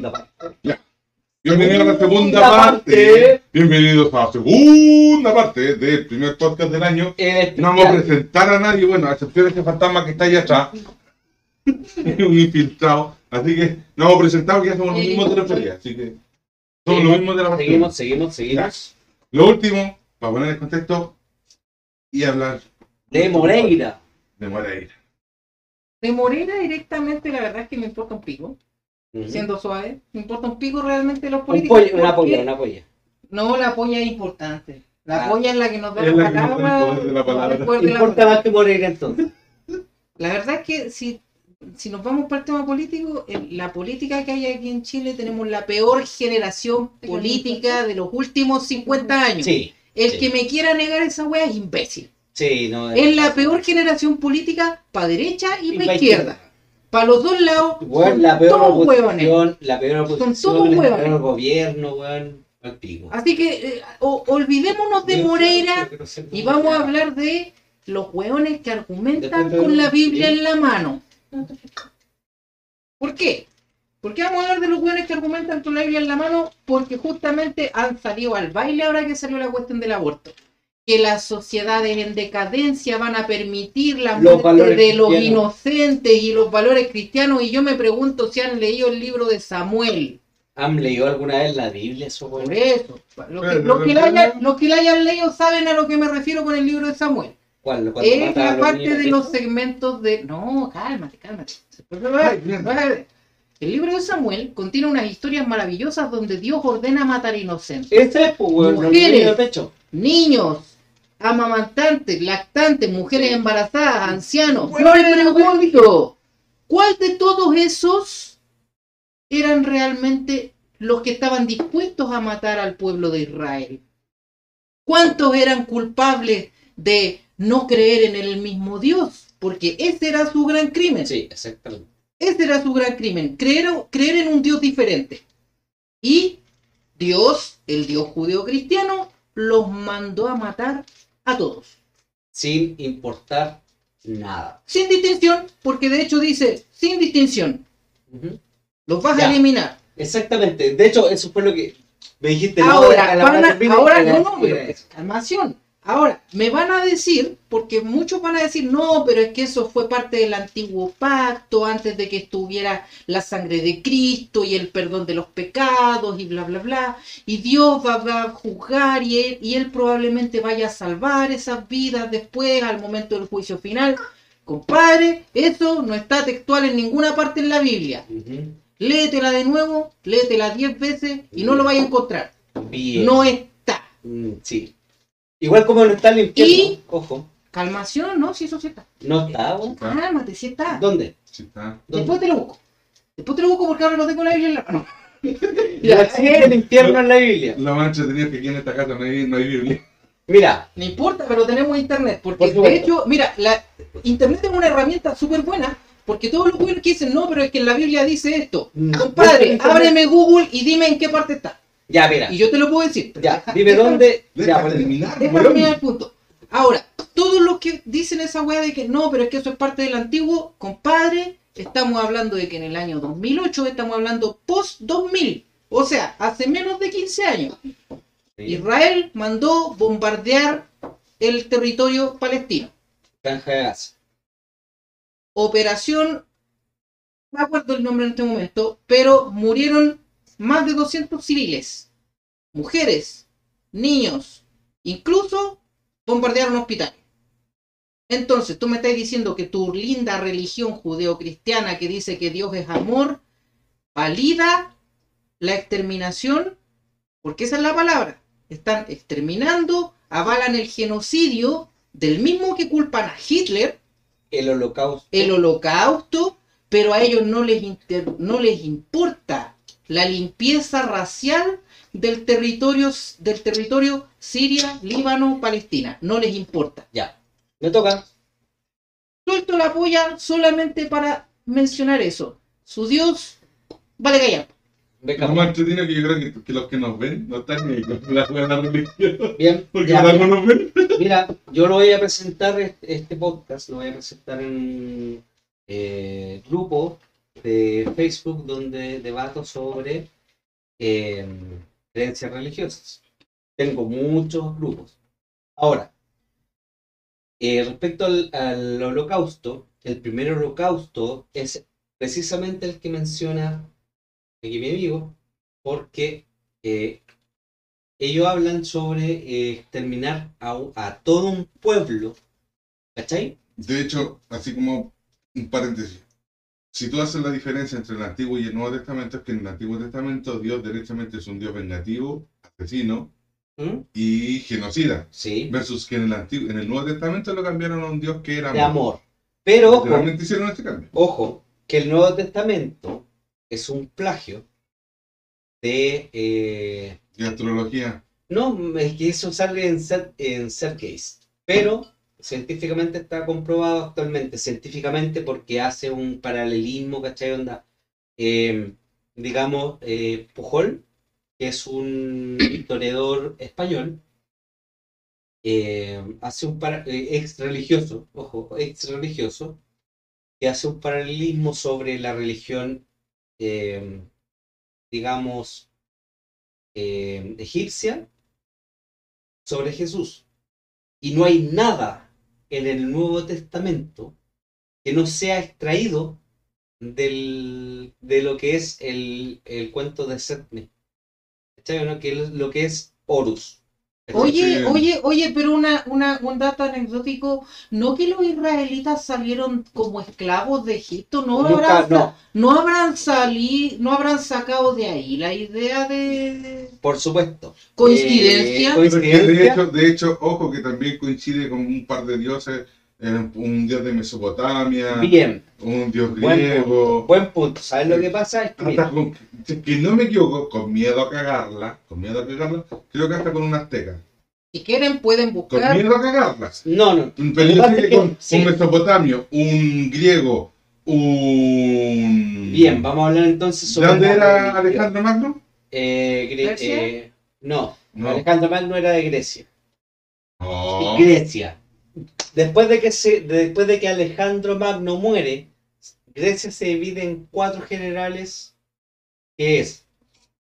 segunda parte. Bienvenidos a la segunda parte. parte. Bienvenidos a la segunda parte del primer podcast del año. Eh, No vamos a ya. presentar a nadie, bueno, a excepción de ese fantasma que está ahí atrás. un infiltrado. Así que no vamos a presentar porque ya somos los mismos de la feria. Así que somos los mismos de la parte. Seguimos, seguimos, seguimos. Lo último, para poner en contexto y hablar De Moreira. de Moreira. De Morena directamente, la verdad es que me importa un pico, siendo suave. Me importa un pico realmente los Un políticos. pollo, una polla, una polla. No, la polla es importante. La Ah. polla es la que nos da la la palabra. de la palabra. Importa más que Moreira entonces. La verdad es que si, si nos vamos para el tema político, en la política que hay aquí en Chile tenemos la peor generación política de los últimos 50 años. Sí, El sí. que me quiera negar esa wea es imbécil. sí, no. Es la peor generación política para derecha y Y para pa' izquierda. Para los dos lados Weón, son la peor todos oposición, la peor todos oposición, el huevones. peor gobierno, weón. Así que eh, o- olvidémonos de Moreira y vamos a hablar de los hueones que argumentan con la Biblia en la mano. ¿Por qué? ¿Por qué vamos a hablar de los hueones que argumentan con la Biblia en la mano? Porque justamente han salido al baile ahora que salió la cuestión del aborto. Que las sociedades en decadencia van a permitir la Los muerte de los cristianos. inocentes y los valores cristianos. Y yo me pregunto si han leído el libro de Samuel. ¿Han leído alguna vez la Biblia, eso, Por eso. Los que, los que los que la hayan leído saben a lo que me refiero con el libro de Samuel. Es la parte de los segmentos de. No, cálmate, cálmate. Ay, mierda. El libro de Samuel contiene unas historias maravillosas donde Dios ordena matar inocentes. Ese es, pues, los Mujeres. Niños, amamantantes, lactantes, mujeres embarazadas, ancianos. Bueno, pregunto, ¿cuál de todos esos eran realmente los que estaban dispuestos a matar al pueblo de Israel? ¿Cuántos eran culpables de no creer en el mismo Dios? Porque ese era su gran crimen. Sí, exactamente. Ese era su gran crimen, creer, creer en un Dios diferente. Y Dios, el Dios judeo-cristiano, los mandó a matar a todos. Sin importar nada. Sin distinción, porque de hecho dice, sin distinción, los vas Ya. a eliminar. Exactamente. De hecho, eso fue lo que me dijiste. Ahora, la van a- frase primera ahora no, no, pero eso. calmación. Ahora, me van a decir, porque muchos van a decir, no, pero es que eso fue parte del antiguo pacto, antes de que estuviera la sangre de Cristo y el perdón de los pecados y bla, bla, bla. Y Dios va, va a juzgar y él, y él probablemente vaya a salvar esas vidas después, al momento del juicio final. Compadre, eso no está textual en ninguna parte en la Biblia. Ujú. Léetela de nuevo, léetela diez veces y no lo vaya a encontrar. Bien. No está. Mm, sí. Igual como no está el infierno. Y- Ojo. Calmación, no, si eso sí está. No está, weón. Cálmate, sí está. ¿Dónde? Sí, está. ¿Dónde? Después te lo busco. Después te lo busco porque ahora no tengo la Biblia en la mano. No Ya, existe el infierno en la Biblia. Lo más entretenido que aquí en esta casa no hay, no hay Biblia. Mira, No importa, pero tenemos internet. Porque Por de hecho, mira, la internet es una herramienta súper buena. Porque todos los buenos que dicen, no, pero es que en la Biblia dice esto. Mm. Compadre, ábreme Google y dime en qué parte está. Ya, mira. Y yo te lo puedo decir. pero Ya, deja- dime deja- dónde. Ya, Deja terminar, Déjame weón. mirar el punto. Ahora, todos los que dicen esa weá de que no, pero es que eso es parte del antiguo, compadre, estamos hablando de que en el año 2008 estamos hablando post-2000. O sea, hace menos de 15 años. sí. Israel mandó bombardear el territorio palestino. Franja de Gaza. Operación, no me acuerdo el nombre en este momento, pero murieron más de 200 civiles, mujeres, niños, incluso bombardearon hospitales. Entonces, tú me estás diciendo que tu linda religión judeocristiana que dice que Dios es amor, valida la exterminación, porque esa es la palabra. Están exterminando, avalan el genocidio del mismo que culpan a Hitler, El holocausto. el holocausto, pero a ellos no les, inter- no les importa la limpieza racial del territorio, del territorio Siria, Líbano, Palestina. No les importa. Ya. Me toca. Suelto la polla solamente para mencionar eso. Su Dios vale callar. Lo más entretenido que yo creo que, que los que nos ven no están ni con la buena religión. Bien. Porque ya, mira, nos ven. mira, yo lo voy a presentar, este, este podcast, lo voy a presentar en eh, grupo de Facebook donde debato sobre eh, creencias religiosas. Tengo muchos grupos. Ahora, eh, respecto al, holocausto, el primer holocausto es precisamente el que menciona aquí mi amigo, porque eh, ellos hablan sobre eh, exterminar a, a todo un pueblo, ¿cachai? De hecho, así como un paréntesis, si tú haces la diferencia entre el Antiguo y el Nuevo Testamento, es que en el Antiguo Testamento Dios derechamente es un Dios vengativo, asesino ¿Mm? y genocida, Sí, versus que en el, Antiguo, en el Nuevo Testamento lo cambiaron a un Dios que era de amor. Pero ojo, Realmente hicieron este cambio. ojo, que el Nuevo Testamento es un plagio de... eh, Y astrología. no, es que eso sale en, en Sercase, pero científicamente está comprobado actualmente, científicamente porque hace un paralelismo, ¿cachai? Onda, eh, digamos, eh, Pujol, que es un historiador español, eh, hace un para- eh, ex religioso, ojo, ex religioso, que hace un paralelismo sobre la religión, eh, digamos, egipcia sobre Jesús. Y no hay nada en el Nuevo Testamento que no sea extraído del, de lo que es el, el cuento de Setme. ¿Cachai no? Lo que es Horus. Oye, Sí. oye, oye, pero una, una, un dato anecdótico, ¿no que los israelitas salieron como esclavos de Egipto? ¿No, Nunca- habrán, no, no habrán salido, no habrán sacado de ahí la idea de por supuesto. coincidencia? Eh, Porque de coincidencia. hecho, de hecho, ojo que también coincide con un par de dioses, eh, un dios de Mesopotamia, Bien, un dios buen griego. punto. Buen punto. ¿Sabes lo que pasa? Es que, mira, Hasta con, si es que no me equivoco, con miedo a cagarla, con miedo a cagarla, creo que hasta con un azteca. Si quieren pueden Con buscar. miedo a cagarlas. no, no. Pero yo sé que con sí. un mesopotamio, un griego, un... Bien, vamos a hablar entonces ¿De sobre. dónde la era. Alejandro Magno? Eh, eh, no, No. Alejandro Magno era de Grecia. Oh. Grecia. Después de que se, después de que Alejandro Magno muere, Grecia se divide en cuatro generales, que es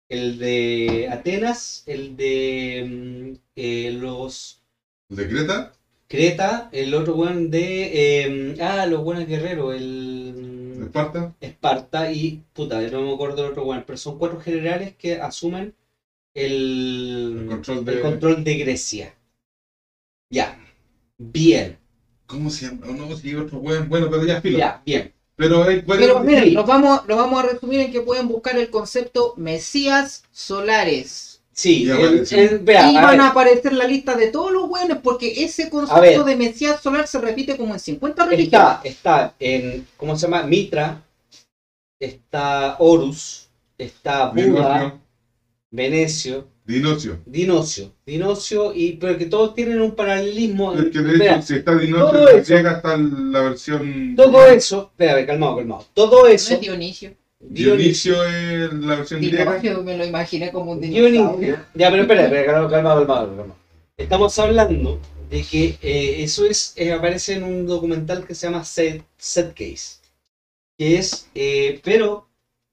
el de Atenas, el de mm, eh, los ¿De Creta? Creta, el otro buen de eh, ah, los buenos guerreros, el ¿De Esparta? Esparta y puta, no me acuerdo del otro bueno, pero son cuatro generales que asumen el, El control el de- control de Grecia. Ya, bien, ¿Cómo se llama? No, sí, otro buen. Bueno, pero ya filo. ya, bien. Pero Pero miren, sí. lo vamos, lo vamos a resumir en que pueden buscar el concepto Mesías Solares. Sí, Ya, el- vale, sí. el- vea, y a van ver, a aparecer la lista de todos los buenos, porque ese concepto de Mesías Solar se repite como en 50 religiones. está, está en, ¿cómo se llama? Mitra, está Horus, está Buda. Venecio, Dinocio. Dinocio, Dinocio, y pero que todos tienen un paralelismo. Es que de Vea, hecho, si está Dinocio, eso- llega hasta la versión. todo eso, espérame, calmado, calmado. Todo No eso, es Dionisio. Dionisio es la versión griega. Dionisio me lo imaginé como un dinosaurio. Dionisio. Ya, pero espera, espera, calmado, calmado, calmado, calmado. Estamos hablando de que eh, eso es eh, aparece en un documental que se llama Set, Set Case. Que es, eh, pero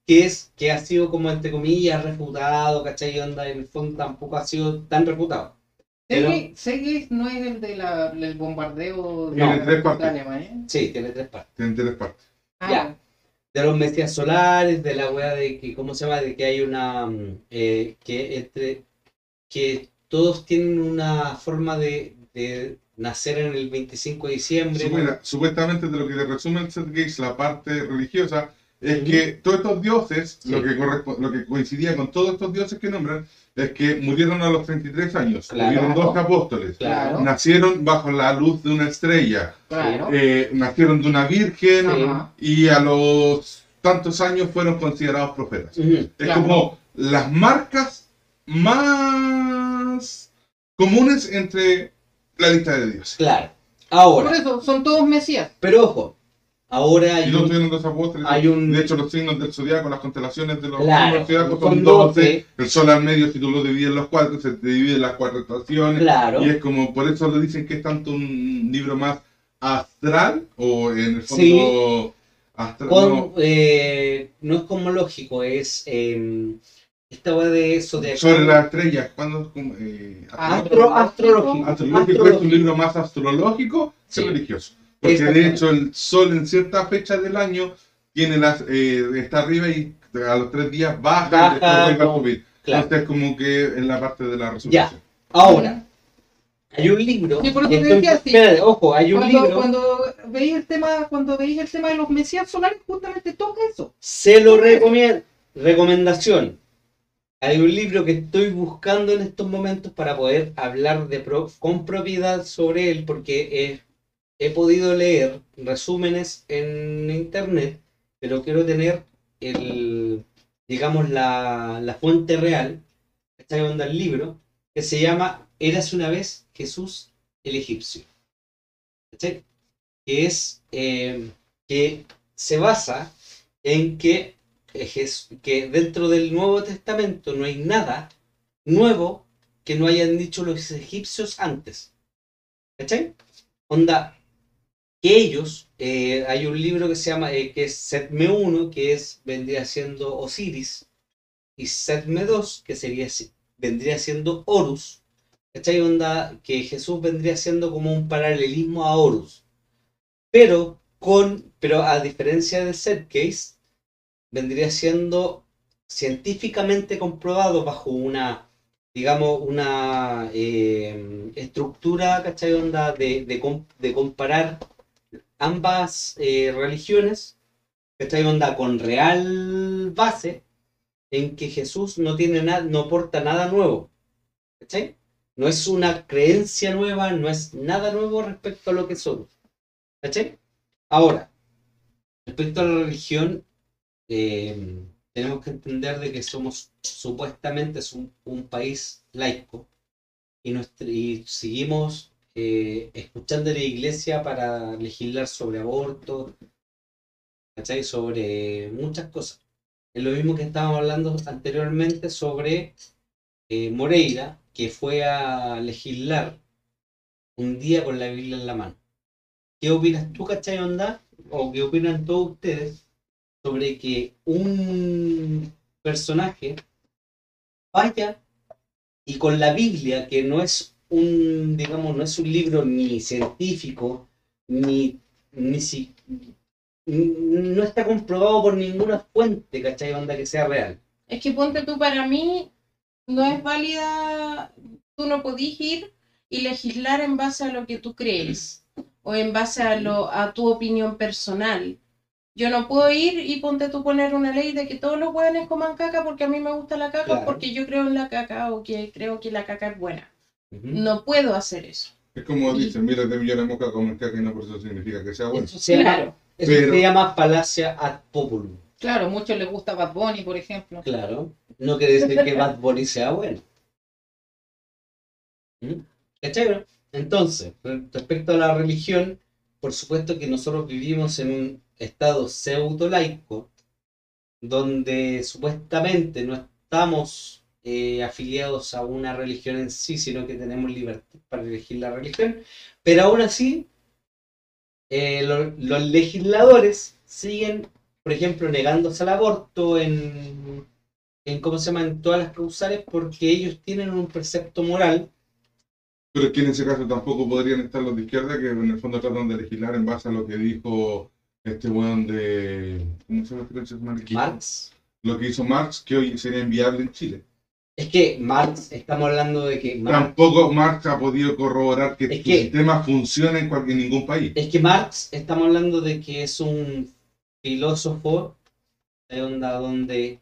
que es, que ha sido como entre comillas refutado, ¿cachai? Onda, en el fondo tampoco ha sido tan refutado. Sergei no es el de la- del bombardeo de, Tiene tres partes. Alemania. Sí, tiene tres partes. Tiene tres partes. Ah, Ya. De los mesías solares, de la weá de que, ¿cómo se llama? De que hay una, mm, eh, que entre, que todos tienen una forma de, de nacer en el 25 de diciembre. Mira, supuestamente de lo que te resume el Set Gates, la parte religiosa, es que todos estos dioses, Sí. lo, que lo que coincidía con todos estos dioses que nombran, es que murieron a los 33 años. Claro. Hubieron dos apóstoles. Claro. Nacieron bajo la luz de una estrella. Claro. eh, nacieron de una virgen y a los tantos años fueron considerados profetas. Es Claro. como las marcas más comunes entre la lista de dioses. Claro. Por Ahora, eso, son todos Mesías. pero ojo, ahora hay un, tuvieron dos apóstoles. hay un- De hecho, los signos del zodiaco, las constelaciones de los Claro, signos del zodiaco son son 12. 12. El sol al medio, si tú lo divides en los cuatro, se te divide en las cuatro estaciones. claro, Y es como, por eso le dicen que es tanto un libro más astral, o en el fondo Sí. Astra- Con, no, eh, no es cosmológico, es eh, esta weá de eso de sobre las estrellas, ¿cuándo? como, eh, Astro, astrológico. Astrológico es un libro más astrológico que Sí. religioso. Porque de hecho el sol en cierta fecha del año tiene las, eh, está arriba y a los tres días baja, Baja, y después vuelve a no, subir. Claro. Entonces como que en la parte de la resurrección. Ahora, hay un libro. Sí, por eso entonces, decía, sí. espérate, ojo, hay un Cuando, libro. cuando veis el tema, cuando veis el tema de los mesías solares, justamente toca eso. Se lo recomiendo. Recomendación. Hay un libro que estoy buscando en estos momentos para poder hablar de pro- con propiedad sobre él, porque he, he podido leer resúmenes en internet, pero quiero tener el, digamos, la, fuente real, esta onda del libro, que se llama Eras una vez Jesús el egipcio. Que es eh, que se basa en que, eh, que dentro del Nuevo Testamento no hay nada nuevo que no hayan dicho los egipcios antes. ¿Cachai? Onda, que ellos, eh, hay un libro que se llama, eh, que es Setme 1, que es, vendría siendo Osiris, y Setme 2, que sería, vendría siendo Horus. ¿Cachai? Onda, que Jesús vendría siendo como un paralelismo a Horus. Pero con, pero a diferencia de Setcase, vendría siendo científicamente comprobado bajo una, digamos, una eh, estructura, ¿cachai? Onda de, de, de comparar ambas eh, religiones, ¿cachai? Onda con real base, en que Jesús no tiene nada, no aporta nada nuevo. No es una creencia nueva, no es nada nuevo respecto a lo que somos. Ahora, respecto a la religión, eh, tenemos que entender de que somos supuestamente es un, un país laico y, nuestra- y seguimos eh, escuchando a la iglesia para legislar sobre aborto, ¿cachai? sobre muchas cosas. Es lo mismo que estábamos hablando anteriormente sobre eh, Moreira, que fue a legislar un día con la Biblia en la mano. ¿Qué opinas tú, cachai, onda? ¿O qué opinan todos ustedes sobre que un personaje vaya y con la Biblia, que no es un, digamos, no es un libro ni científico, ni, ni si, no está comprobado por ninguna fuente, ¿cachai? Onda que sea real. Es que ponte tú, para mí no es válida, tú no podís ir y legislar en base a lo que tú crees o en base a, lo, a tu opinión personal. Yo no puedo ir y ponte tú poner una ley de que todos los hueones coman caca porque a mí me gusta la caca Claro. o porque yo creo en la caca o que creo que la caca es buena. No puedo hacer eso. Es como dicen, miles de millones de moscas caca y no por eso significa que sea bueno. Eso se Claro. eso Pero- se llama falacia ad populum. Claro, a muchos les gusta Bad Bunny, por ejemplo. Claro, no quiere decir que Bad Bunny sea bueno. ¿Mm? ¿Cachai? no? Entonces, re- respecto a la religión, por supuesto que nosotros vivimos en un estado pseudo laico, donde supuestamente no estamos eh, afiliados a una religión en sí, sino que tenemos libertad para elegir la religión, pero aún así, eh, lo- los legisladores siguen, por ejemplo, negándose al aborto en, en cómo se llama, en todas las causales, porque ellos tienen un precepto moral Pero es que en ese caso tampoco podrían estar los de izquierda que en el fondo tratan de legislar en base a lo que dijo este weón de. ¿Cómo se llama este? Marx. Lo que hizo Marx, que hoy sería inviable en Chile. Es que Marx, estamos hablando de que Marx, Tampoco Marx ha podido corroborar que que- sistema funcione en, cualquier, en ningún país. es que Marx, estamos hablando de que es un filósofo de onda donde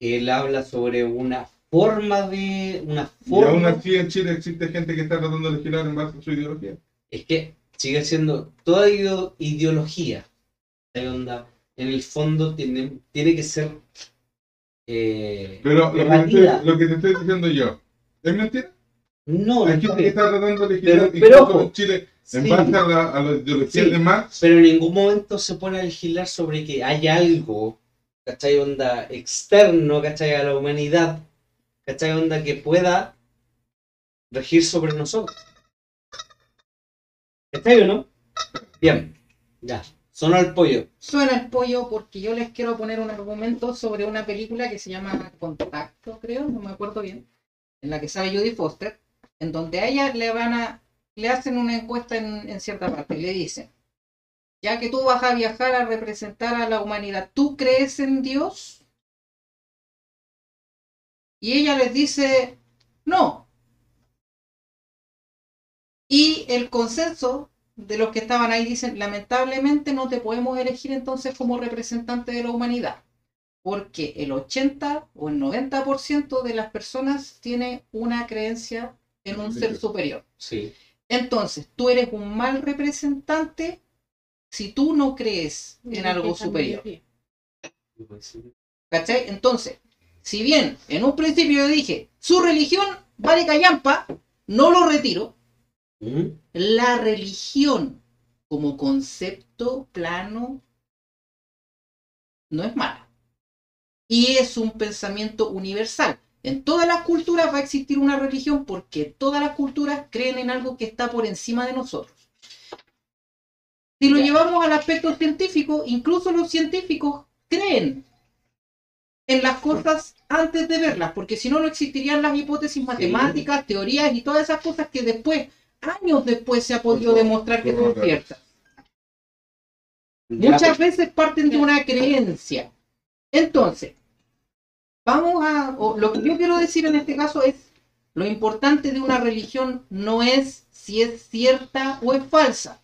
él habla sobre una forma de una Y aún forma así en Chile existe gente que está tratando de legislar en base a su ideología. es que sigue siendo toda ideo- ideología de onda en el fondo tiene, tiene que ser eh, Pero lo que, te lo que te estoy diciendo yo, ¿es mentira? no, Hay gente que es- está tratando de legislar Pero- pero ojo. en Chile en sí. base a la, a la ideología Sí. de Marx. pero en ningún momento se pone a legislar sobre que hay algo, ¿cachai? Onda externo, ¿cachai? A la humanidad, ¿cachai? Onda que pueda regir sobre nosotros. ¿Cachai o no? Bien, ya. Sonó el pollo. Suena el pollo porque yo les quiero poner un argumento sobre una película que se llama Contacto, creo, no me acuerdo bien, en la que sale Judy Foster, en donde a ella le van a, le hacen una encuesta en, en cierta parte y le dicen, ya que tú vas a viajar a representar a la humanidad, ¿tú crees en Dios? Y ella les dice, no. Y el consenso de los que estaban ahí dicen, lamentablemente no te podemos elegir entonces como representante de la humanidad, porque el 80 o el 90% de las personas tiene una creencia en un ser superior. Sí. Entonces, tú eres un mal representante si tú no crees en algo superior. ¿Cachai? Entonces, si bien en un principio yo dije, su religión vale callampa, no lo retiro, ¿Mm? la religión como concepto plano no es mala. Y es un pensamiento universal. En todas las culturas va a existir una religión porque todas las culturas creen en algo que está por encima de nosotros. Si lo llevamos al aspecto científico, incluso los científicos creen en las cosas antes de verlas, porque si no, no existirían las hipótesis matemáticas, teorías y todas esas cosas que después, años después, se ha podido demostrar que son ciertas. Muchas veces parten de una creencia. Entonces, vamos a, o lo que yo quiero decir en este caso es, lo importante de una religión no es si es cierta o es falsa.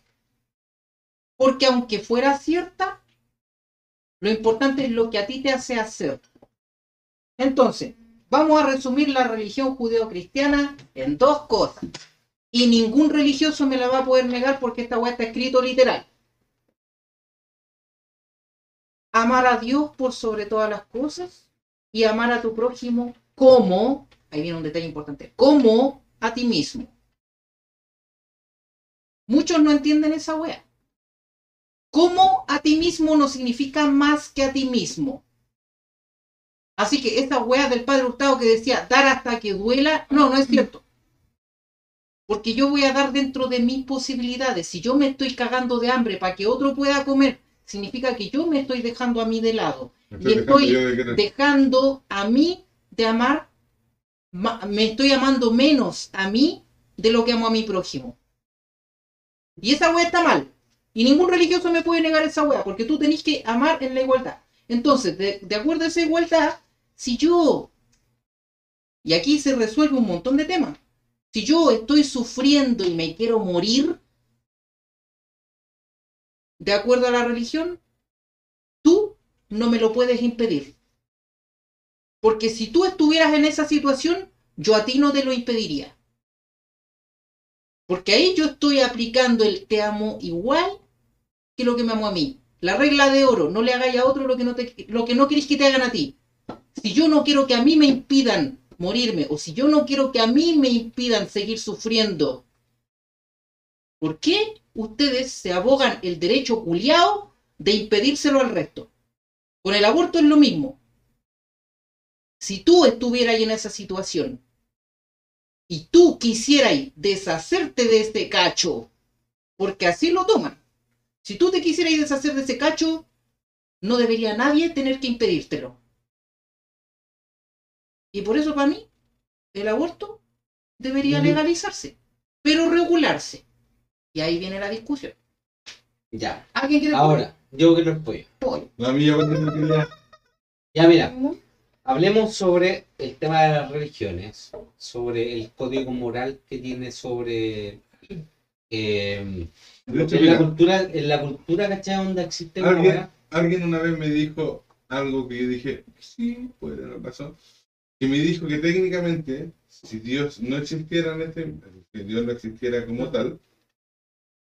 Porque aunque fuera cierta, lo importante es lo que a ti te hace hacer. Entonces, vamos a resumir la religión judeocristiana en dos cosas. Y ningún religioso me la va a poder negar porque esta weá está escrito literal. Amar a Dios por sobre todas las cosas y amar a tu prójimo como, ahí viene un detalle importante, como a ti mismo. Muchos no entienden esa wea. Como a ti mismo no significa más que a ti mismo. Así que esa wea del padre Hurtado que decía dar hasta que duela, no, no es cierto. Porque yo voy a dar dentro de mis posibilidades. Si yo me estoy cagando de hambre para que otro pueda comer, significa que yo me estoy dejando a mí de lado. Y estoy de. Dejando a mí de amar, ma- me estoy amando menos a mí de lo que amo a mi prójimo. Y esa wea está mal. Y ningún religioso me puede negar esa wea, porque tú tenés que amar en la igualdad. Entonces, de, de acuerdo a esa igualdad, si yo, y aquí se resuelve un montón de temas, si yo estoy sufriendo y me quiero morir, de acuerdo a la religión, tú no me lo puedes impedir. Porque si tú estuvieras en esa situación, yo a ti no te lo impediría. Porque ahí yo estoy aplicando el te amo igual que lo que me amo a mí. La regla de oro, no le hagáis a otro lo que no, te, lo que no queréis que te hagan a ti. Si yo no quiero que a mí me impidan morirme, o si yo no quiero que a mí me impidan seguir sufriendo, ¿por qué ustedes se abogan el derecho culiao de impedírselo al resto? Con el aborto es lo mismo. Si tú estuvieras en esa situación y tú quisieras deshacerte de este cacho, porque así lo toman, si tú te quisieras deshacer de ese cacho, no debería nadie tener que impedírtelo. Y por eso para mí, el aborto debería legalizarse, pero regularse. Y ahí viene la discusión. Ya. ¿Alguien quiere Ahora, yo quiero el pollo. pollo? La mía va a ir- Ya, mira, hablemos sobre el tema de las religiones, sobre el código moral que tiene sobre. eh, en, la cultura, en la cultura, ¿cachai? Donde existe una ¿Alguien? alguien una vez me dijo algo que yo dije, sí, puede tener razón. Que me dijo que técnicamente, si Dios no existiera en este, si Dios no existiera como tal,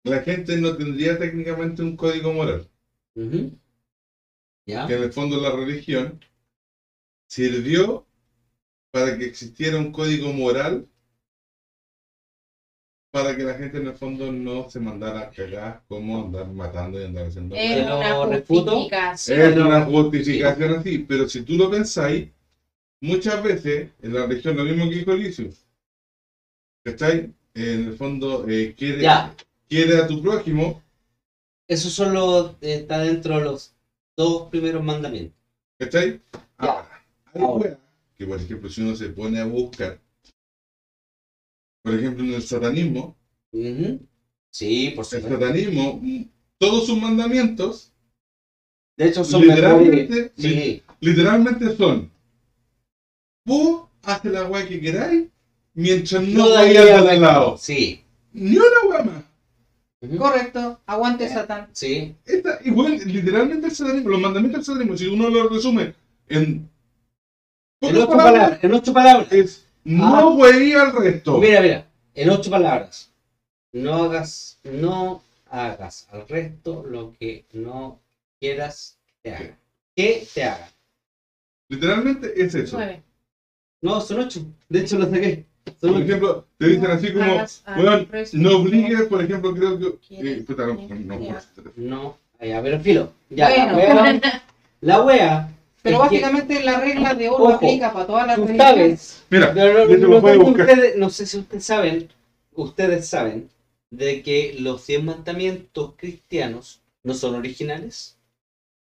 la gente no tendría técnicamente un código moral. Ujú. ¿Ya? Que en el fondo la religión sirvió para que existiera un código moral para que la gente en el fondo no se mandara a cagar como andar matando y andar haciendo Es una justificación. Es una justificación así, pero si tú lo pensáis, muchas veces en la religión, lo mismo que dijo Elisius, ¿cachai? En el fondo, eh, quiere, Ya. quiere a tu prójimo, Eso solo está dentro de los dos primeros mandamientos. ¿Cachai? Ahora, hay Ahora. que, por ejemplo, si uno se pone a buscar, por ejemplo, en el satanismo, Ujú. Sí, por el supuesto. satanismo, mm, todos sus mandamientos, De hecho, son mejores. literalmente, li- Sí, literalmente son, vos haces la wea que queráis, mientras no no vayas al pecado. lado. Sí. Ni una wea más. Correcto, aguante Satán. Sí. Esta, y bueno, literalmente el satanismo, los mandamientos del satanismo, si uno lo resume en En ocho palabras, palabras. En ocho palabras. es no Ah. wey al resto. Mira, mira. En ocho palabras. No hagas, no hagas al resto lo que no quieras que te hagan. Que te hagan. Literalmente es eso. Nueve. No, son ocho. De hecho, lo saqué. Son Por ocho. ejemplo, te dicen así como, weón, resto no obligues, por ejemplo, creo que... Eh, puta, no, no, no, ya, pero filo. Ya, Bueno. la wea. La wea. Pero es que básicamente la regla de oro Ojo, aplica para todas las Tú religiones. sabes. Mira, No, ustedes, no sé si ustedes saben, ustedes saben de que los 100 mandamientos cristianos no son originales.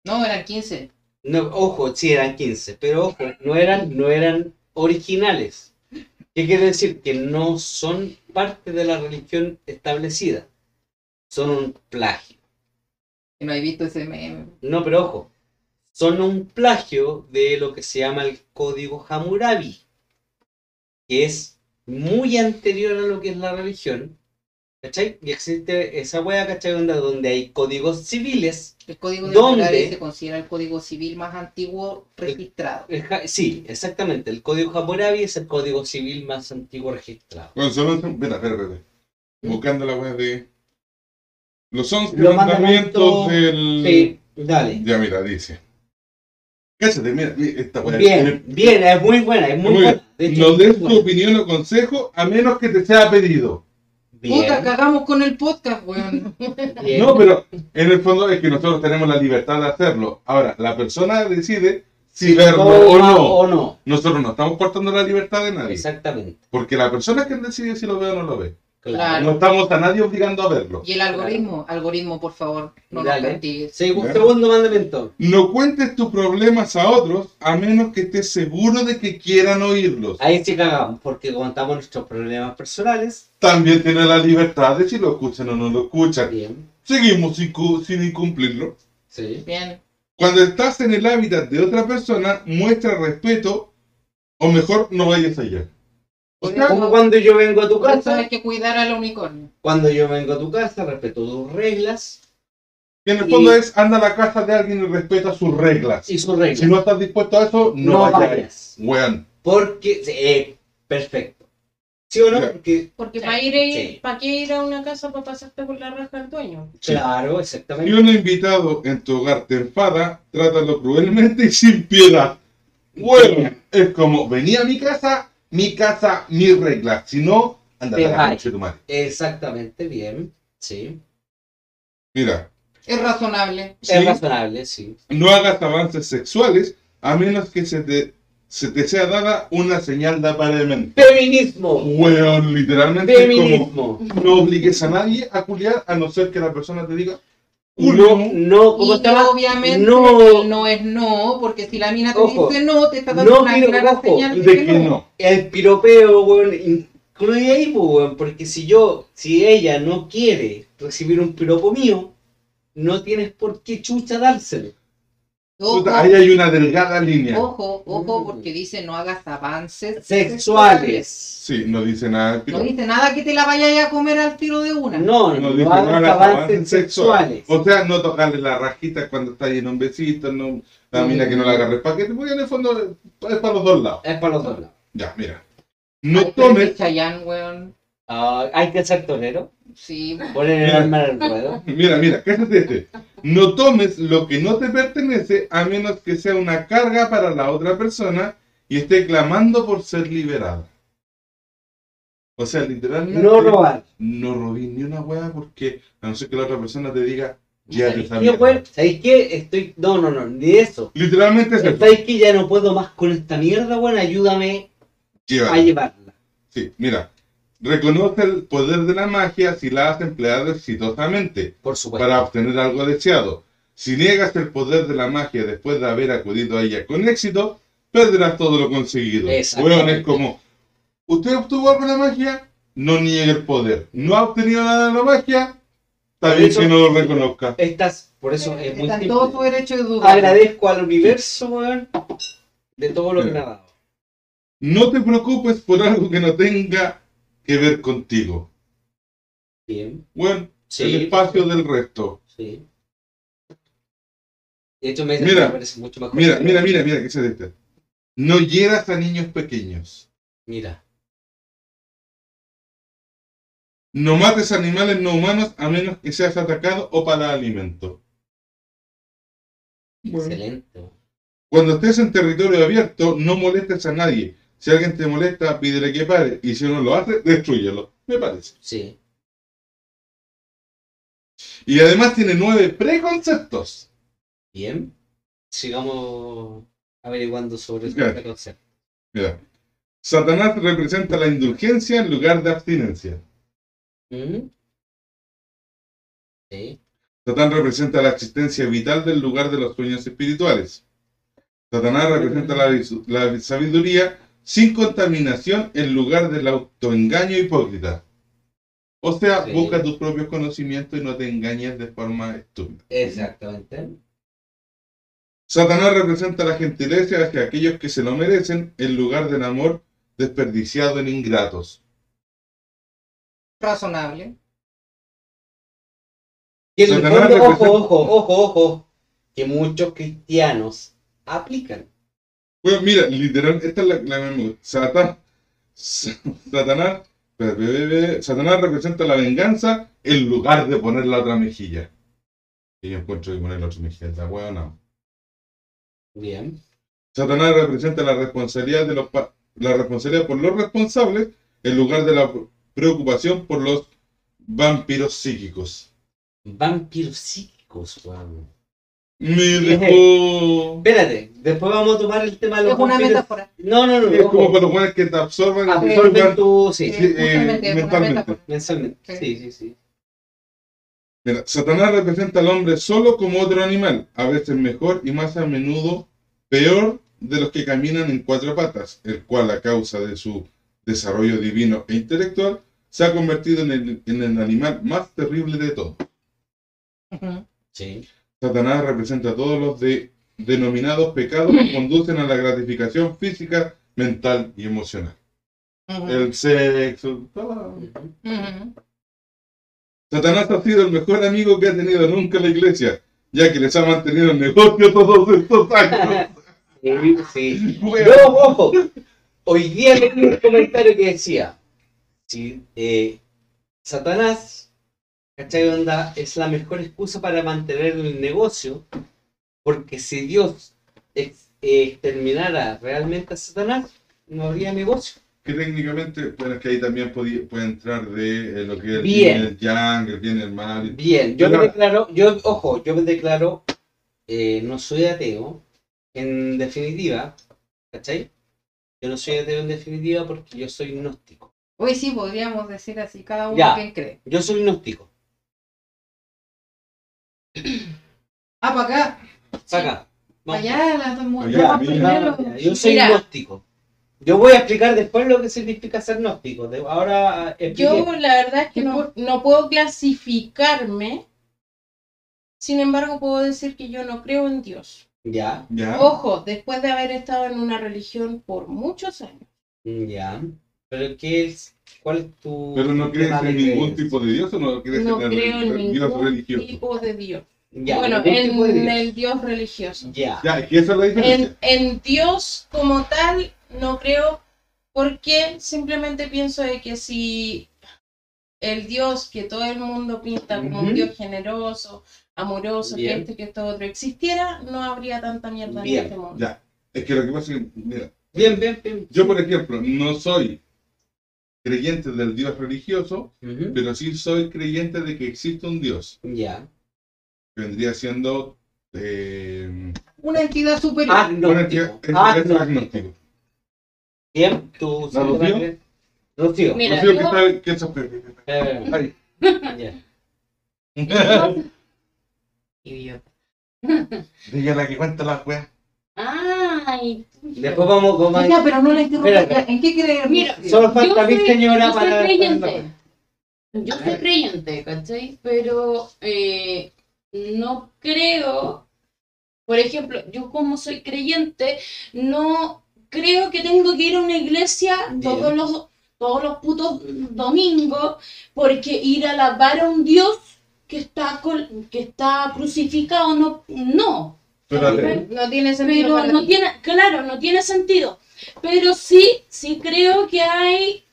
No, eran 15. No, ojo, sí eran 15, pero ojo, no eran, no eran originales. ¿Qué quiere decir? Que no son parte de la religión establecida. Son un plagio. No he visto ese meme. No, pero ojo, son un plagio de lo que se llama el código Hammurabi, que es muy anterior a lo que es la religión. ¿Cachai? Y existe esa wea, ¿cachai? Donde, donde hay códigos civiles. El código de. Hammurabi se considera el código civil más antiguo registrado. El Sí, exactamente. El código Hammurabi es el código civil más antiguo registrado. Bueno, solo... Espera, espera, espera. Buscando la web de... Los 11 Los mandamientos mandamientos- del... Sí, dale. Ya, mira, dice. Cállate, mira, esta wea. Bien, bien, es muy buena, es muy Muy buena. De hecho, No es des tu buena. opinión o consejo a menos que te sea pedido. Bien, Puta, cagamos con el podcast, weón. bien. No, pero en el fondo es que nosotros tenemos la libertad de hacerlo. Ahora, la persona decide si verlo o no. o no. Nosotros no estamos cortando la libertad de nadie. Exactamente. Porque la persona es quien decide si lo ve o no lo ve. Claro. No estamos a nadie obligando a verlo. Y el algoritmo, algoritmo, por favor, no nos Dale. castigues. Segu- Ya. Segundo mandamiento. No cuentes tus problemas a otros a menos que estés seguro de que quieran oírlos. Ahí sí cagamos, porque contamos nuestros problemas personales. También tiene la libertad de si lo escuchan o no lo escuchan. Bien. Seguimos sin, sin incumplirlo. Sí. Bien. Cuando estás en el hábitat de otra persona, muestra respeto o mejor no vayas allá. Como cuando yo vengo a tu eso casa, hay que cuidar al unicornio. cuando yo vengo a tu casa, respeto tus reglas que en el fondo Y- es anda a la casa de alguien y respeta sus reglas. y sus reglas. Si no estás dispuesto a eso, no, no vayas. vayas. Weón. Porque, eh, perfecto. ¿Sí o no? Porque, Porque Sí. para ir, a- Sí. ¿para qué ir a una casa para pasarte por la raja al dueño? claro, Si exactamente. un invitado en tu hogar te enfada, trátalo cruelmente y sin piedad. Bueno, es como, venía a mi casa, mi casa, mis reglas. Si no, anda a la tu madre. Exactamente, bien. Sí. Mira, Es razonable. Sí. Es razonable, sí. no hagas avances sexuales a menos que se te, se te sea dada una señal de apareamiento. Feminismo. Weón, literalmente es como, Feminismo. no obligues a nadie a culiar a no ser que la persona te diga, No, "Julio, no, ¿cómo Y estaba? obviamente No. no es no, porque si la mina te Ojo. dice no, te está dando No, una clara ojo, señal de, de que no. El piropeo, weón, incluye ahí, pues, weón, porque si yo, si ella no quiere recibir un piropo mío, no tienes por qué chucha dárselo. Ojo, ahí hay una delgada línea. ojo, ojo, Mm. porque dice no hagas avances Sexuales. Sí, no dice nada. No dice nada que te la vayas a comer al tiro de una. No, No no, dice hagas nada, avances avances sexuales. O sea, no tocarle la rajita cuando está ahí en un besito, no, la Mm. mina que no le agarre el paquete, porque en el fondo es para los dos lados. Es para los dos lados. Ya, mira. No Ay, tomes, Chayanne, weón. Ah, hay que ser torero, Sí, poner el arma en el ruedo. mira, mira, cállate este. No tomes lo que no te pertenece a menos que sea una carga para la otra persona y esté clamando por ser liberada. O sea, literalmente. No robar. No robís ni una hueá porque a no ser que la otra persona te diga, ya te ¿Sabéis esa qué, mierda". weón? ¿Sabéis qué? Estoy. No, no, no, ni eso. Literalmente es. ¿Sabéis que ya no puedo más con esta mierda, weón? Ayúdame a llevarla. Sí, mira. Reconoce el poder de la magia si la has empleado exitosamente Por supuesto. para obtener algo deseado. Si niegas el poder de la magia después de haber acudido a ella con éxito, perderás todo lo conseguido. Weón, es como, ¿usted obtuvo algo de la magia? No niegue el poder. ¿No ha obtenido nada de la magia? Está bien que no lo reconozca. Estás, por eso es muy simple. todo su derecho de dudar. Agradezco al universo, weón, de todo lo que me ha dado. No te preocupes por algo que no tenga que ver contigo. Bien. Bueno, Sí. el espacio del resto. Sí. De hecho, me, Mira, me parece mucho mejor. Mira, mira, mira, mira, que se este. No hieras a niños pequeños. Mira. No mates animales no humanos a menos que seas atacado o para alimento. Bueno. Excelente. Cuando estés en territorio abierto, no molestes a nadie. Si alguien te molesta, pídele que pare. Y si no lo hace, destruyelo. Me parece. Sí. Y además tiene nueve preconceptos. Bien. Sigamos averiguando sobre Claro. este concepto. Mira. Satanás representa la indulgencia en lugar de abstinencia. ¿Mm? Sí. Satán representa la existencia vital del lugar de los sueños espirituales. Satanás representa la, la sabiduría sin contaminación en lugar del autoengaño hipócrita. O sea, Sí. busca tus propios conocimientos y no te engañes de forma estúpida. Exactamente. Satanás representa la gentileza hacia aquellos que se lo merecen en lugar del amor desperdiciado en ingratos. Razonable. Y en el fondo, representa- ojo, ojo, ojo, ojo, que muchos cristianos aplican. Bueno, mira, literal, esta es la, la misma. Satan- Sa- Satanás, representa la venganza en lugar de poner la otra mejilla. Y yo encuentro que poner la otra mejilla, está no. Bien. Satanás representa la responsabilidad de los la responsabilidad por los responsables en lugar de la preocupación por los vampiros psíquicos. Vampiros psíquicos, weón. Me dejó. Espérate, después vamos a tomar el tema de los Es una vampiros. metáfora. No, no, no. Es como los buenos que te absorban Absorben tu... Sí, Sí, sí, eh, justamente, es una mentalmente. metáfora. mensualmente. Sí. Sí, sí, sí. Mira, Satanás representa al hombre solo como otro animal, a veces mejor y más a menudo peor de los que caminan en cuatro patas, el cual a causa de su desarrollo divino e intelectual se ha convertido en el, en el animal más terrible de todos. Ujú. Sí. Satanás representa todos los de- denominados pecados que conducen a la gratificación física, mental y emocional. El sexo. todo. Satanás ha sido el mejor amigo que ha tenido nunca la iglesia, ya que les ha mantenido el negocio todos estos años. Sí. Yo, ojo, hoy día leí un comentario que decía, si eh, Satanás, ¿cachai onda? Es la mejor excusa para mantener el negocio, porque si Dios ex- eh, exterminara realmente a Satanás, no habría negocio. Que técnicamente, bueno, es que ahí también podía- puede entrar de eh, lo que es el Bien. bien, el yang, el bien, el mal. Bien, yo me Claro. declaro, yo, ojo, yo me declaro, eh, no soy ateo, en definitiva, ¿cachai? Yo no soy ateo en definitiva porque yo soy gnóstico. Hoy sí podríamos decir así, cada uno Ya. quien cree. Yo soy gnóstico. Ah, para acá. Para acá. Vamos. allá, las dos mu- Allá, vamos mira. primero. Yo soy Mira. gnóstico. Yo voy a explicar después lo que significa ser gnóstico. De- Ahora eh, Yo la verdad es que no, no puedo clasificarme. Sin embargo, puedo decir que yo no creo en Dios. Ya, ¿Ya? Ojo, después de haber estado en una religión por muchos años. ya. Pero ¿qué es? ¿Cuál es tu Pero no crees en ningún tipo de Dios o no crees No en creo en Dios ningún religioso. tipo de Dios. Ya, bueno, ningún en tipo de Dios. el Dios religioso. Ya. Ya, es que esa es la diferencia. En, en Dios como tal no creo porque simplemente pienso de que si el Dios que todo el mundo pinta como un Dios generoso, amoroso, que este, que esto otro existiera, no habría tanta mierda Bien, en este mundo. Ya, es que lo que pasa es que, mira, Bien, bien, bien. yo por ejemplo no soy creyente del Dios religioso, pero sí soy creyente de que existe un Dios, Ya. que vendría siendo... Eh, Una entidad superior. Agnóstico. es- es Agnóstico. agnóstico. Bien, tú ¿La Rocío? Rocío. Mira, Rocío, ¿qué yo- tal? ¿Qué sos? Eh. Idiota. Dígale que cuenta las weas. Ay, Después vamos con más. Ya, pero no la interrumpas. ¿En qué crees? Mira, Solo falta mi soy- señora yo soy para. creyente. Yo soy creyente, ¿cachai? Pero eh, no creo, por ejemplo, yo como soy creyente, no creo que tengo que ir a una iglesia Bien. todos los, todos los putos domingos, porque ir a alabar a un Dios que está, col- que está crucificado, no, no. Pero. No tiene sentido. Pero no ti. tiene, claro, no tiene sentido. Pero sí, sí creo que hay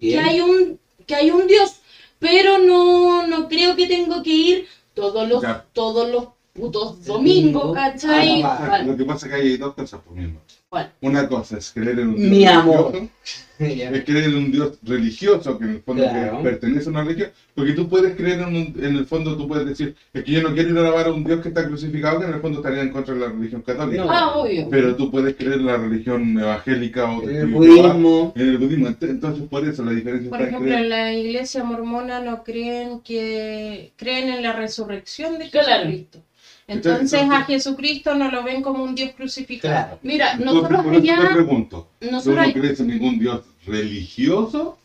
que Bien. hay un que hay un Dios, pero no, no creo que tengo que ir todos los Ya. todos los putos Domingo. domingos, ¿cachai? Ah, Vale. Lo que pasa es que hay dos cosas por mismo. ¿Cuál? Una cosa es creer en un Dios Mi amor. religioso, es creer en un Dios religioso que en el fondo Claro. que pertenece a una religión, porque tú puedes creer en un, en el fondo, tú puedes decir, es que yo no quiero ir a alabar a un Dios que está crucificado, que en el fondo estaría en contra de la religión católica. No. Ah, obvio. Pero tú puedes creer en la religión evangélica o El espiritual, budismo. En el budismo, Ent- entonces por eso la diferencia Por está en ejemplo, creer. en la iglesia mormona no creen que creen en la resurrección de Claro. Entonces Entonces- a Jesucristo no lo ven como un Dios crucificado. Claro. Mira, Entonces, nosotros por eso te pregunto, ¿tú nosotros, no crees en ningún Dios religioso?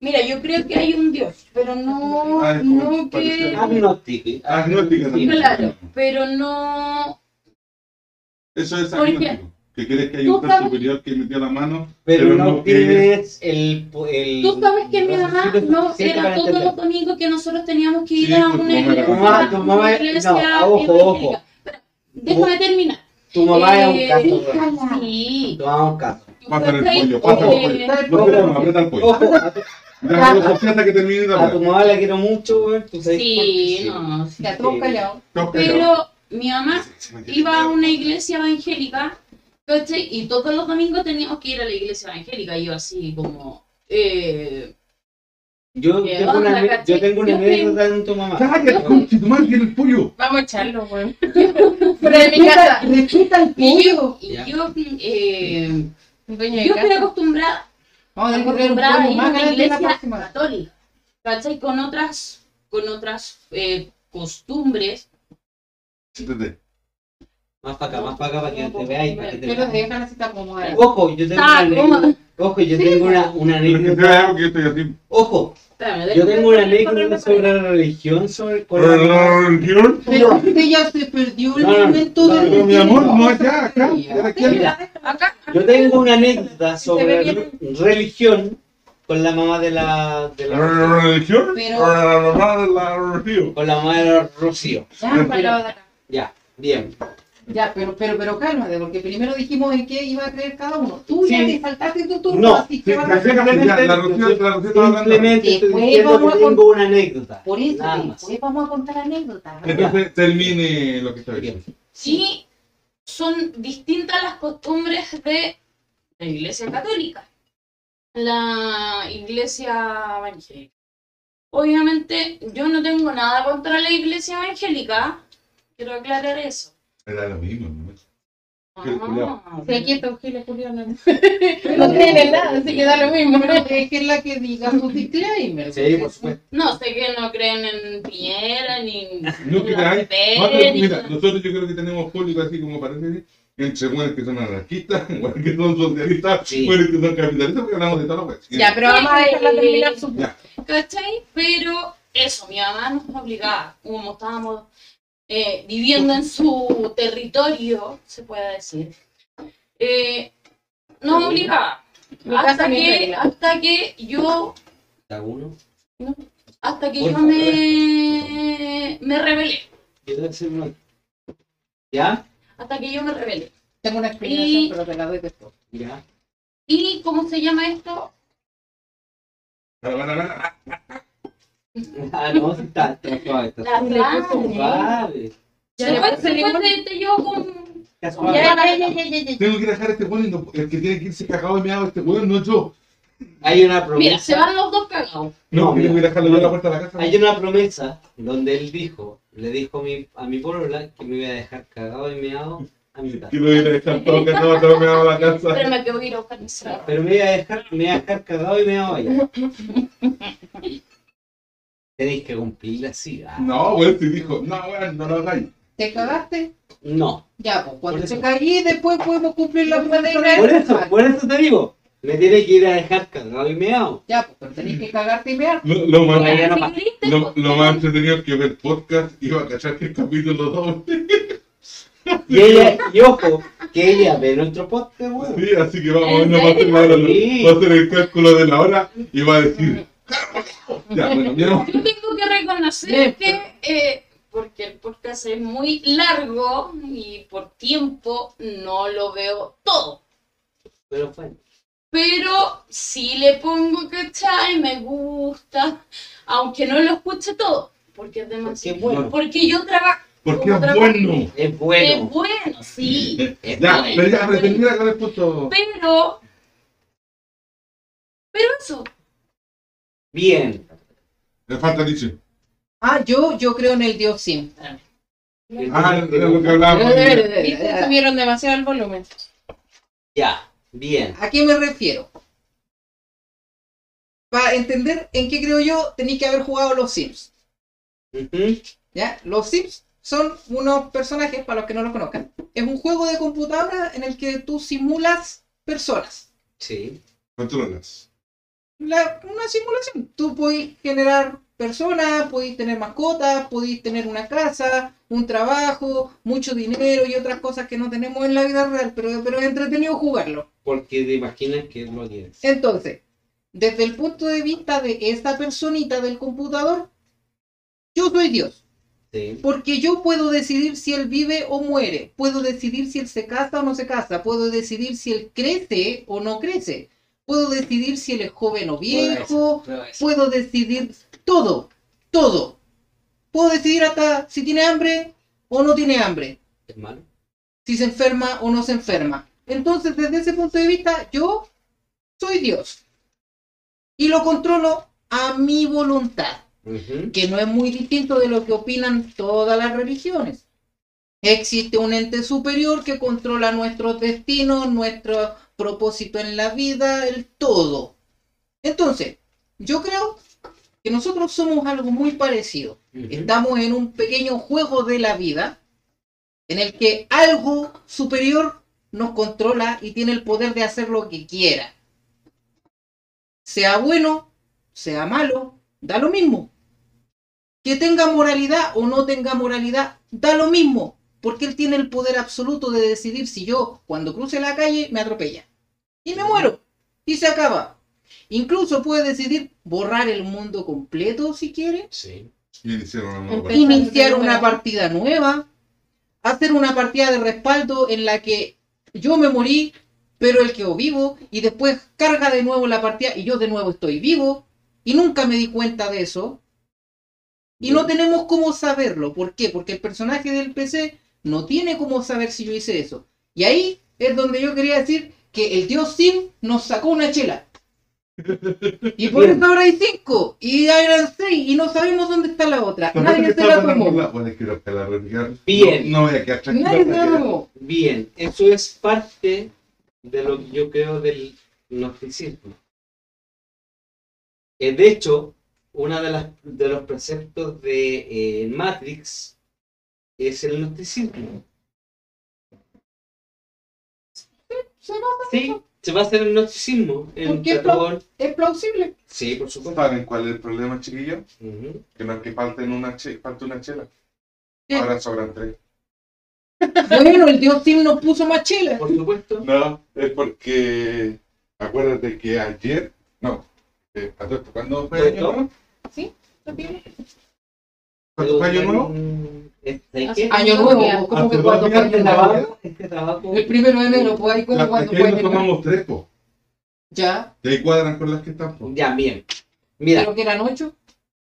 mira, yo creo que hay un Dios, pero no, Ah, no que, Agnóstico. También. claro, pero no, Eso es Porque agnóstico. Que crees que hay tú un ser superior que metió la mano. Pero Pero no no tienes el, el. Tú sabes que mi mamá no era todos los domingos que nosotros teníamos que ir Sí, a pues, una iglesia, Tu mamá- no, ojo, Déjame terminar. Tu mamá es un Eh, caso. déjala. Sí. Tu mamá es un caso. Pásale el pollo, pásale el Eh, pollo. No, no, aprieta el pollo. Hasta que termine a tu mamá la quiero mucho, güey. Sí, no. sí. Ya, todos callados. No, Pero mi mamá iba a una iglesia evangélica, ¿cachai? Y todos los domingos teníamos que ir a la iglesia evangélica. Y yo así como... Eh, Yo ¿Qué tengo onda, una, yo tengo una Yo anécdota en tu mamá. ¡Cállate, concha, tu madre tiene el pollo! vamos a echarlo, güey. Pero en mi casa. Respeta el Y pollo. yo, y Ya. yo, eh, de yo estoy acostumbrada Vamos a acostumbrada a pollo ir a más una la iglesia próxima. católica, ¿cachai? Con otras, con otras eh, costumbres. Más para acá, más para acá para que te veáis. Para que te Pero está cómoda. Ojo, yo tengo Está una anécdota. Ojo, yo tengo una, Pero vea anécdota. Ojo, yo tengo una anécdota sobre acá. la religión, sobre con la. ¿Religión? Pero usted ya se perdió el momento de Pero mi amor, no allá, acá. Mira, Acá. yo tengo una anécdota sobre religión con la mamá de la, de la ¿La religión? Pero- La mamá de la religión. con la mamá de la Rocío. Ya, pero, acá. Ya, bien. Ya, pero, pero, pero cálmate, porque primero dijimos en qué iba a creer cada uno. Tú ya Sí. te saltaste tu turno, No, así que sí, vas ya a. Ya, la Rocío- la Rocío estaba hablando. Simplemente Después vamos que a con- tengo una anécdota. Por eso, Nada más. después vamos a contar anécdotas. Entonces termine lo que está diciendo. Sí, son distintas las costumbres de la iglesia católica, la iglesia evangélica. Obviamente, yo no tengo nada contra la iglesia evangélica, quiero aclarar eso. Era lo mismo, ¿no? Ah, Sí, aquí está Eugenia Juliana. no tiene nada, así que da lo mismo. Es que es la que diga su disclaimer. Sí, por supuesto. No, sé que no creen en Piñera, ni No que la pero ni mira, nosotros yo creo que tenemos público así como parece, entre buenos que son anarquistas, buenos que son socialistas, Sí. buenos que son capitalistas, porque hablamos de todo lo que Ya, pero vamos a dejarla terminar su. ¿Cachai? Pero eso, mi mamá nos obligaba, como estábamos eh, viviendo en su territorio, se puede decir, eh, nos obligaba. Hasta que, hasta que yo, uno. hasta que yo me, me rebelé. ¿Ya? Hasta que yo me rebelé. Tengo una explicación, Y- pero te la doy después. Ya. ¿Y cómo se llama esto? Ah, no, sí está, está suave, está La suave. sangre. Suave. Ya, Después, ya, después ya, te, te llevo con... Está suave. Ya, ya, ya, ya, ya, ya. Tengo que ir a dejar a este weón y no- el que tiene que irse cagado y meado este weón, no yo. Hay una promesa. Mira, se van los dos cagados. No, No, tengo que ir a mira. dejarlo yo a la puerta de la casa. Hay una promesa donde él dijo, le dijo a mi, a mi polola que me iba a dejar cagado y meado a mi casa. Que lo iba a dejar todo cagado, todo me a la casa. Pero me quedo ir a buscar mi. Pero me iba a dejar, me iba a dejar cagado y me iba a vaya. Tenéis que cumplir así. ah. No, weón, si dijo, no, weón, no lo hagáis. ¿Te cagaste? No. Ya, pues cuando Por te caí, después podemos cumplir la promesa de Por eso, por eso te digo. Me tiene que ir a dejar cagado y meado. Ya, pues, pero tenés que cagarte y mear. Lo, lo más, no queriste, lo, pues, lo más entretenido es que ver podcast iba a cachar que el capítulo 2. Y ella, y ojo, que ella ve nuestro podcast, weón. Sí, así que vamos a ¿En ver, va a hacer el cálculo de la hora y va a decir. Ya, bueno. Yo tengo que reconocer que, eh, porque el podcast es muy largo y por tiempo no lo veo todo. Pero bueno. Pero sí le pongo, ¿cachai? Me gusta, aunque no lo escuche todo, porque es Porque demasiado. es bueno. Porque yo trabajo. Porque es trabajo- bueno. Es Es bueno. bueno, sí. Es Ya, bueno. pero ya, pero. Pero. Pero eso. Bien. Le falta dicho. Ah, yo, yo creo en el Dios Sim. Ah, es lo que hablábamos. Viste, subieron demasiado el volumen. Ya, bien. ¿A qué me refiero? Para entender en qué creo yo, tenéis que haber jugado los Sims. ¿ya? Los Sims son unos personajes, para los que no los conozcan. Es un juego de computadora en el que tú simulas personas. Sí. Controlas. La- una simulación. Tú podés generar personas, podéis tener mascotas, podéis tener una casa, un trabajo, mucho dinero y otras cosas que no tenemos en la vida real, pero, pero es entretenido jugarlo. Porque te imaginas que lo tienes. Entonces, desde el punto de vista de esta personita del computador, yo soy Dios. Sí. Porque yo puedo decidir si él vive o muere. Puedo decidir si él se casa o no se casa. Puedo decidir si él crece o no crece. Puedo decidir si él es joven o viejo. Puedo decidir todo. Todo. Puedo decidir hasta si tiene hambre o no tiene hambre. ¿Es malo? Si se enferma o no se enferma. Entonces, desde ese punto de vista, yo soy Dios. Y lo controlo a mi voluntad que no es muy distinto de lo que opinan todas las religiones. Existe un ente superior que controla nuestros destinos, nuestro propósito en la vida, el todo. Entonces, yo creo que nosotros somos algo muy parecido. Estamos en un pequeño juego de la vida en el que algo superior nos controla y tiene el poder de hacer lo que quiera. Sea bueno, sea malo, da lo mismo. Que tenga moralidad o no tenga moralidad, da lo mismo. Porque él tiene el poder absoluto de decidir si yo, cuando cruce la calle, me atropella. Y me muero. Y se acaba. Incluso puede decidir borrar el mundo completo si quiere Sí. Una nueva iniciar una partida nueva, hacer una partida de respaldo en la que yo me morí, pero él quedó vivo, y después carga de nuevo la partida y yo de nuevo estoy vivo, y nunca me di cuenta de eso. Y no tenemos cómo saberlo. ¿Por qué? Porque el personaje del PC no tiene cómo saber si yo hice eso. Y ahí es donde yo quería decir que el dios Sim nos sacó una chela. Y por Bien. eso ahora hay cinco, y ahora eran seis, y no sabemos dónde está la otra. Nadie se la tomó. por la- Bueno, es que lo que la religión- Bien. No, no voy a quedar. Nadie se la tomó. Bien. Eso es parte de lo que yo creo del gnosticismo. Eh, de hecho, uno de, las, de los preceptos de eh, Matrix es el gnosticismo. Se va- Sí, se va a hacer el gnosticismo en ¿Por qué Dragón. Es plausible. Sí, por supuesto. ¿Saben cuál es el problema, chiquillos? Ujú. Que no es que falten una, che falta una chela. ¿Qué? Ahora sobran tres. Bueno, el dios Sim nos puso más chela. Por supuesto. No, es porque acuérdate que ayer, no, eh, a ¿cuándo fue ¿Fue año todo? nuevo? ¿Cuándo fue año nuevo? Este. Año nuevo, como que cuando fue Este trabajo, este trabajo. El primero de enero, pues ahí como cuando fue tomamos tres, po. Ya, ahí cuadran con las que están, po. Ya, bien. Mira, creo que eran ocho.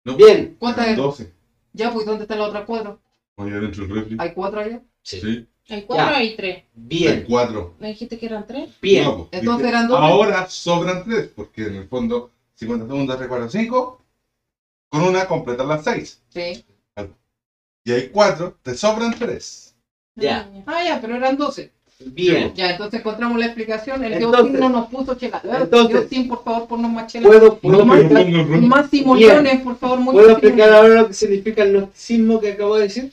No, bien. ¿Cuántas eran? Doce. Ya, pues ¿dónde están las otras cuatro? Oye, dentro del refri. ¿Hay cuatro allá? Sí. Sí, ¿Hay cuatro o hay tres? hay Bien, cuatro. ¿Me dijiste que eran tres? bien. No, po, Entonces dije, eran doce. Ahora sobran tres, porque en el fondo 50 segundos recuerdo 5, con una completan las 6. Sí. Y hay cuatro, te sobran tres. Ya. Ah, ya, pero eran 12. Bien. Ya, entonces encontramos la explicación. El Entonces- Dios no nos puso chela. entonces- Dios por favor, ponnos más chela. ¿Puedo, No, puedo, más simuliones, por favor, muy ¿puedo explicar ahora lo que significa el gnosticismo que acabo de decir?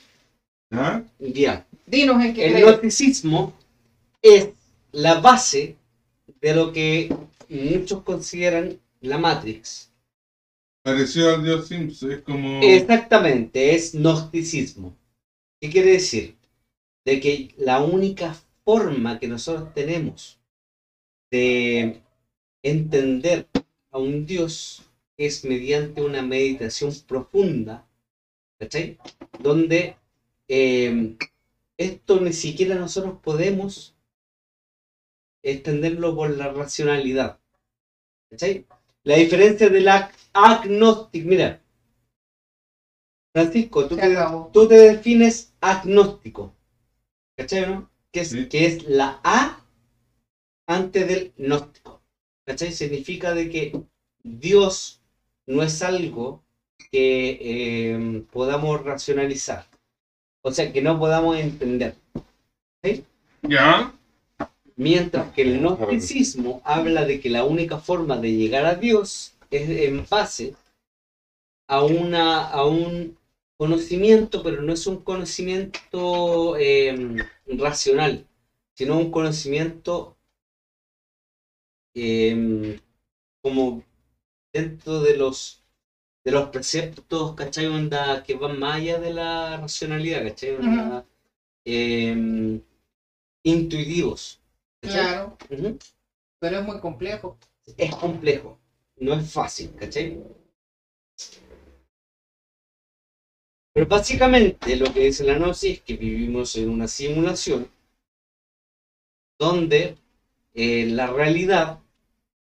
¿Ah? Bien. Dinos en qué El gnosticismo es la base de lo que muchos consideran la Matrix. Parecido al dios Sims, es como... Exactamente, es gnosticismo. ¿Qué quiere decir? De que la única forma que nosotros tenemos de entender a un Dios es mediante una meditación profunda, ¿cachai? Donde eh, esto ni siquiera nosotros podemos extenderlo por la racionalidad. ¿Cachai? La diferencia del ag- agnóstico, mira, Francisco, tú te, acabó. tú te defines agnóstico. ¿Cachai, no? Que es, Sí. que es la A antes del gnóstico. ¿Cachai? Significa de que Dios no es algo que eh, podamos racionalizar. O sea, que no podamos entender. ¿Ya? Mientras que el gnosticismo habla de que la única forma de llegar a Dios es en base a, una, a un conocimiento, pero no es un conocimiento eh, racional, sino un conocimiento eh, como dentro de los de los preceptos, ¿cachai? Onda, que van más allá de la racionalidad, ¿cachai? Onda, eh, intuitivos. ¿cachai? Claro, pero es muy complejo. Es complejo, no es fácil, ¿cachai? Pero básicamente lo que dice la gnosis es que vivimos en una simulación donde eh, la realidad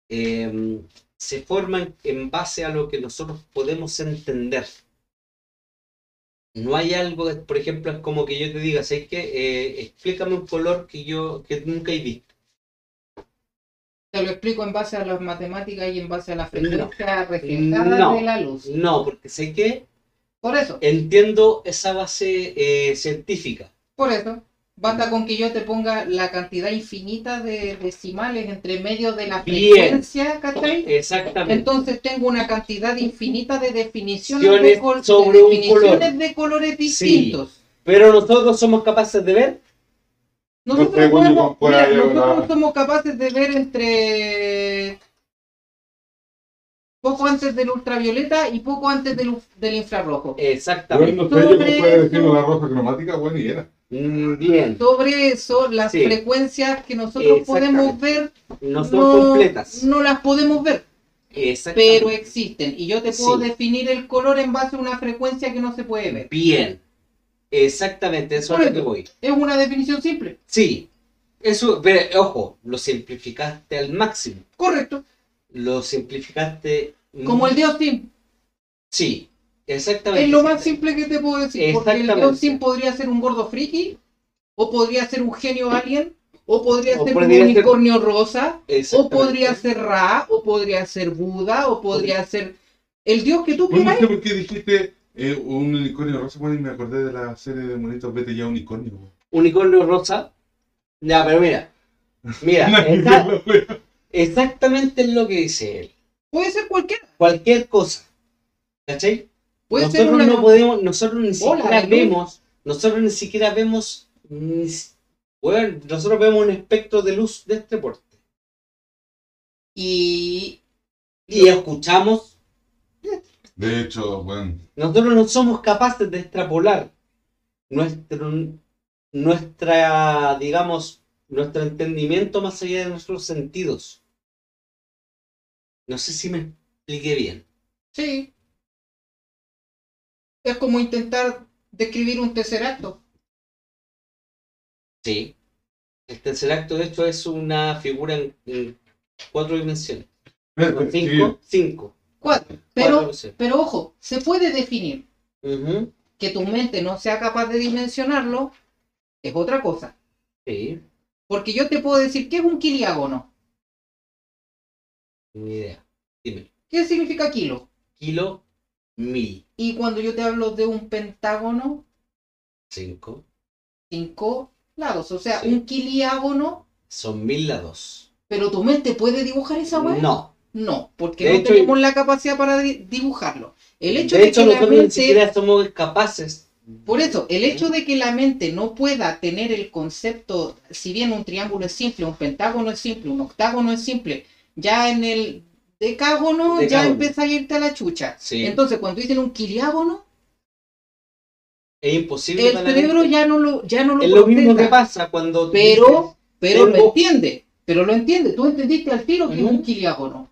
eh, se forma en, base a lo que nosotros podemos entender. No hay algo, por ejemplo, como que yo te diga, ¿sabes qué? Eh, explícame un color que yo que nunca he visto. Te lo explico en base a las matemáticas y en base a la frecuencia reflejada No. de la luz. No, porque sé que Por eso, entiendo esa base eh, científica. por eso. Basta con que yo te ponga la cantidad infinita de decimales entre medio de la frecuencia, ¿cachai? Exactamente. Entonces tengo una cantidad infinita de definiciones, de, col- sobre de un definiciones color. de colores distintos. Pero nosotros somos capaces de ver. Nosotros, podemos- mira, somos capaces de ver entre poco antes del ultravioleta y poco antes del, infrarrojo. Exactamente. Bueno, no sé Sobre cómo puede decirlo eso- la rosa cromática, bueno, y era. Mm, Bien. Sobre eso, las Sí. frecuencias que nosotros podemos ver No son completas. no las podemos ver, pero existen. Y yo te puedo Sí. definir el color en base a una frecuencia que no se puede ver. Bien. Exactamente, eso es a lo que voy. Es una definición simple. Sí. Eso, pero ojo, lo simplificaste al máximo. Correcto. Lo simplificaste. Como el dios Sim. Sí, exactamente. Es lo más simple que te puedo decir. Porque el dios Sim podría ser un gordo friki, o podría ser un genio alien, o podría O ser podría un ser- unicornio rosa, o podría ser Ra, o podría ser Buda, o podría ser el dios que tú Bueno, no quieras. sé por qué dijiste eh, un unicornio rosa, bueno, y me acordé de la serie de monitos Vete ya unicornio. Unicornio rosa. Ya, pero mira. Mira, wea. exactamente es lo que dice él. Puede ser cualquiera. Cualquier cosa. ¿Cachai? Puede nosotros ser una. no podemos, nosotros ni siquiera vemos, nosotros ni siquiera vemos, ni bueno, nosotros vemos un espectro de luz de este porte. Y Y escuchamos, De hecho, bueno, nosotros no somos capaces de extrapolar nuestro, nuestra, digamos, nuestro entendimiento más allá de nuestros sentidos. No sé si me expliqué bien. sí. Es como intentar describir un tercer acto. Sí. El tercer acto, de hecho, es una figura en, en cuatro dimensiones. Cinco, cinco. Cuatro. cuatro Pero, pero ojo, se puede definir. Que tu mente no sea capaz de dimensionarlo es otra cosa. Sí, Porque yo te puedo decir qué es un kiliágono. ni idea. Dime. ¿Qué significa kilo? Kilo, mil, Y cuando yo te hablo de un pentágono, cinco. 5, lados. O sea, Sí. un kiliágono, Son mil lados. pero tu mente puede dibujar esa weá. No. No, porque De no hecho, tenemos la capacidad para di- dibujarlo. El hecho de de, hecho, que la nosotros ni mente, siquiera somos capaces. por eso, el hecho de que la mente no pueda tener el concepto, si bien un triángulo es simple, un pentágono es simple, un octágono es simple, ya en el decágono, ya empieza a irte a la chucha. Sí. Entonces, cuando dicen un kiliágono, Es imposible el la cerebro ya no lo, ya no lo Es lo mismo que pasa cuando. Pero, pero lo entiende, pero lo entiende. Tú entendiste al tiro que es un kiliágono.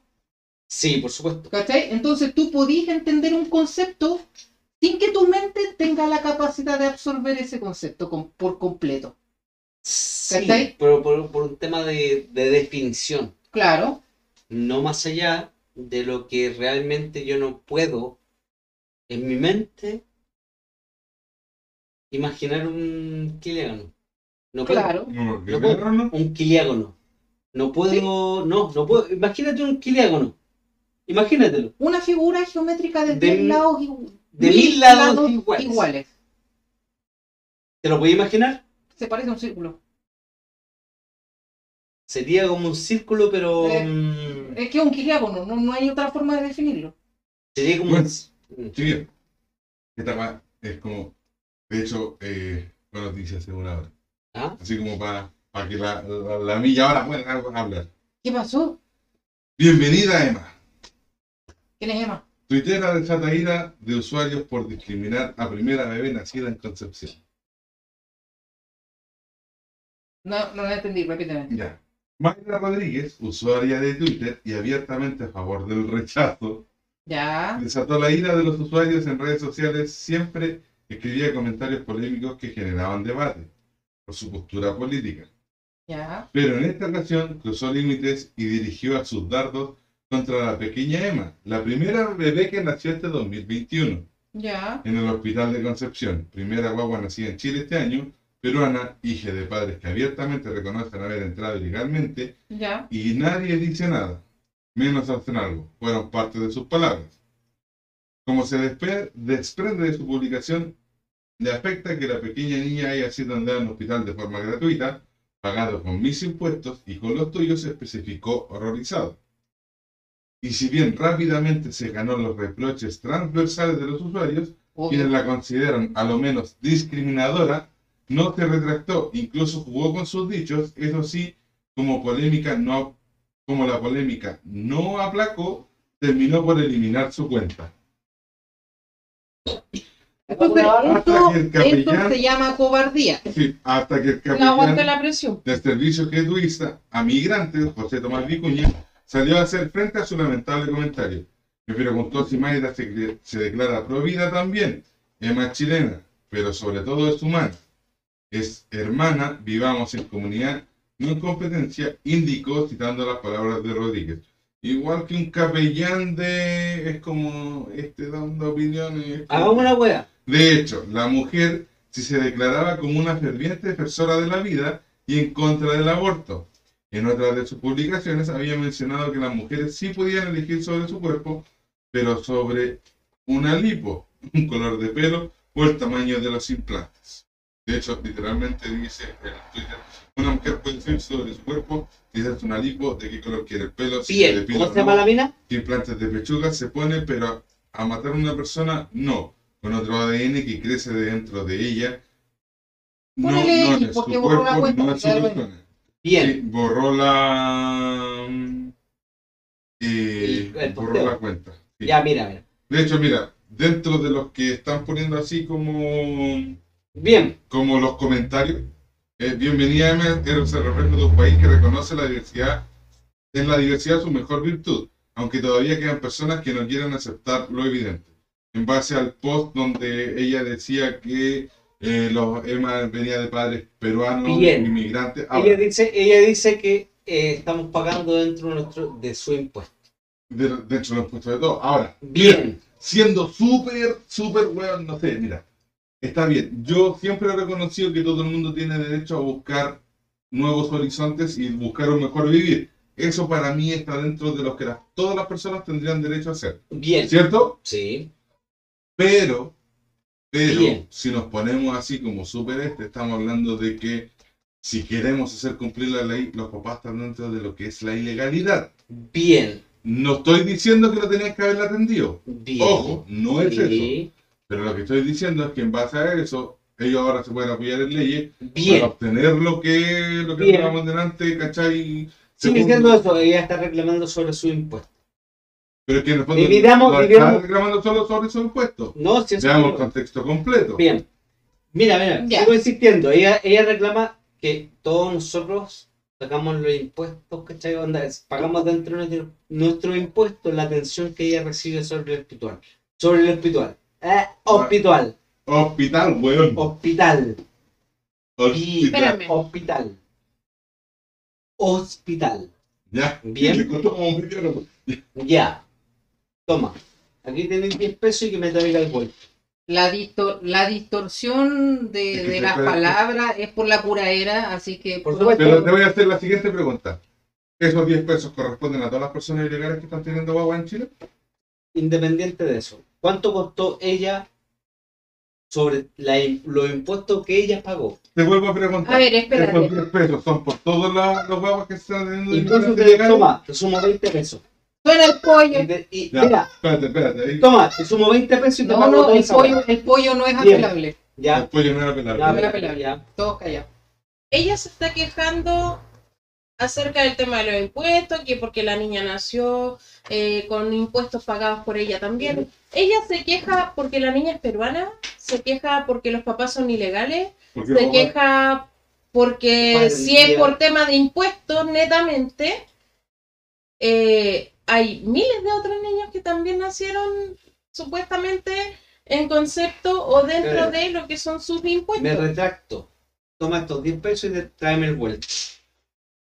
Sí, por supuesto. ¿Cachai? Entonces tú podías entender un concepto sin que tu mente tenga la capacidad de absorber ese concepto con- por completo. Sí, pero por, por un tema de, de definición. Claro, No más allá de lo que realmente yo no puedo en mi mente imaginar un kiliágono. No puedo. claro. No, No puedo. Un kiliágono. No puedo. No, no puedo. Imagínate un kiliágono. Imagínatelo. Una figura geométrica de, De 10 mil- lados, igu- de mil lados iguales. ¿Te lo puedes imaginar? Se parece a un círculo. Sería como un círculo, pero. Eh, mm, Es que es un kiliágono, no, no hay otra forma de definirlo. sería como Bueno. un. Sí, esta va es como, de hecho, eh, fue noticia hace una hora. ¿Ah? Así como para que la, la, la milla ahora pueda hablar. ¿Qué pasó? Bienvenida, Emma. ¿Quién es Emma? Tuitera desata ira de usuarios por discriminar a primera bebé nacida en Concepción. No, no lo entendí, repíteme. Ya. Mayra Rodríguez, usuaria de Twitter y abiertamente a favor del rechazo, Ya, desató la ira de los usuarios en redes sociales, siempre escribía comentarios polémicos que generaban debate por su postura política. ya, Pero en esta ocasión cruzó límites y dirigió a sus dardos contra la pequeña Emma, la primera bebé que nació este 2021 ya, en el Hospital de Concepción, primera guagua nacida en Chile este año, peruana, hija de padres que abiertamente reconocen haber entrado ilegalmente ya. y nadie dice nada, menos hacen algo, fueron parte de sus palabras. Como se desprende de su publicación, le afecta que la pequeña niña haya sido andada en hospital de forma gratuita, pagado con mis impuestos y con los tuyos, especificó horrorizado. Y si bien rápidamente se ganó los reproches transversales de los usuarios, quienes Obvio. la consideran a lo menos discriminadora, no se retractó, incluso jugó con sus dichos, eso sí, como polémica no, como la polémica no aplacó, terminó por eliminar su cuenta. Entonces, esto, que el esto capellán- se llama cobardía. Sí, hasta que el No aguanta capellán la presión. del servicio jesuita a migrantes, José Tomás Vicuña, salió a hacer frente a su lamentable comentario. Me preguntó si Mayra se, se declara provida también. Emma es chilena, pero sobre todo es humana. Es hermana, vivamos en comunidad, no en competencia, indicó citando las palabras de Rodríguez. Igual que un capellán de... es como este dando opiniones. Hagamos una wea. De hecho, la mujer si se declaraba como una ferviente defensora de la vida y en contra del aborto. En otra de sus publicaciones había mencionado que las mujeres sí podían elegir sobre su cuerpo, pero sobre una lipo, un color de pelo o el tamaño de los implantes. De hecho, literalmente dice en Twitter, una mujer puede elegir sobre su cuerpo si es una lipo, de qué color quiere el pelo, si se Bien, ¿cómo se llama no la mina? qué implantes de pechuga se pone, pero a matar a una persona, no. Con otro ADN que crece dentro de ella. No, Ponele no X, porque su borró cuenta, no es su persona. Bien. Sí, borró la... eh, El- borró la cuenta. sí. Ya, mira, mira. De hecho, mira, dentro de los que están poniendo así como Bien. como los comentarios. Eh, bienvenida, el reflejo de un país que reconoce la diversidad, en la diversidad su mejor virtud, aunque todavía quedan personas que no quieren aceptar lo evidente. En base al post donde ella decía que eh, los Emma venía de padres peruanos, Bien. inmigrantes. Ella dice, ella dice que eh, estamos pagando dentro de, nuestro, de su impuesto. de, de los puestos de todo. Ahora, Bien. siendo súper, súper weón, no sé, mira, está bien. Yo siempre he reconocido que todo el mundo tiene derecho a buscar nuevos horizontes y buscar un mejor vivir. Eso para mí está dentro de lo que las- todas las personas tendrían derecho a hacer. Bien. ¿Cierto? Sí. Pero, pero, Bien. si nos ponemos así como súper este, estamos hablando de que Si queremos hacer cumplir la ley, los papás están dentro de lo que es la ilegalidad. Bien, No estoy diciendo que lo tenían que haber atendido. bien. Ojo, no es eso. Sí, Pero lo que estoy diciendo es que en base a eso, ellos ahora se pueden apoyar en leyes para Bien. obtener lo que, lo que Bien. delante, ¿cachai? Según- siendo eso, ella está reclamando sobre su impuesto. Pero es que en el fondo Dividamos- no dividamos- está reclamando solo sobre su impuesto. No, si eso Veamos el contexto completo. Bien. Mira, mira, Ya. sigo insistiendo. Ella, ella reclama que todos nosotros pagamos los impuestos, ¿cachai? Onda, es- pagamos dentro de nuestro, nuestro impuesto la atención que ella recibe sobre el hospital. Sobre el hospital. Eh, hospital. Hospital, weón. Hospital. Hospital. Hospital. Hospital. Ya. Bien. Ya. Toma. Aquí tenéis 10 pesos y que me traiga el vuelto. La, disto- la distorsión de, Es que de se las palabras es por la curaera, así que Por supuesto. Pero te voy a hacer la siguiente pregunta. ¿Esos 10 pesos corresponden a todas las personas ilegales que están teniendo guagua en Chile? independiente de eso, ¿cuánto costó ella sobre la, los impuestos que ella pagó? Te vuelvo a preguntar. A ver, ¿Esos espérate. 10 pesos son por todos los, guaguas que están teniendo Impuestos inmigrantes de ilegales? toma, te sumo 20 pesos. Suena el pollo. Y, te- y- Ya, mira, espérate, espérate. Ahí. toma, te sumo 20 pesos y te No, pago no, toda el pollo, el pollo no es apelable. Ya, El pollo no era pelable. ya, no era ya. Todos callados. ella se está quejando acerca del tema de los impuestos, que porque la niña nació eh, con impuestos pagados por ella también. Ella se queja porque la niña es peruana, se queja porque los papás son ilegales, se queja porque Padre, si es por tema de impuestos netamente, eh, hay miles de otros niños que también nacieron supuestamente en concepto o dentro Eh, de lo que son sus Me impuestos. retracto. Toma estos 10 pesos y tráeme el vuelto.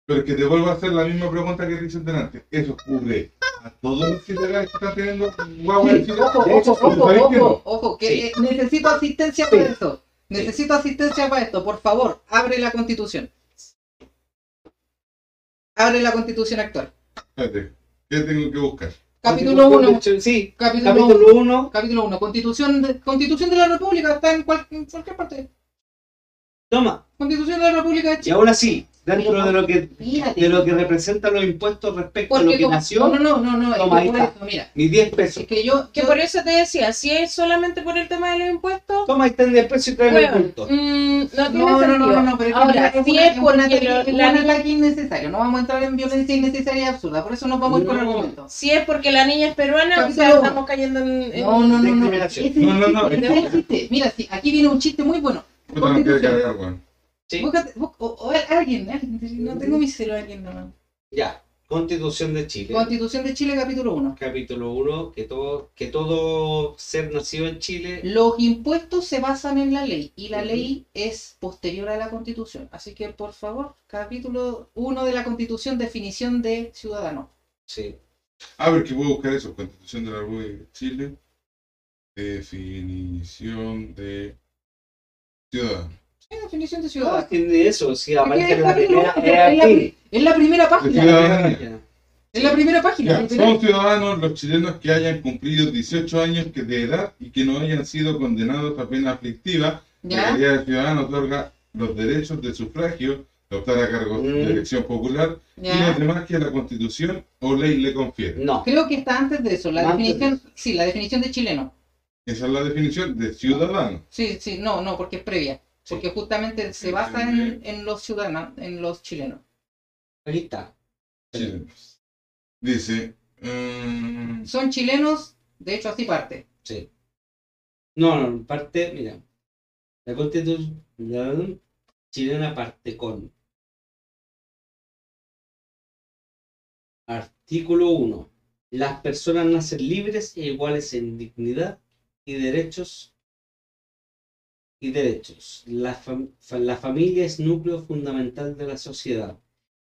Pero que te vuelvo a hacer la misma pregunta que te hice delante. ¿Eso cubre a todos los que están teniendo guagua en Chile? Ojo, ojo, ojo, ojo, ojo, que Sí. eh, necesito asistencia Sí. para esto. Necesito asistencia para esto. Por favor, abre la constitución. Abre la constitución actual. ¿Qué tengo que buscar? Capítulo Constitución 1. de Ch- Sí, Capítulo capítulo 1. Capítulo 1. Constitución de, Constitución de la República. Está en, cual- en cualquier parte. Toma. Constitución de la República de Y Chile. ahora sí, dentro de lo que de lo que representan los impuestos respecto a lo que como- nació, No, no, no, no. es Toma, que ahí está. mira. mis 10 pesos. Es que yo. Que yo- por eso te decía, si es solamente por el tema de los impuestos, Toma, ahí están 10 pesos y el bueno, mm, no tiene No, no, sentido. no, no, no, pero es que Ahora, es si una- es es porque lo- es la niña, ataque innecesario. No vamos a entrar en violencia innecesaria y absurda. Por eso nos vamos a ir por No. argumentos. si es porque la niña es peruana, o sea, estamos cayendo en... en- No, no, no, no. es No, no, el no, es es que- el. Mira, aquí viene un chiste muy bueno. Sí. Búscate, bú- o, o alguien, alguien, no tengo mi celo alguien nomás. Ya, Constitución de Chile. Constitución de Chile, capítulo 1. Capítulo 1, que todo, que todo ser nacido en Chile, Los impuestos se basan en la ley y la ley es posterior a la constitución. Así que, por favor, capítulo 1 de la constitución, definición de ciudadano. sí. A ver, que voy a buscar eso. Constitución de la República de Chile. Definición de ciudadano. Definición de No, ciudadano. tiene eso, sí, aparece Es en la que- primera. es es la- primera página. Es la primera página. Ya, son ciudadanos los chilenos que hayan cumplido 18 años de edad y que no hayan sido condenados a pena aflictiva. La de ciudadano otorga los derechos de sufragio, de optar a cargos Mm. de elección popular y ¿Ya? los demás que la constitución o ley le confiere. No, Creo que está antes de eso. La Antes de definición, sí, la definición de chileno. Esa es la definición de ciudadano. Sí, sí, no, no, porque es previa. Sí. Porque justamente se basa en, en los ciudadanos, en los chilenos. aquí está. chilenos. Dice, mm, Son chilenos, de hecho así parte. Sí. No, no, parte, mira. La constitución chilena parte con artículo 1. Las personas nacen libres e iguales en dignidad y derechos y derechos. La, fam- la familia es núcleo fundamental de la sociedad.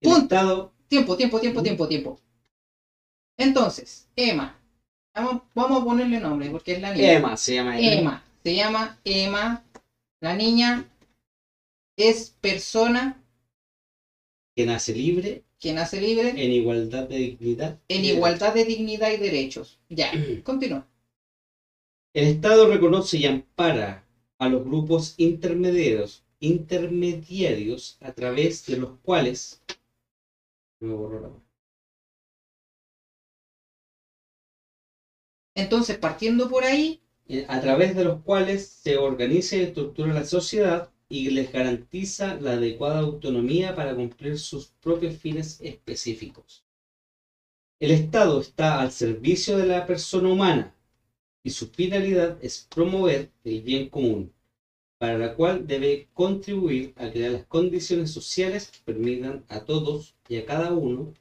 El Punto. Estado, Tiempo, tiempo, tiempo, tiempo, tiempo. Entonces, Emma. Vamos, vamos a ponerle nombre porque es la niña. Emma se llama ella. Emma. Se llama Emma. La niña es persona que nace libre que nace libre en igualdad de dignidad. en igualdad de dignidad y derechos. Ya, continúa. El Estado reconoce y ampara a los grupos intermediarios, intermediarios a través de los cuales Entonces, partiendo por ahí, eh, a través de los cuales se organiza y estructura la sociedad y les garantiza la adecuada autonomía para cumplir sus propios fines específicos. El Estado está al servicio de la persona humana y su finalidad es promover el bien común, para la cual debe contribuir a crear las condiciones sociales que permitan a todos y a cada uno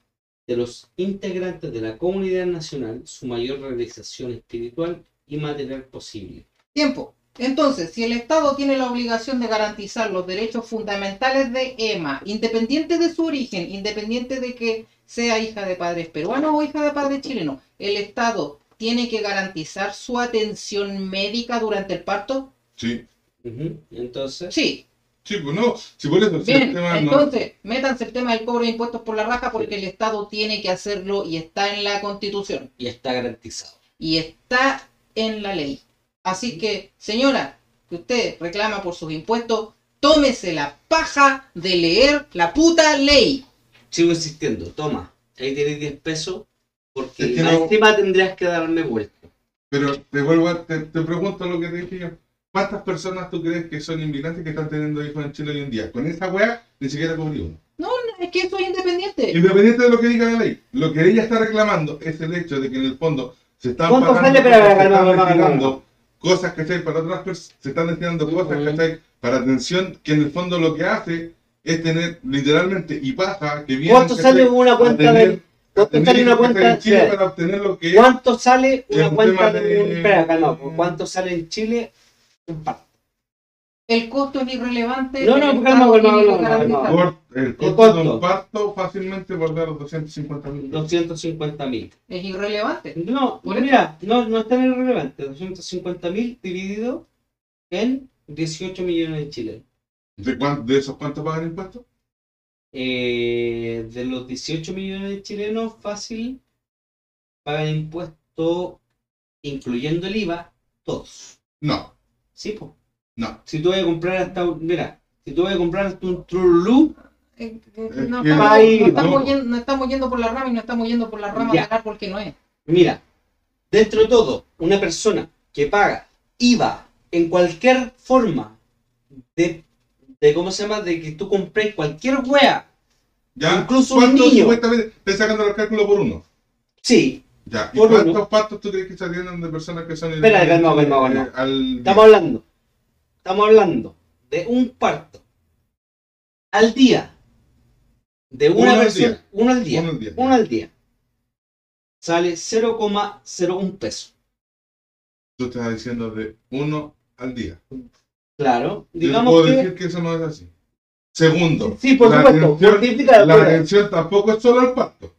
de los integrantes de la comunidad nacional su mayor realización espiritual y material posible. tiempo. Entonces, si el Estado tiene la obligación de garantizar los derechos fundamentales de Emma, independiente de su origen, independiente de que sea hija de padres peruanos o hija de padres chilenos, el Estado tiene que garantizar su atención médica durante el parto. Sí. Entonces, Sí, Sí, pues no. Si por eso, si el Bien, tema no- entonces, métanse el tema del cobro de impuestos por la raja porque el Estado tiene que hacerlo y está en la Constitución y está garantizado. y está en la ley. Así que, señora, que usted reclama por sus impuestos, tómese la paja de leer la puta ley. Sigo insistiendo, toma, ahí tienes 10 pesos, porque Es que más no- encima tendrías que darme vuelta. Pero te vuelvo a, te, te pregunto lo que te dije yo. ¿Cuántas personas tú crees que son inmigrantes que están teniendo hijos en Chile hoy en día? Con esa weá ni siquiera cubrí uno. No, no, es que eso es independiente. Independiente de lo que diga la ley, lo que ella está reclamando es el hecho de que en el fondo se están ¿Cuánto pagando sale? Cosas, espera, se están calma, calma, destinando cosas ¿cachai? para otras personas, se están destinando cosas Ujú. ¿cachai? para atención que en el fondo lo que hace es tener literalmente y paja que viene ¿Cuánto sale una cuenta de ¿Cuánto sale una cuenta? en Chile espera, para obtener lo que es ¿Cuánto sale una cuenta de, de- ¿cuánto sale en Chile un parto? El costo es irrelevante. No, el no, calma, garantizarlo. Por- el costo de un parto fácilmente por dar 250 mil. 250 mil. Es irrelevante. No, mira, no, no es tan irrelevante. 250 mil dividido en 18 millones de chilenos. ¿De, cuán- ¿De esos cuántos pagan impuestos? Eh, de los 18 millones de chilenos, fácil, pagan impuesto, incluyendo el IVA, todos. No, Sí, pues. no. Si tú vas a comprar hasta un, mira, si tú vas a comprar hasta un Trulú, Eh, eh, No, Ay, no estamos yendo, no estamos yendo por la rama y no estamos yendo por la rama Ya. del árbol que no es. mira, dentro de todo, una persona que paga IVA en cualquier forma de, de ¿cómo se llama? De que tú compres cualquier wea, ¿Ya? Incluso un ¿Cuántos niño. supuestamente estás sacando los cálculos por uno? sí, Ya. ¿Y Por cuántos uno. partos tú crees que se atienden de personas que son Espera, inmigrantes, calma, calma, calma. eh, al Estamos hablando, estamos hablando de un parto al día de una Uno persona, uno al día, Uno al día. uno al día, sale 0,01 peso. Tú estás diciendo de uno al día. Claro, digamos puedo que decir que eso no es así. Segundo, sí, por la supuesto, atención- la atención tampoco es solo el parto.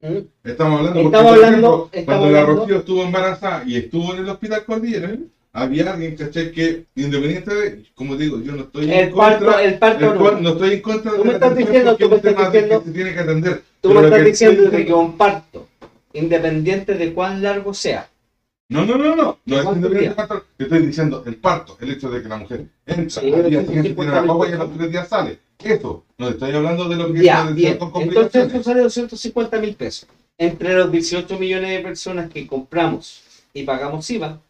¿Mm? Estamos hablando, Estamos hablando- estamos cuando la hablando- Rocío estuvo embarazada y estuvo en el hospital Cordillera, había alguien, ¿cachai? Que independiente de, como digo, yo no estoy El parto, el parto el no. no estoy en contra Tú de me la estás diciendo, tú me estás diciendo- que se tiene que atender. Tú me estás que diciendo de que un parto, independiente de cuán largo sea, No, no, no, no. No de estoy diciendo el parto, el hecho de que la mujer entra, Sí, al día siguiente tiene la guagua y a los tres días sale. Eso. No estoy hablando de lo que ya, es bien. Entonces eso sale 250 mil pesos. Entre los 18 millones de personas que compramos y pagamos IVA,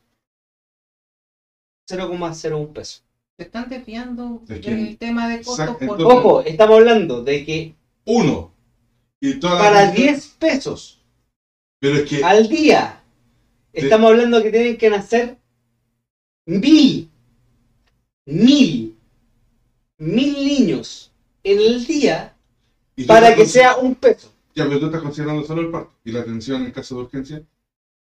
0,01 peso. Se están desviando del tema de costos Exacto, por entonces- Ojo, estamos hablando de que Uno. Y toda para gente- 10 pesos Pero es que al día, estamos hablando que tienen que nacer mil, mil, mil niños en el día para que sea un peso. Ya, pero tú estás considerando solo el parto y la atención en caso de urgencia.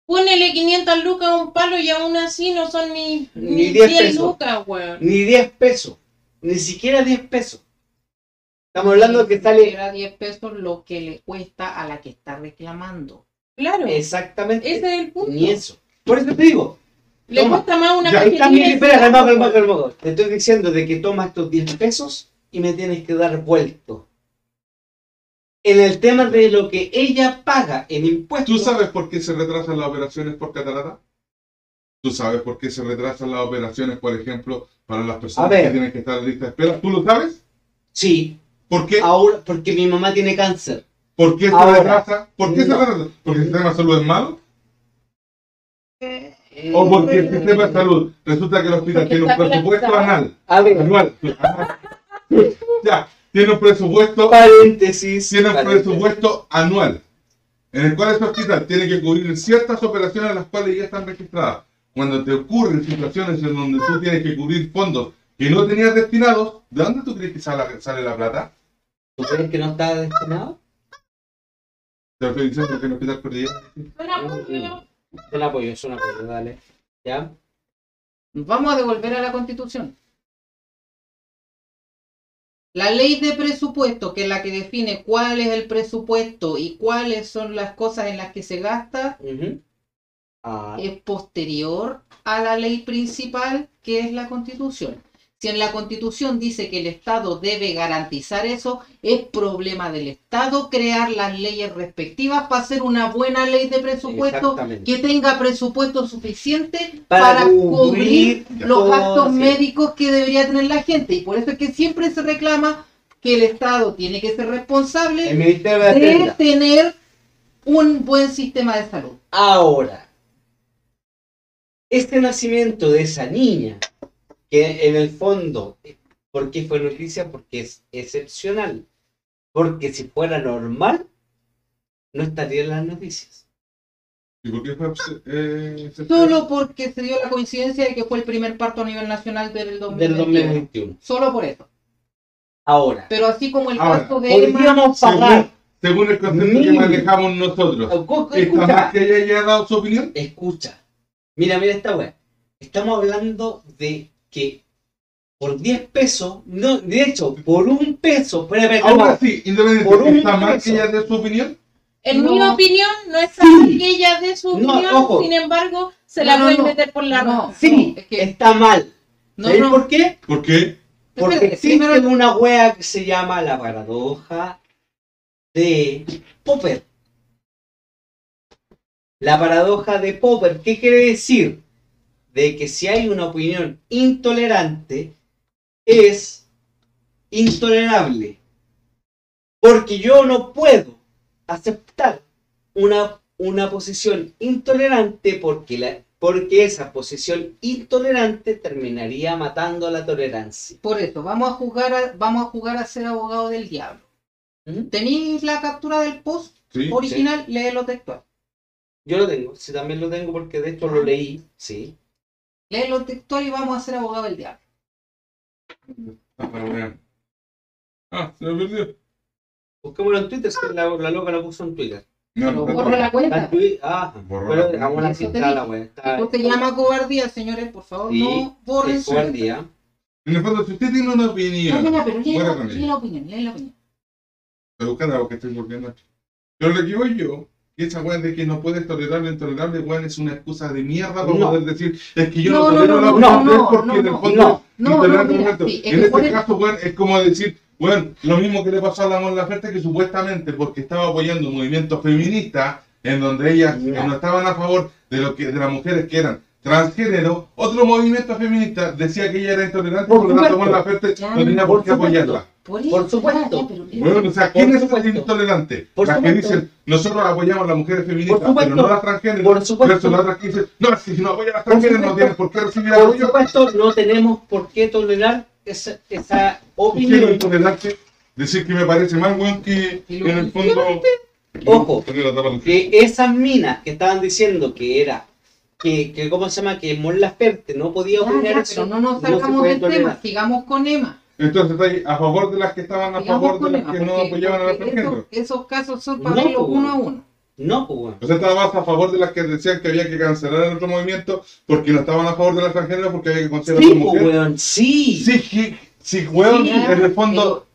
Ponele 500 lucas a un palo y aún así no son ni, Ni ni 10 10 pesos. lucas, weón. Ni 10 pesos, ni siquiera 10 pesos. Estamos hablando que sale Era 10 pesos lo que le cuesta a la que está reclamando. Claro, exactamente ese es el punto. ni eso. Por eso te digo, Le Toma. cuesta más una Ya, ahí está cajetilla de espera, calma, calma, calma. Te estoy diciendo de que toma estos 10 pesos y me tienes que dar vuelto. En el tema de lo que ella paga en impuestos. ¿Tú sabes por qué se retrasan las operaciones por catarata? ¿Tú sabes por qué se retrasan las operaciones, por ejemplo, para las personas que tienen que estar en lista de espera? ¿Tú lo sabes? Sí, ¿Por qué? ahora, porque mi mamá tiene cáncer. ¿Por qué se Ahora. retrasa? ¿Por qué se retrasa? ¿Porque el sistema de salud es malo? Eh, ¿O porque el sistema de salud resulta que el hospital tiene un presupuesto anal? A ver, Anual. ya, tiene un presupuesto, paréntesis. tiene un paréntesis. presupuesto anual, en el cual ese hospital tiene que cubrir ciertas operaciones las cuales ya están registradas. Cuando te ocurren situaciones en donde tú tienes que cubrir fondos que no tenías destinados, ¿de dónde tú crees que sale, sale la plata? ¿Tú crees que no está destinado? Te lo estoy diciendo que en el hospital cordillera. Buen apoyo. Es un apoyo, es un apoyo, dale. ¿Ya? Vamos a devolver a la constitución. La ley de presupuesto, que es la que define cuál es el presupuesto y cuáles son las cosas en las que se gasta. Ah, es posterior a la ley principal, que es la constitución. Si en la constitución dice que el Estado debe garantizar eso, es problema del Estado crear las leyes respectivas para hacer una buena ley de presupuesto que tenga presupuesto suficiente Para para, cubrir los todo, gastos sí. médicos que debería tener la gente. Y por eso es que siempre se reclama que el Estado tiene que ser responsable de tener un buen sistema de salud. Ahora, este nacimiento de esa niña, que en el fondo, ¿por qué fue noticia? Porque es excepcional. Porque si fuera normal, no estaría en las noticias. ¿Y por qué fue eh, Solo porque se dio la coincidencia de que fue el primer parto a nivel nacional del 2021. Del 2021. Solo por eso. Ahora, Pero así como el Ahora, caso de Emma, podríamos según, pagar. según el concepto que manejamos nosotros, Escucha, ¿está más que ella haya dado su opinión? escucha. Mira, mira esta weá. Estamos hablando de que por 10 pesos, no, de hecho, por un peso, espera, espera, Ahora sí, independiente, Por un ¿está mal que ella dé su opinión? En No. mi opinión, no es Sí. así que ella dé su No, opinión, ojo. sin embargo, se No, la no, pueden no. meter por la No. raja. Sí, es que- está mal. no, ¿Sabéis no, por qué? ¿Por qué? Porque Espérate, existe primero- una wea que se llama la paradoja de Popper. La paradoja de Popper, ¿qué quiere decir? De que si hay una opinión intolerante, es intolerable. Porque yo no puedo aceptar una, una posición intolerante porque, la, porque esa posición intolerante terminaría matando a la tolerancia. por eso, vamos a jugar a, vamos a jugar a ser abogado del diablo. ¿Mm? ¿Tenéis la captura del post Sí. original? Léelo textual. Yo lo tengo, sí, también lo tengo porque de hecho lo leí, sí. Léelo textual y vamos a ser abogado del diablo. Ah, pero bueno. Ah, se me perdió. Busquémoslo en Twitter, si la, la loca lo puso en Twitter. No, no. la cuenta. ah, Borra pero la cuenta. está digo. la Esto se llama cobardía, señores, por favor, Sí, no borren su cobardía. En el fondo, si usted tiene una opinión, no, no, pero lee, la- lee la opinión, lee la opinión. Pero buscando algo que estoy volviendo aquí. Pero lo que voy yo, que esa weá de que no puedes tolerar lo intolerable, weón, es una excusa de mierda para No. poder decir, es que yo No, no, no, tolero no, la no, porque no, en el no, fondo no. es No, sí, es En este caso, weón, es como decir, bueno, lo mismo que le pasó a la Mon Laferte, que supuestamente porque estaba apoyando un movimiento feminista, en donde ellas No. eh, no estaban a favor de lo que de las mujeres que eran transgénero, otro movimiento feminista decía que ella era intolerante, Por por lo tanto. Mon Laferte no tenía por qué supuesto. apoyarla. Por, Por supuesto. pero Bueno, o sea, Por ¿quién es el intolerante? Por las que supuesto. dicen, nosotros apoyamos a las mujeres feministas, Por supuesto. pero no a las transgéneros. Por supuesto. Versus las otras que dicen, no, si no apoyan a las Por transgéneros no tienen por qué recibir Por apoyo. supuesto, no tenemos por qué tolerar esa, esa ¿Y quiero opinión. intolerante? Decir que me parece más weón que en el fondo. Ojo. Que esas minas que estaban diciendo que era, que, que ¿cómo se llama? Que Mon Laferte no podía opinar ya, eso. pero no nos no puede del tema, sigamos con Emma. Entonces está ahí a favor de las que estaban a favor de las que no apoyaban a las porque transgéneros. esos, casos son para No, verlos pues, uno a uno. No, pues bueno. O sea, estabas a favor de las que decían que había que cancelar el otro movimiento porque no estaban a favor de las transgéneros porque había que considerar a Sí, las pues mujeres. weón, sí. Sí, sí, sí, weón, Sí, en el fondo.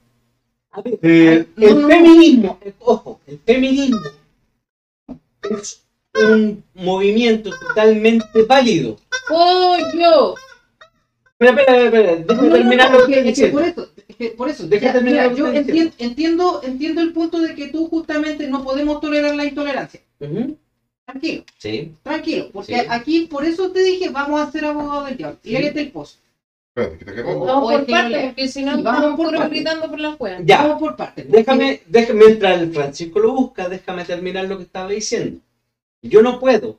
A ver, eh, el no. feminismo, el- ojo, el feminismo es un movimiento totalmente válido. Pollo. Espera, espera, espera, déjame no, terminar no, lo que es que- es por diciendo. eso, es que por eso. Deja ya, terminar mira, lo que yo entiendo, entiendo, entiendo el punto de que tú justamente no podemos tolerar la intolerancia. Tranquilo, Sí. tranquilo. Porque Sí. aquí, por eso te dije, vamos a ser abogados del diablo. Sí. Léete el post. Espérate, que te Vamos es por lea. porque si no Sí, vamos por puro partes. gritando por las weas. Ya. Vamos por partes. Déjame, déjame, mientras el Francisco lo busca, déjame terminar lo que estaba diciendo. Yo no puedo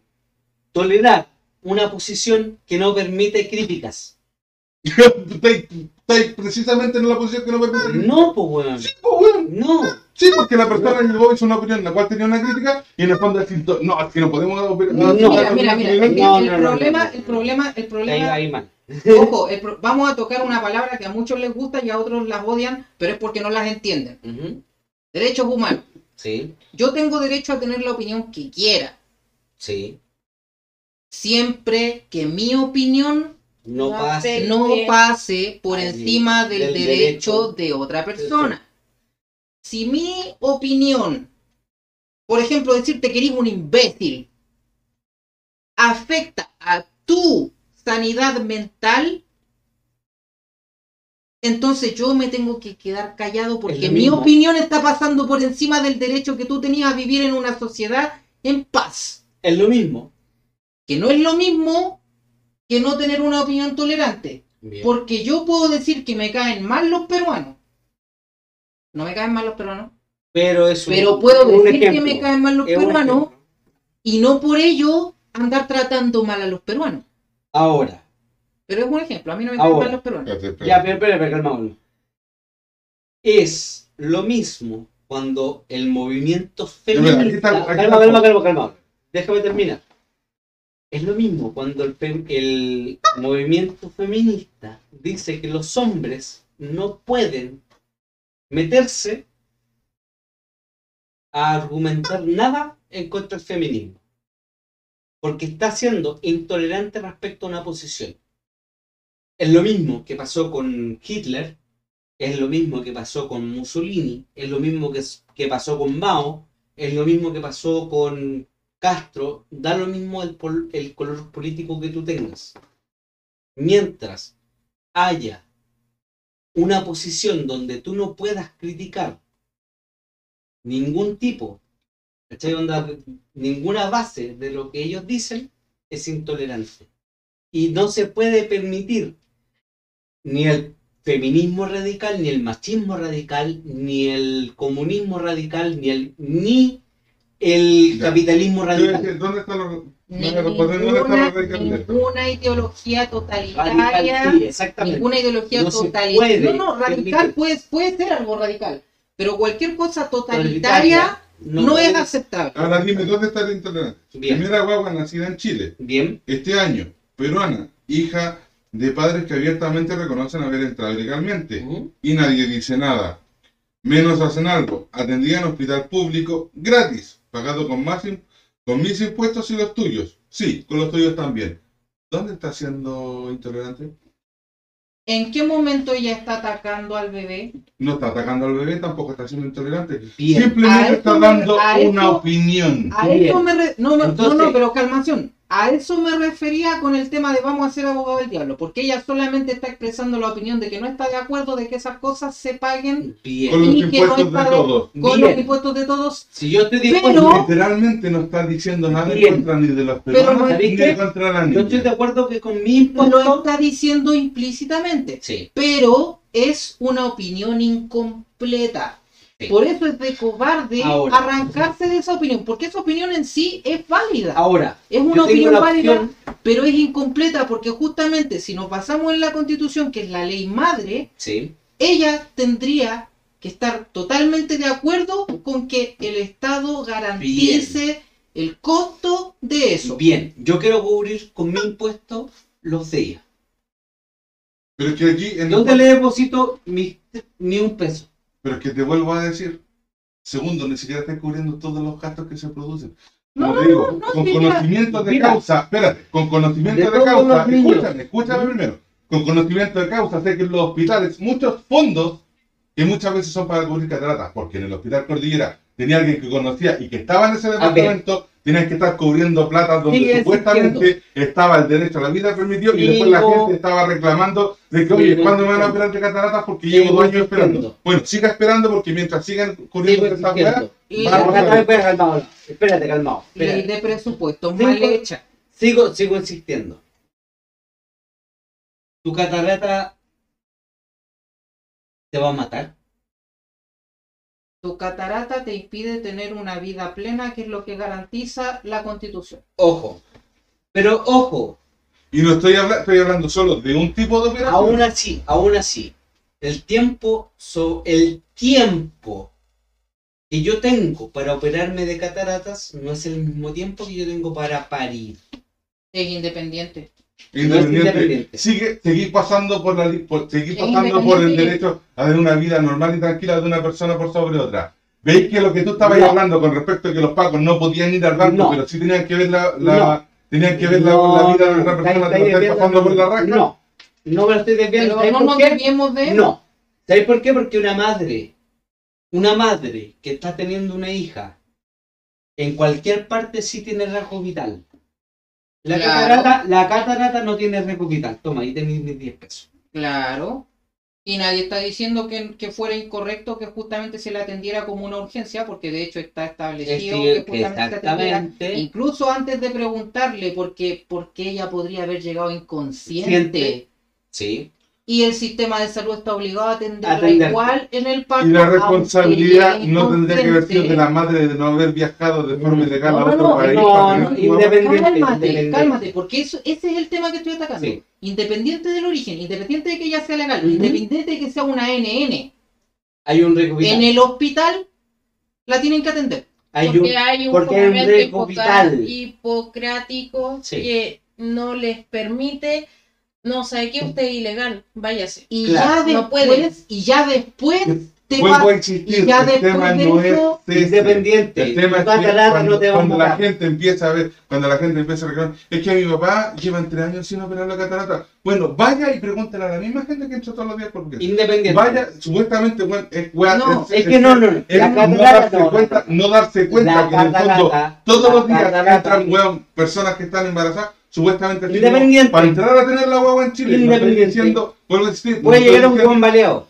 tolerar una posición que no permite críticas. Estáis precisamente en la posición que no permite. No, pues weón. Sí, pues, weón. No. Sí, porque la persona llegó hizo una opinión en la cual tenía una crítica y en el fondo decir, no, es que no podemos. No, Mira, mira, mira. el, No, el no, no, problema, no, no. el problema, el Ahí, problema. ahí mal. Ojo, el pro- vamos a tocar una palabra que a muchos les gusta y a otros las odian, pero es porque no las entienden. Ujú. Derechos humanos. Sí, Yo tengo derecho a tener la opinión que quiera, sí. siempre que mi opinión No pase. no pase por encima del, del derecho derecho de otra persona. Si mi opinión, por ejemplo, decirte que eres un imbécil, afecta a tu sanidad mental, entonces yo me tengo que quedar callado porque mi opinión está pasando por encima del derecho que tú tenías a vivir en una sociedad en paz. Es lo mismo. Que no es lo mismo que no tener una opinión tolerante. Bien. Porque yo puedo decir que me caen mal los peruanos. No me caen mal los peruanos. Pero es un, Pero puedo un decir que me caen mal los Es peruanos y no por ello andar tratando mal a los peruanos. Ahora. Pero es un ejemplo, a mí no me caen Ahora. mal los peruanos. Ya, pero, pero, pero calmámonos. Es lo mismo cuando el movimiento feminista. calma, calma, calma, calma. Déjame terminar. Es lo mismo cuando el, movimiento feminista dice que los hombres no pueden meterse a argumentar nada en contra del feminismo. Porque está siendo intolerante respecto a una posición. Es lo mismo que pasó con Hitler, es lo mismo que pasó con Mussolini, es lo mismo que pasó con Mao, es lo mismo que pasó con Castro, da lo mismo el, color político que tú tengas. Mientras haya una posición donde tú no puedas criticar ningún tipo, ninguna base de lo que ellos dicen, es intolerante. Y no se puede permitir ni el feminismo radical, ni el machismo radical, ni el comunismo radical, ni el ni el Ya. capitalismo decir, radical. ¿Dónde está lo, dónde responder, dónde está Ninguna, ideología totalitaria. Radical, sí, exactamente. Ninguna ideología No se totalitaria. puede No, no, radical puede, puede ser algo radical. Pero cualquier cosa totalitaria no, es aceptable. Ahora dime, ¿dónde está la intolerancia? Bien, Primera guagua nacida en Chile, bien, este año, peruana, hija de padres que abiertamente reconocen haber entrado ilegalmente. Y nadie dice nada. Menos hacen algo. Atendía en hospital público gratis, pagado con, más im- con mis impuestos y los tuyos. Sí, con los tuyos también. ¿Dónde está siendo intolerante? ¿En qué momento ella está atacando al bebé? No está atacando al bebé, tampoco está siendo intolerante. bien. Simplemente está dando una opinión. A eso me re- no, no, Entonces- no, no, pero calmación. A eso me refería con el tema de vamos a ser abogado del diablo, porque ella solamente está expresando la opinión de que no está de acuerdo de que esas cosas se paguen Bien. Con los y que no impuestos de está de- todos. con Bien. los impuestos de todos. Si yo estoy de Pero- acuerdo, Literalmente no está diciendo nada en contra ni de los Pero peruanos no- ni ¿sabéis de contra la yo niña. estoy de acuerdo que con mi Lo impuesto. está diciendo implícitamente, Sí, pero es una opinión incompleta. Sí. Por eso es de cobarde Ahora. arrancarse de esa opinión, porque esa opinión en sí es válida. ahora, Es una opinión válida, opción. pero es incompleta porque justamente si nos basamos en la constitución, que es la ley madre, Sí, ella tendría que estar totalmente de acuerdo con que el Estado garantice el costo de eso. bien. Yo quiero cubrir con mi impuesto los de ella. Pero es que aquí, en ¿Dónde le deposito mi, ni un peso? Pero es que te vuelvo a decir, segundo, ni siquiera estás cubriendo todos los gastos que se producen. No, Como no, te digo, no, no, con conocimiento de mira. causa, espérate, con conocimiento De de, causa, escúchame, escúchame primero, con conocimiento de causa, sé que en los hospitales muchos fondos que muchas veces son para cubrir cataratas, porque en el hospital Cordillera tenía alguien que conocía y que estaba en ese departamento, tenían que estar cubriendo plata donde Sigue supuestamente estaba el derecho a la vida permitido y Sigo- después la gente estaba reclamando de que, oye, ¿cuándo me van a operar de cataratas? Porque Sigo llevo dos años esperando. Bueno, siga esperando porque mientras sigan cubriendo esta vamos. espérate, calmado. Espérate, calmado. ley de presupuesto mal hecha. Sigo, sigo insistiendo. Tu catarata te va a matar. Tu catarata te impide tener una vida plena, que es lo que garantiza la constitución. Ojo. Pero ojo, Y no estoy, habla- estoy hablando solo de un tipo de operación. aún así, aún así, el tiempo, so- el tiempo que yo tengo para operarme de cataratas no es el mismo tiempo que yo tengo para parir. Es independiente. Independiente. Independiente. Sigue, seguís pasando por la por, seguís Es pasando por el derecho a tener una vida normal y tranquila de una persona por sobre otra. ¿Veis que lo que tú estabas No. hablando con respecto a que los pacos no podían ir al banco, No. pero sí tenían que ver la, la- No. tenían que ver la, No, la vida de no, persona, estáis pasando por la raja? No, no me lo estoy desviando. De No. ¿Sabes por qué? Porque una madre, una madre que está teniendo una hija, en cualquier parte sí tiene rasgo vital. La, Claro. catarata, la catarata no tiene rasgo vital. Toma, ahí tenéis mis 10 pesos. Claro. Y nadie está diciendo que, que fuera incorrecto que justamente se le atendiera como una urgencia, porque de hecho está establecido Es que justamente se atendiera. Incluso antes de preguntarle por qué, por qué ella podría haber llegado inconsciente. Siente. Sí. Y el sistema de salud está obligado a atenderla Atenderte. igual en el parto. Y la responsabilidad no tendría que haber sido de la madre de no haber viajado de forma Mm. ilegal No, a no, otro no, país. no, no, independiente. Cálmate, independiente. cálmate, porque eso, ese es el tema que estoy atacando. Sí. Independiente del origen, independiente de que ella sea legal, Ujú. independiente de que sea una NN, Hay un en el hospital la tienen que atender. Hay un, porque hay un porque hay un vital. hipocrático Sí. que no les permite, no sabe que usted es ilegal, váyase. Y Claro, ya no después, puede. y ya después te va a insistir, y ya el después tema no eso, es ese. independiente. El tema es que catarata cuando, no te cuando la gente empieza a ver, cuando la gente empieza a reclamar, es que mi papá lleva tres años sin operar la catarata. Bueno, vaya y pregúntele a la misma gente que entra todos los días por qué. Independiente. Vaya, supuestamente, bueno, es, No, Es que no, no, no. es La no catarata darse no, cuenta, no, no darse cuenta La que en el fondo catarata, todos los días catarata, entran weón, personas que están embarazadas, supuestamente Independiente. para entrar a tener la guagua en Chile. No Independiente. diciendo, no Puede estoy llegar un buen baleado.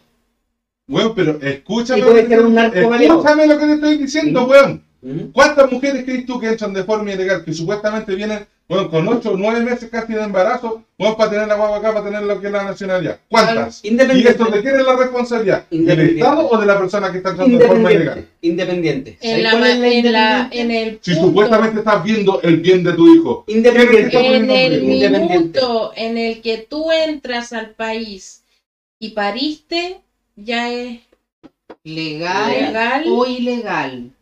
Weón, pero escúchame, lo que escúchame lo que te estoy diciendo, ¿Mm? weón. ¿Mm? ¿Cuántas mujeres crees tú que entran de forma ilegal, que supuestamente vienen bueno, con 8 o 9 meses casi de embarazo, bueno, para tener la guagua acá, para tener lo que es la nacionalidad? ¿Cuántas? ¿Y esto de quién es la responsabilidad? ¿Del. Estado o de la persona que está entrando de forma ilegal? Independiente. En, el Si punto, supuestamente estás viendo el bien de tu hijo. Independiente. ¿Quién es en el minuto en el que tú entras al país y pariste, ya es legal, legal. o ilegal.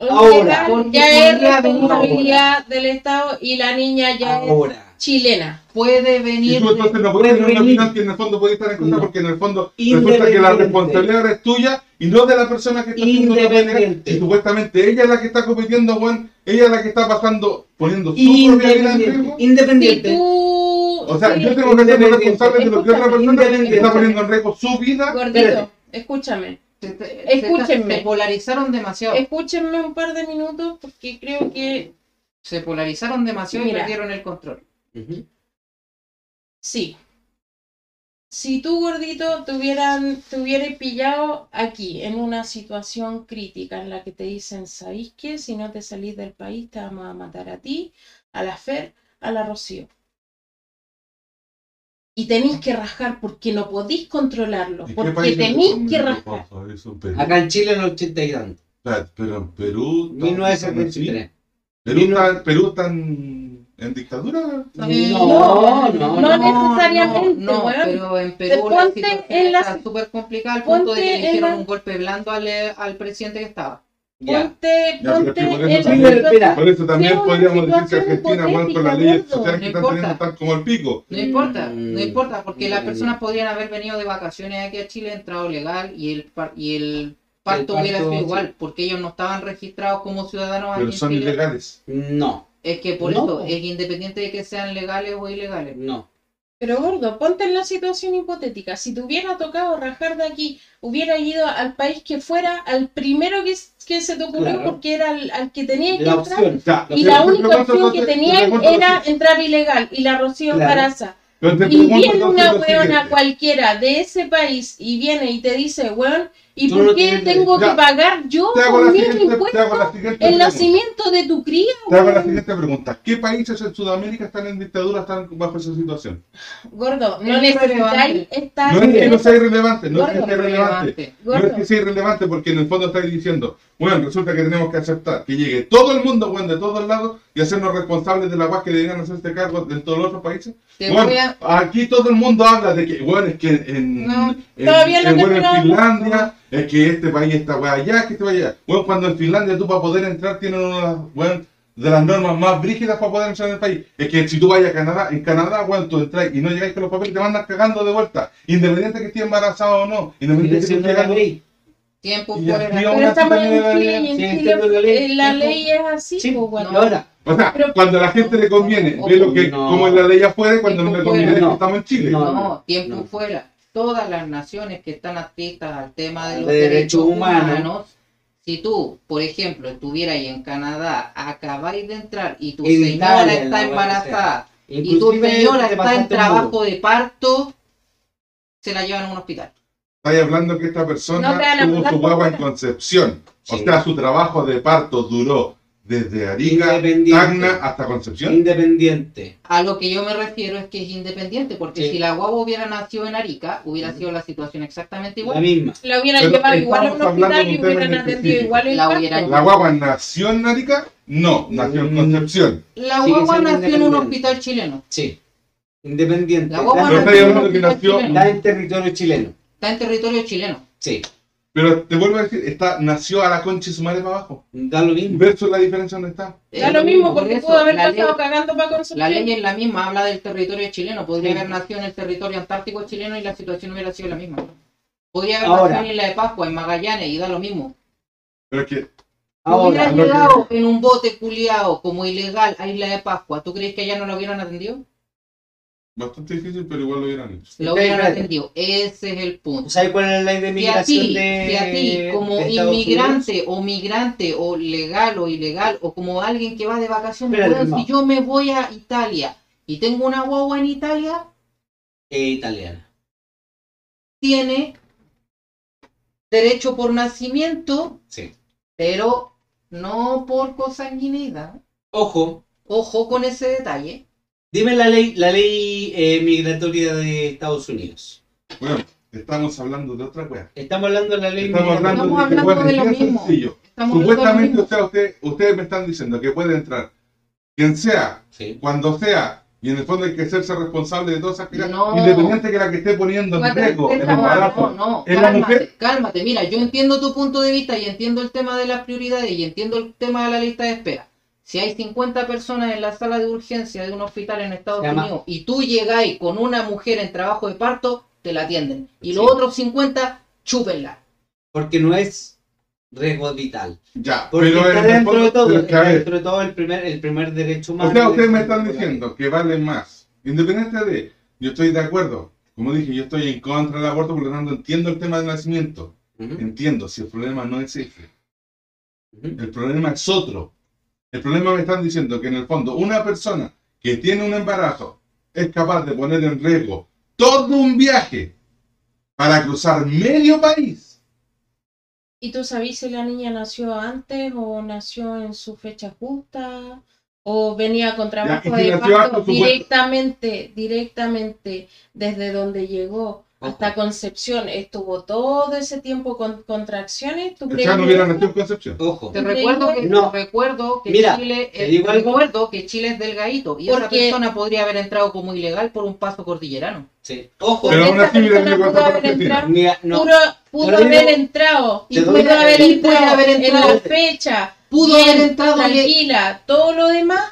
Ahora, ya es responsabilidad del Estado y la niña ya es Ahora. chilena. Puede Y venir. tú entonces no puede puedes tener una opinión que en el fondo puede estar en contra No. porque en el fondo resulta que la responsabilidad ahora es tuya y no de la persona que está haciendo la pelea. Independiente. Y supuestamente ella es la que está compitiendo, Juan, ella es la que está pasando, poniendo su propia vida en riesgo. Independiente. tú... O sea, sí, yo tengo que ser responsable de lo que otra persona está poniendo en riesgo su vida. Gordito, escúchame. Se- se- Escúchenme. Se polarizaron demasiado. Escúchenme un par de minutos porque creo que Se polarizaron demasiado y Mira. perdieron el control. Ujú. sí. Si tú, gordito, te hubieran, te hubieras pillado aquí, en una situación crítica en la que te dicen, ¿sabéis qué? Si no te salís del país, te vamos a matar a ti, a la Fer, a la Rocío. Y tenéis que rajar porque no podéis controlarlo, ¿Y qué porque tenéis que Perú. Acá en Chile en el 80 y tanto. Pero en Perú. 1973. Perú está, Perú está en, en dictadura. Eh, No, no, no necesariamente, no, pero en Perú la situación en la- está súper complicada al punto de que le hicieron la- un golpe blando al, al presidente que estaba. Ponte, Ya, ponte por eso también- la Sí, pero mira, Por eso también Sí, una podríamos decir que Argentina, Juan, con las leyes sociales que No están teniendo importa. están como el pico. No importa, Mm. no importa, porque las Mm. personas podrían haber venido de vacaciones aquí a Chile, entrado legal y el par- y el parto hubiera sido sí. igual, porque ellos no estaban registrados como ciudadanos aquí Pero son Chile. ilegales. No, Es que por No. eso es independiente de que sean legales o ilegales. no. Pero gordo, ponte en la situación hipotética. Si te hubiera tocado rajar de aquí, hubiera ido al país que fuera, al primero que, que se te ocurrió Claro. porque era al, al que tenía que La entrar. opción. Ya, Y la única opción que entonces- te tenían pregunto era entrar ilegal. Y la Rocío Claro. Te Y viene una weona cualquiera de ese país y viene y te dice, weón, ¿Y por no qué tienes tengo Ya. que pagar yo Te hago con mis impuestos el nacimiento de tu cría? Te hago la siguiente pregunta. ¿Qué países en Sudamérica están en dictadura, están bajo esa situación? Gordo, no Es necesitáis estar No es que no sea irrelevante, no es que sea irrelevante. relevante. No es que sea irrelevante porque en el fondo estáis diciendo, bueno, resulta que tenemos que aceptar que llegue todo el mundo, bueno, de todos lados y hacernos responsables de la guas que deberían hacer este cargo en todos los otros países. Bueno, a... aquí todo el mundo habla de que, bueno, es que en, No, en, todavía no en- bueno, en. Finlandia, es que este país está weá allá, que este país allá. Bueno, cuando en Finlandia tú para poder entrar tienes una de las, bueno, de las normas más brígidas para poder entrar en el país. Es que si tú vayas a Canadá, en Canadá, bueno, tú entras y no llegáis con los papeles, te mandan cagando de vuelta. Independiente que estés embarazado o no. Independiente que estés. Tiempo Y fuera. Pero estamos en la Chile en Chile la ley. eh, ley es así, Sí, pues, bueno. Ahora, O sea, Pero- cuando a la gente le conviene, ve lo que, no. como es la ley afuera y cuando no le conviene fuera, no. estamos en Chile. No. No, tiempo no. fuera. Todas las naciones que están adscritas al tema de los De derechos derechos humanos. humanos, si tú, por ejemplo, estuvieras ahí en Canadá, acabáis de entrar y tu señora está embarazada y tu señora está en un trabajo de parto, se la llevan a un hospital. Estáis hablando que esta persona tuvo su guagua en. Concepción. O sea, su trabajo de parto duró desde Arica. Tacna hasta Concepción. Independiente. A lo que yo me refiero es que es independiente, porque Sí. si la guagua hubiera nacido en Arica, hubiera sido la situación exactamente La igual. misma. La hubieran Pero llevado igual a un hospital y hubieran en atendido igual el La hubieran- ¿La guagua nació en Arica? No, nació en. Concepción. La guagua nació en un hospital chileno. Sí. Independiente. La guagua nació estáis en un hablando que hospital nació- chileno. Está en territorio chileno. Está en territorio chileno. Sí. Pero te vuelvo a decir, está, nació a la concha de su madre para abajo. Da lo mismo. Versus la diferencia donde está. Da lo mismo porque por eso, pudo haber pasado ley- cagando para Concepción. La ley es la misma, habla del territorio chileno. Podría Sí. haber nacido en el territorio antártico chileno y la situación hubiera sido la misma. Podría haber Ahora. nacido en Isla de Pascua, en Magallanes, y da lo mismo. Pero es que Ahora, hubiera lo que- llegado en un bote culiado como ilegal a Isla de Pascua, ¿tú crees que allá no lo hubieran atendido? Bastante difícil, pero igual lo hubieran hecho. Lo hubieran atendido. Ese es el punto. ¿sabes cuál es la ley de Si a migración ti, de si a ti, como inmigrante o migrante o legal o ilegal o como alguien que va de vacaciones, Espérate, weón, no. si yo me voy a Italia y tengo una guagua en Italia? Eh, italiana. tiene derecho por nacimiento, Sí. pero no por consanguinidad. Ojo, Ojo con ese detalle. Dime la ley, la ley eh, migratoria de Estados Unidos. Bueno, estamos hablando de otra wea. Estamos hablando de la ley Estamos migratoria. hablando Estamos de hablando de lo mismo. sencillo. Estamos hablando de lo Supuestamente, usted, ustedes me están diciendo que puede entrar quien sea, Sí. cuando sea, y en el fondo hay que hacerse responsable de todas esas cosas, No. independiente que la que esté poniendo en riesgo el embarazo. No, no, ¿Es la cálmate, mujer? cálmate. Mira, yo entiendo tu punto de vista y entiendo el tema de las prioridades y entiendo el tema de la lista de espera. Si hay 50 personas en la sala de urgencia de un hospital en Estados llama- Unidos y tú llegáis con una mujer en trabajo de parto, te la atienden. Y los otros 50, chúpenla. Porque no es riesgo vital. Ya, Porque pero está dentro de todo, pero está dentro de todo el primer, el primer derecho humano. O sea, ustedes me están diciendo que vale más. Independiente de, yo estoy de acuerdo. Como dije, yo estoy en contra del aborto, por lo tanto entiendo el tema del nacimiento. Entiendo, si el problema no es ese. ujú. El problema es otro. El problema me están diciendo que en el fondo una persona que tiene un embarazo es capaz de poner en riesgo todo un viaje para cruzar medio país. ¿Y tú sabes si la niña nació antes o nació en su fecha justa? ¿O venía con trabajo si de parto directamente, directamente desde donde llegó hasta Concepción? ¿Estuvo todo ese tiempo con contracciones? ¿Tú crees no hubiera nacido en Concepción. Ojo. Te recuerdo que, No. te recuerdo que Mira, Chile algo. recuerdo que Chile es delgadito y esa persona podría haber entrado como ilegal por un paso cordillerano. Sí. Ojo. Pero aún así, mira, pudo haber entrado, Mira, no. pudo, haber entrado, te pudo haber y entrado, en la fecha, Pudo bien, haber entrado tranquila, todo lo demás,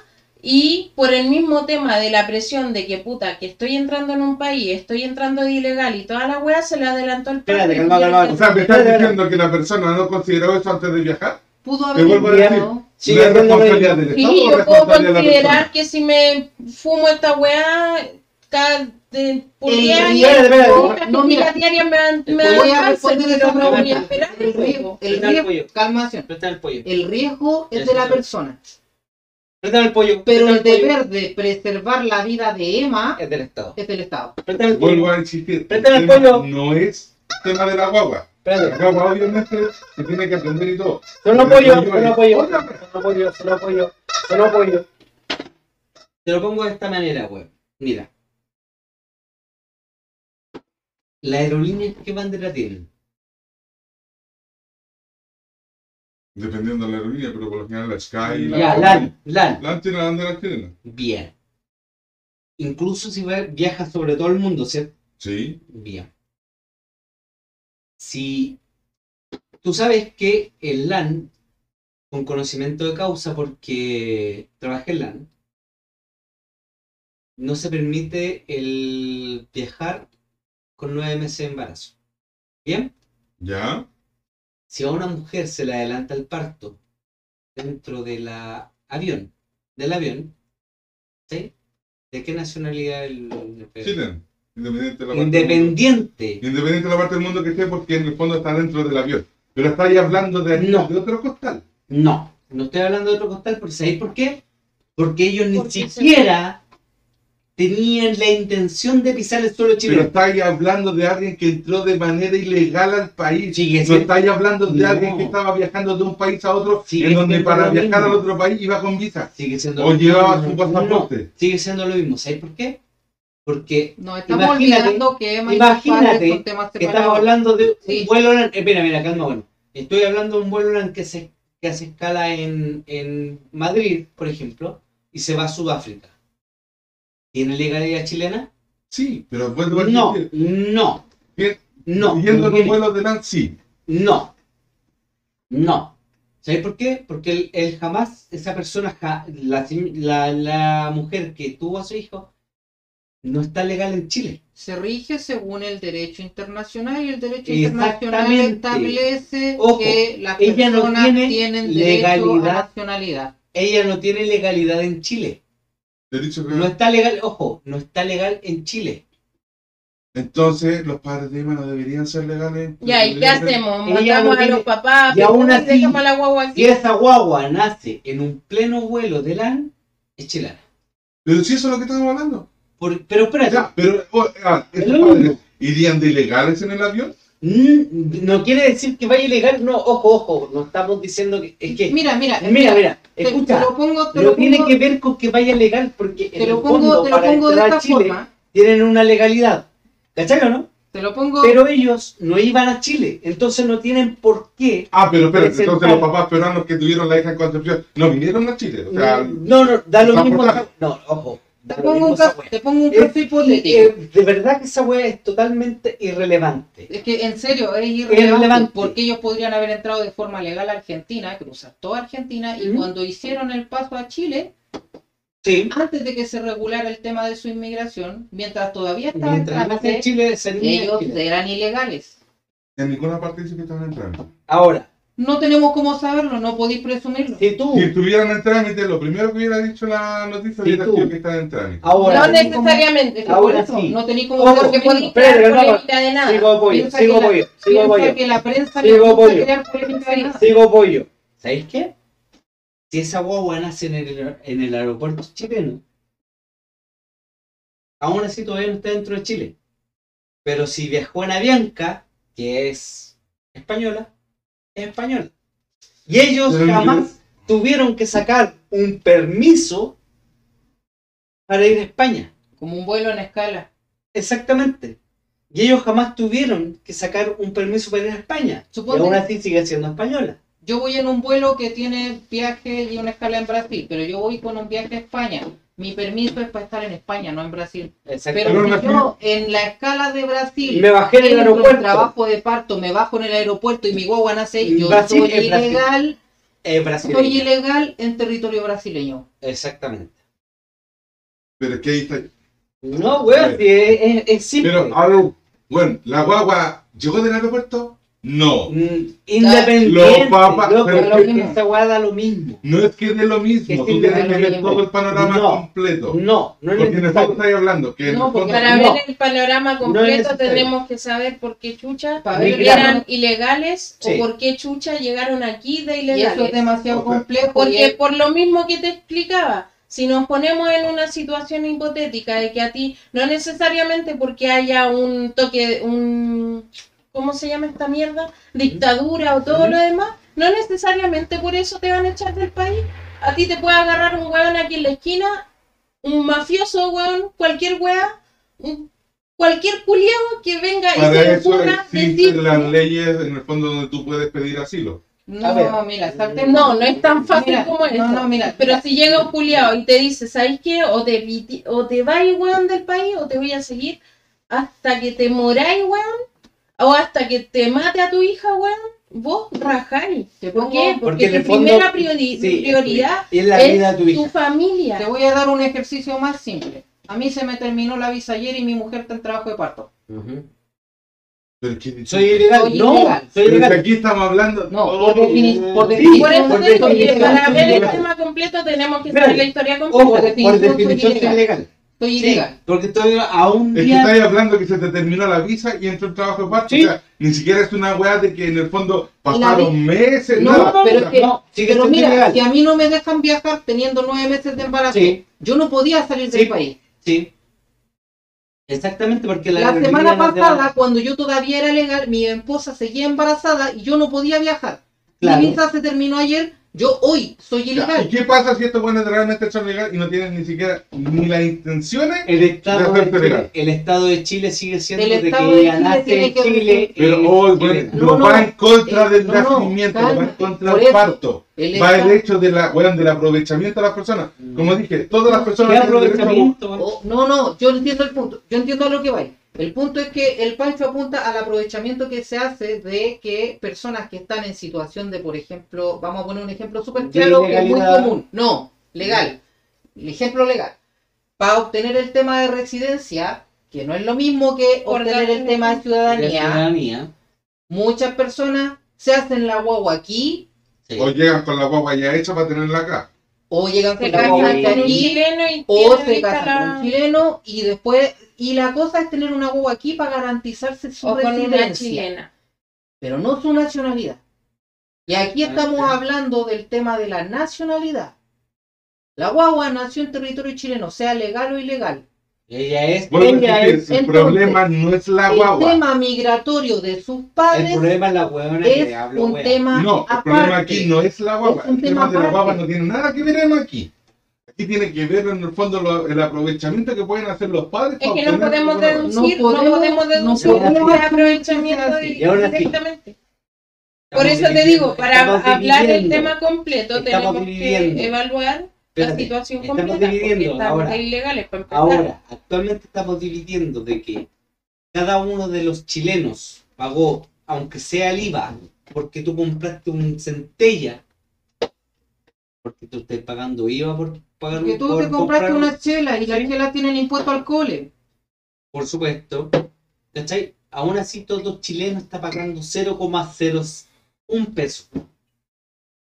y por el mismo tema de la presión de que puta, que estoy entrando en un país, estoy entrando de ilegal y toda la wea se le adelantó el calma. O sea, me estás diciendo que la persona no consideró eso antes de viajar. Pudo haber vuelvo a entrado. decir, Sigue ¿no es siendo lo responsabilidad mismo. del Sí, Estado o yo puedo la considerar que si me fumo esta weá, cada por El 10 años, riesgo- espérate, pocas no, mira, me me voy a responder pregunta. El riesgo, el riesgo, el es de la sí. persona, Presta el pollo. pero el pollo. deber de preservar la vida de Emma es del Estado. es del Estado. Presta el pollo. Vuelvo a insistir, el Préstame el pollo. no es tema de la guagua. La guagua obviamente se tiene que aprender y todo. Solo apoyo, solo apoyo, solo apoyo, solo apoyo, solo apoyo. Te lo pongo de esta manera, weón. Mira. Las aerolíneas, ¿qué bandera tienen? Dependiendo de la aerolínea, pero por lo general la Sky. la- Ya, LAN, LAN. LAN tiene la bandera chilena. Bien. Incluso si viajas sobre todo el mundo, ¿cierto? Sí. Bien. Si tú sabes que el LAN, con conocimiento de causa, porque trabajé en LAN, no se permite el viajar con nueve meses de embarazo. Bien. ¿Ya? Si a una mujer se le adelanta el parto dentro de la avión, del avión, ¿sí? ¿De qué nacionalidad el, Chileno. Independiente de la parte del mundo. Independiente. Independiente de la parte del mundo que esté, porque en el fondo está dentro del avión. Pero está ahí hablando de, No. de otro costal. No, no estoy hablando de otro costal, porque ¿sabéis por qué? Porque ellos ni Porque siquiera tenían la intención de pisar el suelo Pero chileno. está ahí hablando de alguien que entró de manera ilegal al país. Sigue No siendo- está ahí hablando de No. alguien que estaba viajando de un país a otro, Sigue en donde para viajar mismo. al otro país iba con visa. Sigue siendo O lo llevaba mismo. su pasaporte. No, sigue siendo lo mismo. ¿Sabéis por qué? Porque Nos estamos olvidando que imagínate que estamos hablando de Sí. un vuelo. Eh, mira, mira, calma, bueno. Estoy hablando de un vuelo que se que hace escala en, en Madrid, por ejemplo, y se va a Sudáfrica. ¿Tiene legalidad chilena? Sí, pero vuelvo a No, no, Bien, no. yendo en un tiene. vuelo de LAN, sí. No. No. ¿Sabes por qué? Porque él, él jamás, esa persona, ja- la, la, la mujer que tuvo a su hijo, no está legal en Chile. Se rige según el derecho internacional y el derecho internacional establece Ojo, que las ella no personas tiene tienen derecho a legalidad. nacionalidad. Ella no tiene legalidad en Chile. He dicho que- No está legal, ojo, no está legal en Chile. Entonces, los padres de Emma no deberían ser legales. Ya, ¿y qué hacemos? Matamos no a los papás, y aún así- dejamos a la guagua. Si esa guagua nace en un pleno vuelo de LAN, es chilena. Pero si eso es lo que estamos hablando. Por- pero espérate, Ya, pero oh, ah, Es ¿esos lo padres mismo. irían de ilegales en el avión? Mm, no quiere decir que vaya ilegal, no, ojo, ojo, no estamos diciendo que, es que, Mira, mira, mira, mira, te, te escucha, lo pongo, te no lo tiene pongo, que ver con que vaya legal, porque te en lo el pongo, fondo, te lo para pongo de esta Chile, forma. tienen una legalidad, ¿cachai o no? Te lo pongo. Pero ellos no iban a Chile, entonces no tienen por qué. Ah, pero espérate, entonces los papás peruanos que tuvieron la hija en Concepción no vinieron a Chile. O sea, no, no, da lo mismo. No, ojo, te pongo un caso, te pongo un Es- caso hipotético. eh, de verdad que esa wea es totalmente irrelevante. Es que en serio es irrelevante irrelevante. porque ellos podrían haber entrado de forma legal a Argentina, cruzar toda Argentina y cuando hicieron el paso a Chile, Sí. antes de que se regulara el tema de su inmigración, mientras todavía estaba en Chile, ellos Chile. eran ilegales. en ninguna parte dice que estaban en trámite. Ahora, No tenemos cómo saberlo, no podéis presumirlo. si tú, Si estuvieran en trámite, lo primero que hubiera dicho la noticia Sí, hubiera sido que estaban en trámite. ahora, no necesariamente. Ahora eso, sí. No tenéis cómo Ojo, saber que podéis Espérate, crear no, no, polémica de nada. sigo apoyo, Piensa sigo apoyo, sigo Piensa apoyo, que la prensa Sigo le gusta apoyo. crear polémica de nada. sigo apoyo. ¿Sabéis qué? Si esa guagua nace en el, en el aeropuerto chileno, aún así todavía no está dentro de Chile. Pero si viajó en Avianca, que es española, es española. Y ellos Pero yo- jamás tuvieron que sacar un permiso para ir a España. Como un vuelo en escala. Exactamente. Y ellos jamás tuvieron que sacar un permiso para ir a España. Suponte- Y aún así sigue siendo española. Yo voy en un vuelo que tiene viaje y una escala en Brasil, pero yo voy con un viaje a España. Mi permiso es para estar en España, no en Brasil. Pero si yo en la escala de Brasil me bajé en el aeropuerto. trabajo de parto, me bajo en el aeropuerto y mi guagua nace ahí, yo Brasil soy ilegal, soy ilegal en territorio brasileño. Exactamente. Pero es que ahí está. No, weón, es, simple. Pero, bueno, ¿la guagua llegó del aeropuerto? No. Mm, Independiente. Los papas- loco, pero es que- esa weá da lo mismo. No es que de lo mismo, Que tú tienes que ver todo el panorama No. completo. No, no es Porque necesario. estáis hablando que No, porque Para No. ver el panorama No completo necesario. tenemos que saber por qué chucha eran ilegales Sí. o por qué chucha llegaron aquí de Y eso es ilegales. demasiado O sea, complejo. Porque por lo mismo que te explicaba, si nos ponemos en una situación hipotética de que a ti, no necesariamente porque haya un toque, un ¿cómo se llama esta mierda? Dictadura o todo lo demás, no necesariamente por eso te van a echar del país. A ti te puede agarrar un weón aquí en la esquina, un mafioso weón, cualquier wea, un- cualquier culiao que venga y se eso ocurra existen decir las leyes en el fondo donde tú puedes pedir asilo. No, mira, saltemos. No, no es tan fácil Mira, como eso. No, no, mira. Pero si llega un culiao y te dice, ¿sabes qué? O te, o te vas, weón, del país, o te voy a seguir hasta que te moráis, weón, o hasta que te mate a tu hija, weón, vos rajáis. ¿Por pongo- qué? Porque, Porque tu fondo- primera priori- Sí, prioridad es la vida de tu es hija. tu familia. Te voy a dar un ejercicio más simple. A mí se me terminó la visa ayer y mi mujer está en trabajo de parto. Es que- Soy ilegal. Soy no, ilegal. soy Pero aquí estamos hablando. No, Oh, por, defini- por Sí, definición. Por eso por te digo que definición, para ver el tema completo tenemos que saber la historia Ojo, completa. por por definición soy definición soy ilegal. Ilegal. Estoy Sí, ilegal. porque estoy a un Es que día. estáis hablando que se te terminó la visa y entró el trabajo de parto. Sí. O sea, ni siquiera es una weá de que en el fondo La pasaron meses. No, nada. pero es que- no, sigue Pero siendo mira, ilegal. si a mí no me dejan viajar teniendo nueve meses de embarazo, Sí, yo no podía salir Sí. del país. sí. Exactamente porque la, La semana pasada, da- cuando yo todavía era legal, mi esposa seguía embarazada y yo no podía viajar. Claro. Mi visa se terminó ayer, yo hoy soy ya, ¿Y ilegal. qué pasa si estos buenos realmente son legales y no tienen ni siquiera ni las intenciones? El Estado, de Chile, legal. el Estado de Chile sigue siendo El de Estado que tiene en Chile. Pero eh, hoy chilena. No, no, no, va en contra eh, del no, no, nacimiento, va en contra del parto. El Va el hecho de la, weón, del aprovechamiento de las personas. Como dije, todas las ¿Qué personas tienen derecho a- aprovechamiento? Oh, no, no, yo entiendo el punto. Yo entiendo a lo que va. El punto es que el Pancho apunta al aprovechamiento que se hace de que personas que están en situación de, por ejemplo, vamos a poner un ejemplo súper claro que es muy común. No, legal. El ejemplo legal. Para obtener el tema de residencia, que no es lo mismo que obtener el tema de De ciudadanía, ciudadanía. muchas personas se hacen la guagua aquí Sí. O llegan con la guagua ya hecha para tenerla acá. o llegan Se con la guagua aquí o se casan con un chileno y después y la cosa es tener una guagua aquí para garantizarse su o con una residencia chilena. pero no su nacionalidad y aquí Ah, estamos hablando del tema de la nacionalidad la guagua nació en territorio chileno sea legal o ilegal Ella es. Ella es el entonces, problema no es la el guagua. tema migratorio de sus el padres problema es la huevona es que habla un wea. tema No, el problema aquí no es la guagua. Es un el tema tema de la guagua aparte. no tiene nada que ver aquí. Aquí tiene que ver en el fondo lo- el aprovechamiento que pueden hacer los padres. Es que no podemos deducir, No no podemos- no deducir podemos ese aprovechamiento Y directamente. Por Estamos eso te digo, para estamos hablar del tema completo Estamos tenemos que evaluar la Espérate, situación estamos completa porque dividiendo, estamos ahora. ilegales para empezar. Ahora, actualmente estamos dividiendo de que cada uno de los chilenos pagó, aunque sea el IVA, porque tú compraste un centella, porque tú estás pagando IVA por pagar porque tú por te compraste comprar una chela y las Sí. chelas tienen impuesto al cole por supuesto, ¿cachai? Aún así todo chileno está pagando 0,01 peso.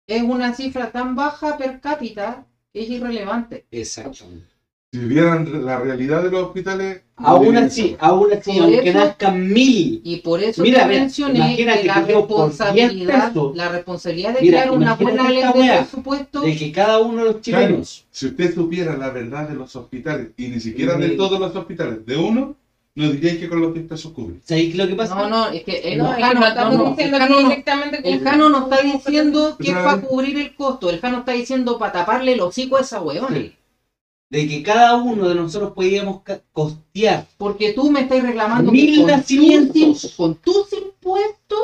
es una cifra tan baja per cápita que es irrelevante Exactamente. Si vieran la realidad de los hospitales. Aún así, aún así, Por aunque eso- nazcan mil, Y por eso Mira, te mencioné que la que yo por 10 responsabilidad, pesos- la responsabilidad de Mira, crear una buena ley de presupuesto de que cada uno de los chilenos, Si usted supiera la verdad de los hospitales, y ni siquiera de todos los hospitales, de uno, no diríais que con los 10 pesos cubre. ¿sabéis lo que pasa? No, no, es que el No, es que Jano, no estamos no, no, diciendo el que Jano no- directamente el con- Jano no está diciendo que es para cubrir el costo, el Jano está diciendo para taparle el hocico a esa weona. Sí. De que cada uno de nosotros podíamos costear Porque tú me estás reclamando Mil que nacimientos. con tus impuestos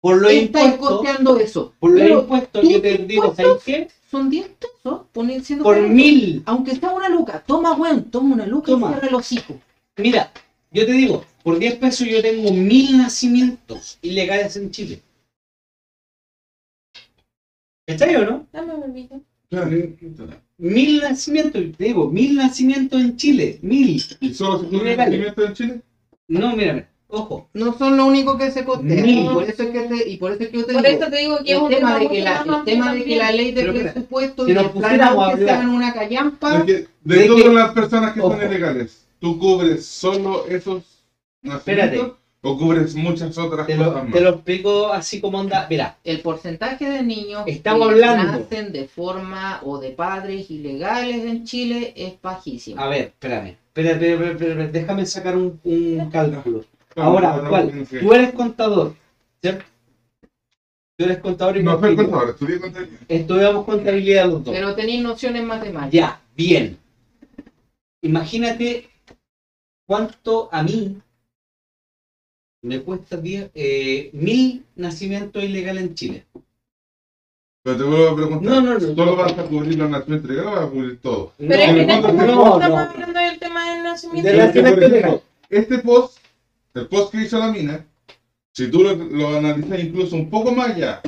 por los estás impuestos, costeando eso. por los Pero impuestos, yo te digo, ¿sabes qué? son 10 pesos, Por mil, Aunque sea una luca, toma weón, toma una luca Toma. y cierra el hocico. mira, yo te digo, por 10 pesos yo tengo mil nacimientos ilegales en Chile. ¿Está o no? Dame un. Mil nacimientos, te digo, mil nacimientos en Chile, mil. ¿Y solo se cubre el Ilegales. nacimiento en Chile? No, mira, mira, ojo, No son lo único que se costea. Mil. Y por eso es que te, y por eso es que yo te Por digo, eso te digo que es el un tema de que la, el tema de que la ley de Pero presupuesto y nos el plan pusiéramos a aunque hablar- sea en una callampa, que de De todas que- las personas que Ojo. son ilegales, ¿tú cubres solo esos nacimientos Espérate. O cubres muchas otras te lo, cosas más? te lo explico así como anda. Mira, el porcentaje de niños Estamos que hablando. nacen de forma o de padres ilegales en Chile es bajísimo. a ver, espérame, espérate, espérate, espérate, déjame sacar un, un cálculo. Ahora, ¿cuál? Tú eres contador, ¿cierto? Tú eres contador y No soy contador, estudié contabilidad. Estudiamos contabilidad los dos. Pero tenéis nociones matemáticas. Ya, bien. Imagínate cuánto a mí me cuesta diez- eh, mil nacimientos ilegales en Chile. Pero te vuelvo a preguntar. No, no, no. ¿Solo vas a cubrir los nacimientos legales o vas a cubrir todo? Pero es que no, en este no, estamos hablando del tema del nacimiento. De ilegal. Este post, el post que hizo la mina, si tú lo, lo analizas incluso un poco más allá,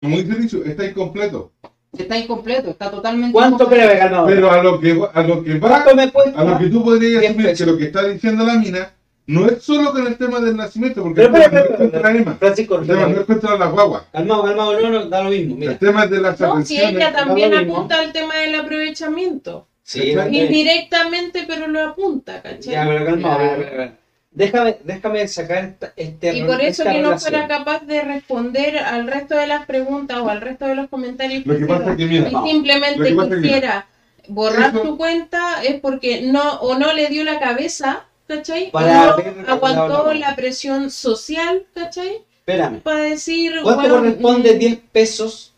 como dice Rizu, está incompleto. Está incompleto, está totalmente ¿Cuánto calmado? Pero a lo que, va- a lo que va, ¿Cuánto me cuesta? a lo que tú podrías pesos. que lo que está diciendo la mina no es solo con el tema del nacimiento, porque Pero, el tema pero, no es pero, contra la EMA, Francisco, el tema no es contra las guaguas, calmado, calmado, no, no, da lo mismo, mira. el tema es de las No, si ella también apunta al tema del aprovechamiento. Sí. Indirectamente, pero lo apunta, ¿cachai? Ya, pero calmado, pero, pero, pero. Déjame, déjame sacar esta, este Y por eso que no relación. fuera capaz de responder al resto de las preguntas o al resto de los comentarios Lo que pasa es que, mira, y lo simplemente que pasa es que, quisiera borrar eso- su cuenta es porque no o no le dio la cabeza, ¿cachai? Para no aguantó la- la presión social, ¿cachai? Espérame. Para decir, ¿Cuánto bueno, corresponde mm, 10 pesos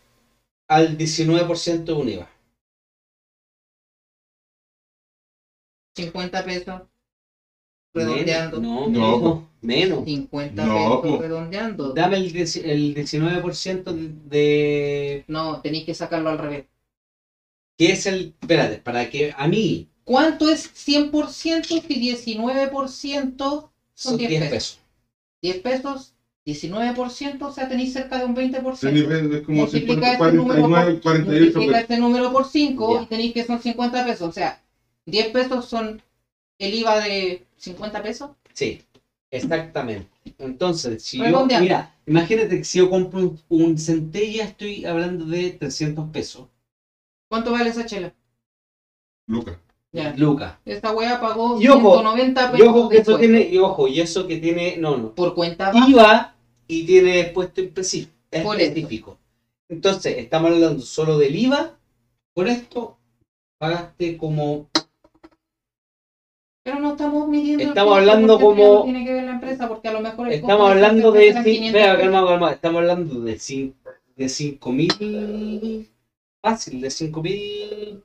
al 19% de un IVA? 50 pesos. Redondeando. No, No. menos, menos. 50 No, pesos redondeando. Dame el, el 19% de... No, tenéis que sacarlo al revés. ¿Qué es el...? Espérate, para que a mí ¿Cuánto es 100% si 19% son 10 pesos. 10 pesos, 19%, o sea, tenéis cerca de un 20%. ese nivel es como Multiplica 50, ese número 49, por, 48 multiplica pesos. este número por 5 Ya. y tenéis que son 50 pesos. O sea, 10 pesos son el IVA de 50 pesos. Sí, exactamente. Entonces, si yo... Mira, imagínate que si yo compro un, un centella, estoy hablando de 300 pesos. ¿Cuánto vale esa chela? Lucas. Ya. Lucas. Esta wea pagó Y ojo, 190 Y pesos. ojo que de eso tiene... Y ojo, y eso que tiene... No, no. Por cuenta baja. IVA y tiene puesto específico. Por específico. Entonces, estamos hablando solo del IVA. Por esto, pagaste como. Pero no estamos midiendo. Estamos hablando como- no tiene que ver la empresa porque a lo mejor el Estamos hablando de. empresa cin- eran 500 Vea, pesos. calma, calma. Estamos hablando de 5 de cinco mil. Fácil, de 5 mil.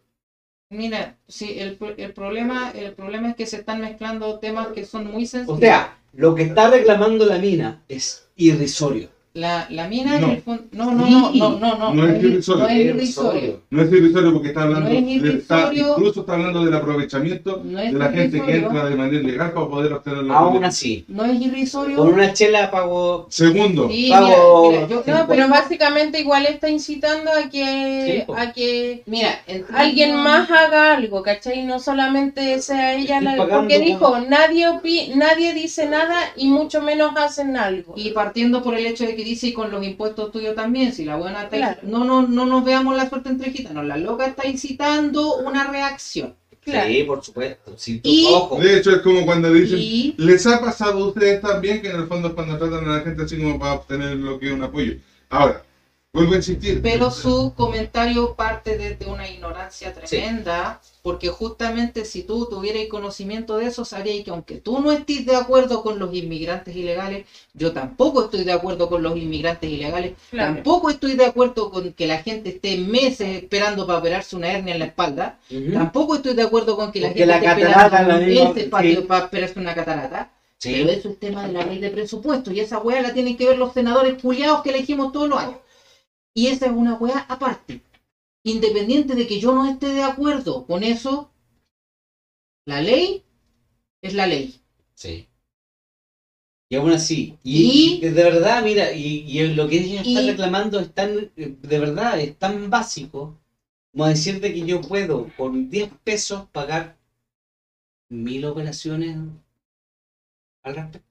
Mira, sí, el, el problema el problema es que se están mezclando temas que son muy O sensibles. sea, lo que está reclamando la mina es irrisorio. La, la mina No. en el fondo. No, no, no, no, no, no. No es irrisorio. No es irrisorio. No es irrisorio porque está hablando, No es está- incluso está hablando del aprovechamiento No de la gente que entra de manera ilegal para poder obtener la Aún así, No es irrisorio. con una chela pago. Segundo, Sí, Pago- mira, mira, yo, No, pero básicamente igual está incitando a que, Sí, po. a que mira, en- alguien más haga algo, ¿cachai? No solamente sea ella Estoy la... pagando Porque dijo, nadie, opi- nadie dice nada y mucho menos hacen algo. Y partiendo por el hecho de que dice y con los impuestos tuyos también, si la buena está Claro. no, no, no nos veamos la suerte entre gitanos, la loca está incitando una reacción. Claro. Sí, por supuesto. Sí, tú- Y- ojo. de hecho es como cuando dicen, Y les ha pasado a ustedes también que en el fondo es cuando tratan a la gente así como para obtener lo que es un apoyo. Ahora, vuelvo a insistir. pero su comentario parte desde una ignorancia tremenda, porque justamente si tú tuvieras conocimiento de eso, sabrías que aunque tú no estés de acuerdo con los inmigrantes ilegales, yo tampoco estoy de acuerdo con los inmigrantes ilegales, Claro. tampoco estoy de acuerdo con que la gente esté meses esperando para operarse una hernia en la espalda, Ujú. tampoco estoy de acuerdo con que la Porque gente la esté catarata esperando meses para, sí. para operarse una catarata. Sí. Pero eso es tema de la ley de presupuesto y esa weá la tienen que ver los senadores culiados que elegimos todos los años. Y esa es una weá aparte. Independiente de que yo no esté de acuerdo con eso, la ley es la ley. Sí. Y aún así, y, de verdad, mira, y, y lo que ella está Y- reclamando es tan, eh, de verdad, es tan básico como decirte que yo puedo con 10 pesos pagar mil operaciones al respecto.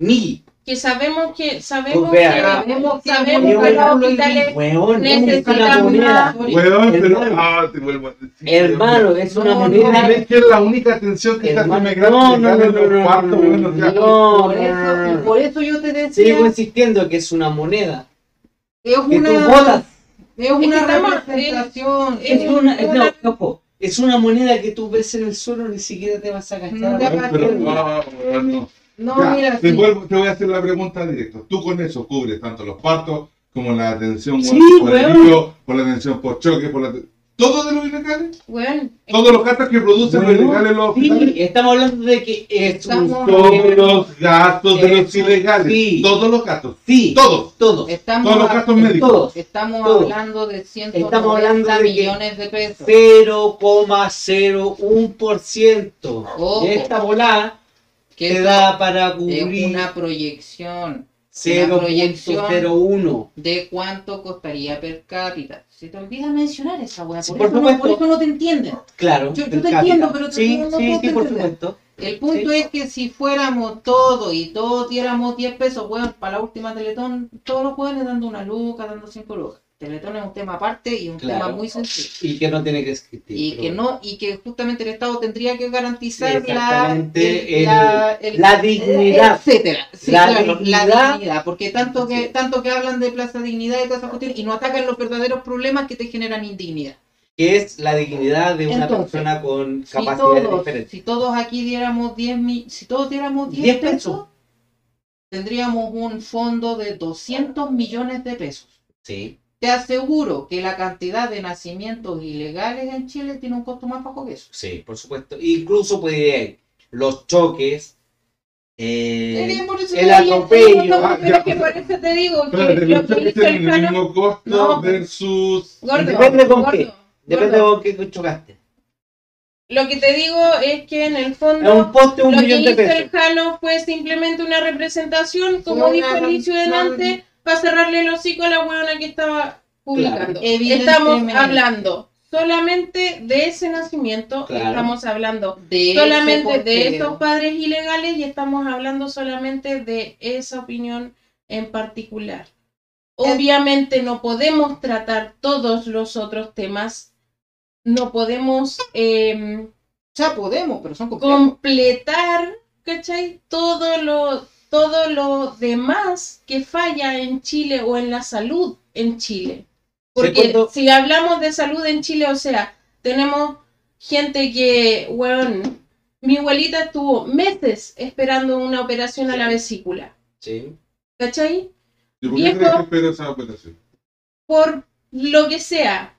Mil. Que sabemos que, sabemos Pues vea, que, sabemos que sabemos yo- que los hospitales Weón, es una necesitan moneda. más- Weón, pero Hermano. ah, te vuelvo a decir. Hermano, es una No, moneda. ¿Ves que es la única atención que está haciendo no, no, no, en no, no, no, no, por, eso, no, no. yo te decía, Sigo insistiendo que es una moneda. es Que tú una, votas. es una representación. es- Es una, es no, una- ojo, es una moneda que tú ves en el suelo ni siquiera te vas a gastar. No pero, ah, weón, no. Ya, mira, te, sí. vuelvo- te voy a hacer la pregunta directa. Tú con eso cubres tanto los partos como la atención Sí, por herido, por la atención por choque, por la... ¿Todo de los ilegales? Weón, ¿Todos los gastos que producen los Bueno, ilegales en los hospitales? Sí, estamos hablando de que es Estamos- Todos los gastos de los ilegales. sí. Todos los gastos. Sí, Todos. todos. Estamos, Todos los gastos médicos. Todos. estamos Todos. hablando de 190 Estamos hablando de que- millones de pesos. 0,01% Ojo. de esta volada Que da para cubrir una proyección una proyección. 0.01. de cuánto costaría per cápita. Se te olvida mencionar esa weá, Sí, por, por eso no, supuesto. por eso no te entienden. Claro, Yo- te cápita. entiendo, pero te- sí, no- sí, sí, por supuesto. El punto Sí. es que si fuéramos todos y todos diéramos 10 pesos, weón, para la última Teletón, todos los jóvenes dando una luca, dando 5 lucas. Teletón es un tema aparte y un Claro. tema muy sencillo. Y que no tiene que existir. Y que no, y que justamente el Estado tendría que garantizar la, Exactamente, el- la, el- la dignidad. etcétera. Sí, La claro, dignidad. la dignidad, porque tanto que, tanto que hablan de Plaza Dignidad y todas esas cuestiones y no atacan los verdaderos problemas que te generan indignidad. Que es la dignidad de una Entonces, persona con Si capacidades todos, diferentes. si todos aquí diéramos 10 mi- si todos diéramos 10, 10 pesos, pesos. tendríamos un fondo de 200 millones de pesos. Sí, Te aseguro que la cantidad de nacimientos ilegales en Chile tiene un costo más bajo que eso. sí, por supuesto. Incluso puede los choques, eh, el atropello. no, Ah, pero es que por eso te digo que lo los que el el mismo costo No. versus... gordo, Depende con gordo, qué. Depende gordo. con qué chocaste. Lo que te digo es que en el Es fondo un poste, un lo que millón de hizo el. Jano fue simplemente una representación, como dijo una- Alicio delante, para cerrarle el hocico a la huevona que estaba publicando. Estamos hablando solamente de ese nacimiento, Claro. estamos hablando De solamente de esos padres ilegales y estamos hablando solamente de esa opinión en particular. Obviamente no podemos tratar todos los otros temas, no podemos em, Ya podemos, pero son complejos. completar, ¿cachai? Todo lo, todo lo demás que falla en Chile o en la salud en Chile. Porque cuando- si hablamos de salud en Chile, o sea, tenemos gente que, weón, mi abuelita estuvo meses esperando una operación a la vesícula, Sí. ¿cachai? ¿Y por qué Viejo. crees que espero esa operación? Por lo que sea,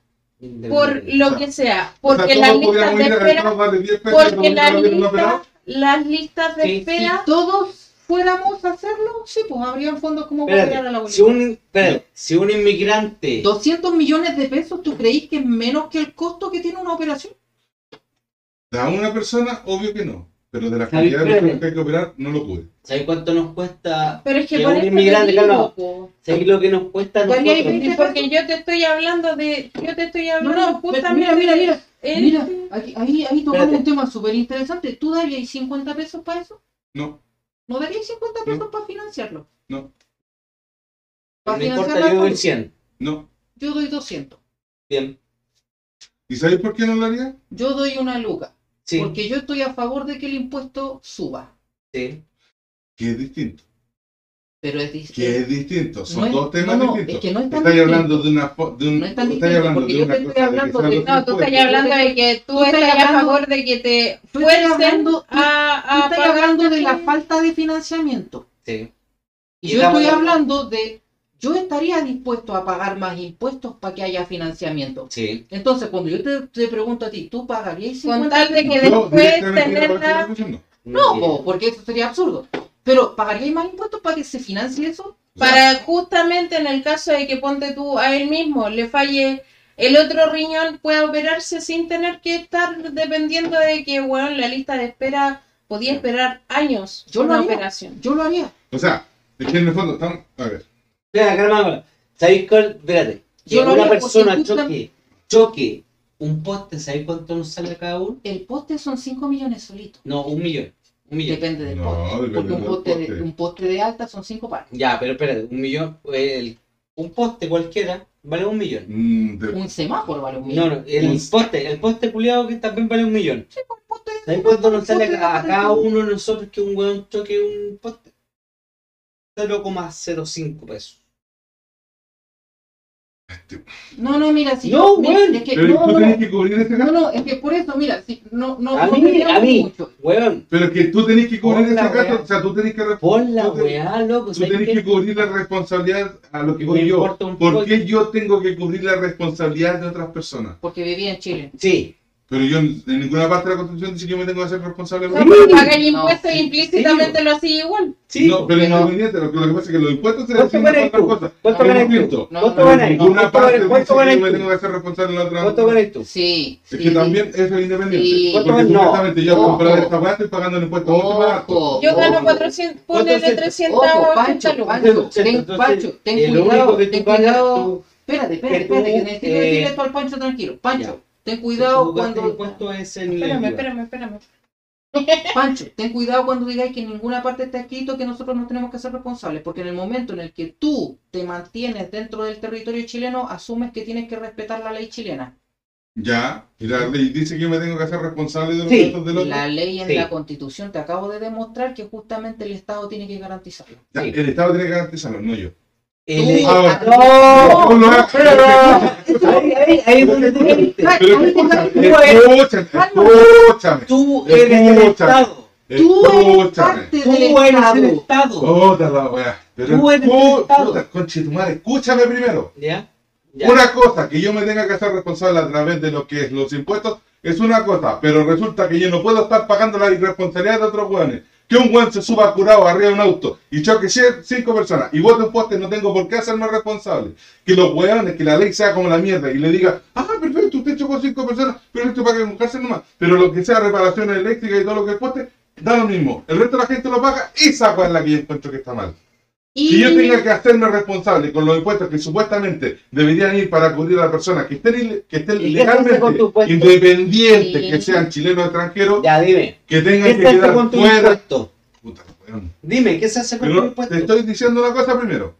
por lo que sea, O sea, porque las listas de espera, Estado, darle 10 pesos, porque las listas, las listas de Sí, espera todos fuéramos a hacerlo, sí, pues habrían fondos como para a la si abuelita. un, espérate, si un inmigrante 200 millones de pesos, ¿tú creís que es menos que el costo que tiene una operación? A una persona, obvio que no. Pero de la cantidad de personas que hay que operar, no lo cubre. ¿Sabes cuánto nos cuesta? Pero es que Que un inmigrante, digo, claro. po. ¿Sabes lo que nos cuesta nosotros? porque yo te estoy hablando de, yo te estoy No, hablando no, justamente mira, mira, mira. de- Mira, ahí, ahí, ahí tocamos un tema súper interesante. ¿Tú darías 50 pesos para eso? No, ¿No darías 50 pesos para financiarlo? no, Para No importa, yo doy salud. 100. no. Yo doy 200. Bien. ¿Y sabéis por qué no lo haría? Yo doy una luca. Sí, Porque yo estoy a favor de que el impuesto suba. sí. Que es distinto. Pero es distinto. Que es distinto. Son No es- dos temas no, distintos. es que no es tan hablando de una. De un, No es tan distinto, hablando porque de yo una te estoy hablando de- No, tú estás hablando de que tú, Tú estás estás a hablando- favor de que te fuercen hablando- tú- a, Tú a estás hablando de la falta de financiamiento. sí. Y Y yo estoy hablando- hablando de, yo estaría dispuesto a pagar más impuestos para que haya financiamiento. Sí. Entonces, cuando yo te, te pregunto a ti, ¿tú pagarías 50 Con tal de que después tener no la-. No, po, porque eso sería absurdo. Pero, ¿pagaríais más impuestos para que se financie eso? Para justamente en el caso de que ponte tú a él mismo, le falle el otro riñón, pueda operarse sin tener que estar dependiendo de que, weón, la lista de espera podía esperar años Yo lo una haría. operación. Yo lo haría. O sea, es que en el fondo estamos. A ver. Espera, calma. ¿Sabéis cuál? Espérate. Que Yo lo una haría persona choque, choque un poste, ¿sabéis cuánto nos sale a cada uno? El poste son 5 millones solitos. No, un millón. Un millón. Depende del No, poste. depende Porque un del poste, de, un poste de alta son 5 pares. Ya, pero espérate, un millón. el- un poste cualquiera vale un millón. mm, de- Un semáforo vale un No, millón. no, el Un- poste, el poste culiado que también vale un millón. Un poste de- ¿Sabes cuánto nos sale a, a cada uno de nosotros que un weón choque un poste? 0,05 pesos. No, no, mira, si No, mira, weón. es que, Pero no, tú no, tenés que cubrir ese no, gasto. no, es que por eso, mira, si, no, no, A no mí, a mí. mucho. Weón, Pero que tú tenés que cubrir ese gasto. O sea, tú tenés que responder. pon la weá, loco. Tú ¿sabes tenés que cubrir la responsabilidad a lo que voy yo. ¿Por qué yo tengo que cubrir la responsabilidad de otras personas? Porque vivía en Chile. Sí, Pero yo en en ninguna parte de la Constitución dice que yo me tengo que hacer responsable. No, No. paga el impuesto e implícitamente lo hacía igual. sí. no, pero, pero- independiente, lo que, lo que pasa es que los impuestos se ¿Cuánto deciden por otras cosas. ¿Cuánto Pero ganas tú? No, ¿Cuánto no, Pero ganas en tú? ninguna ¿Cuánto parte dice ¿Cuánto que yo me tengo que hacer responsable de la otra. ¿Cuánto ganas tú? Sí, Es sí. que también eso es independiente. Sí. Porque ¿Cuánto no? supuestamente yo Ojo. comprar esta weá estoy pagando el impuesto mucho más alto. Yo gano ojo. 400, ponele ¿Cuánto 300 Ojo, o Pancho, 80 lucas. Pancho, ten, Pancho, ten eh, cuidado, ten cuidado. Espérate, espérate, espérate, que necesito eh, decirle esto al Pancho tranquilo. Pancho. Ten cuidado cuando... es en Espérame, espérame, espérame. Pancho, ten cuidado cuando digáis que en ninguna parte está escrito que nosotros nos tenemos que ser responsables, porque en el momento en el que tú te mantienes dentro del territorio chileno, asumes que tienes que respetar la ley chilena. Ya, y la ley dice que yo me tengo que hacer responsable de los Sí, del otro. La ley en Sí. la constitución te acabo de demostrar que justamente el Estado tiene que garantizarlo. Ya, Sí. El Estado tiene que garantizarlo, no yo. El- Ahora, ¡No! Pero Ahí escúchame, tú eres- el Escúchame. Estado. Tú eres Escúchame. parte del Estado. La. Pero Tú eres el Estado. escúchame primero. ¿Ya? Ya. Una cosa que yo me tenga que hacer responsable a través de lo que es los impuestos es una cosa, pero resulta que yo no puedo estar pagando la irresponsabilidad de otros hueones. Que un hueón se suba curado arriba de un auto y choque cinco personas y vote un poste, no tengo por qué hacerme responsable. Que los hueones, que la ley sea como la mierda y le diga, ah, perfecto, usted chocó cinco personas, pero esto para que buscarse nomás. Pero lo que sea reparaciones eléctricas y todo lo que cueste, da lo mismo. El resto de la gente lo paga, esa es la que yo encuentro que está mal. Y Si yo tenga que hacerme responsable con los impuestos que supuestamente deberían ir para cubrir a las personas que estén, ile- que estén ¿Y qué se hace con legalmente independientes, Sí. que sean chilenos o extranjeros, Ya, dime. que tengan ¿Qué que quedar con tu fuera. impuesto? Puta, weón. Dime, ¿qué se hace con tu impuesto? te estoy diciendo una cosa primero.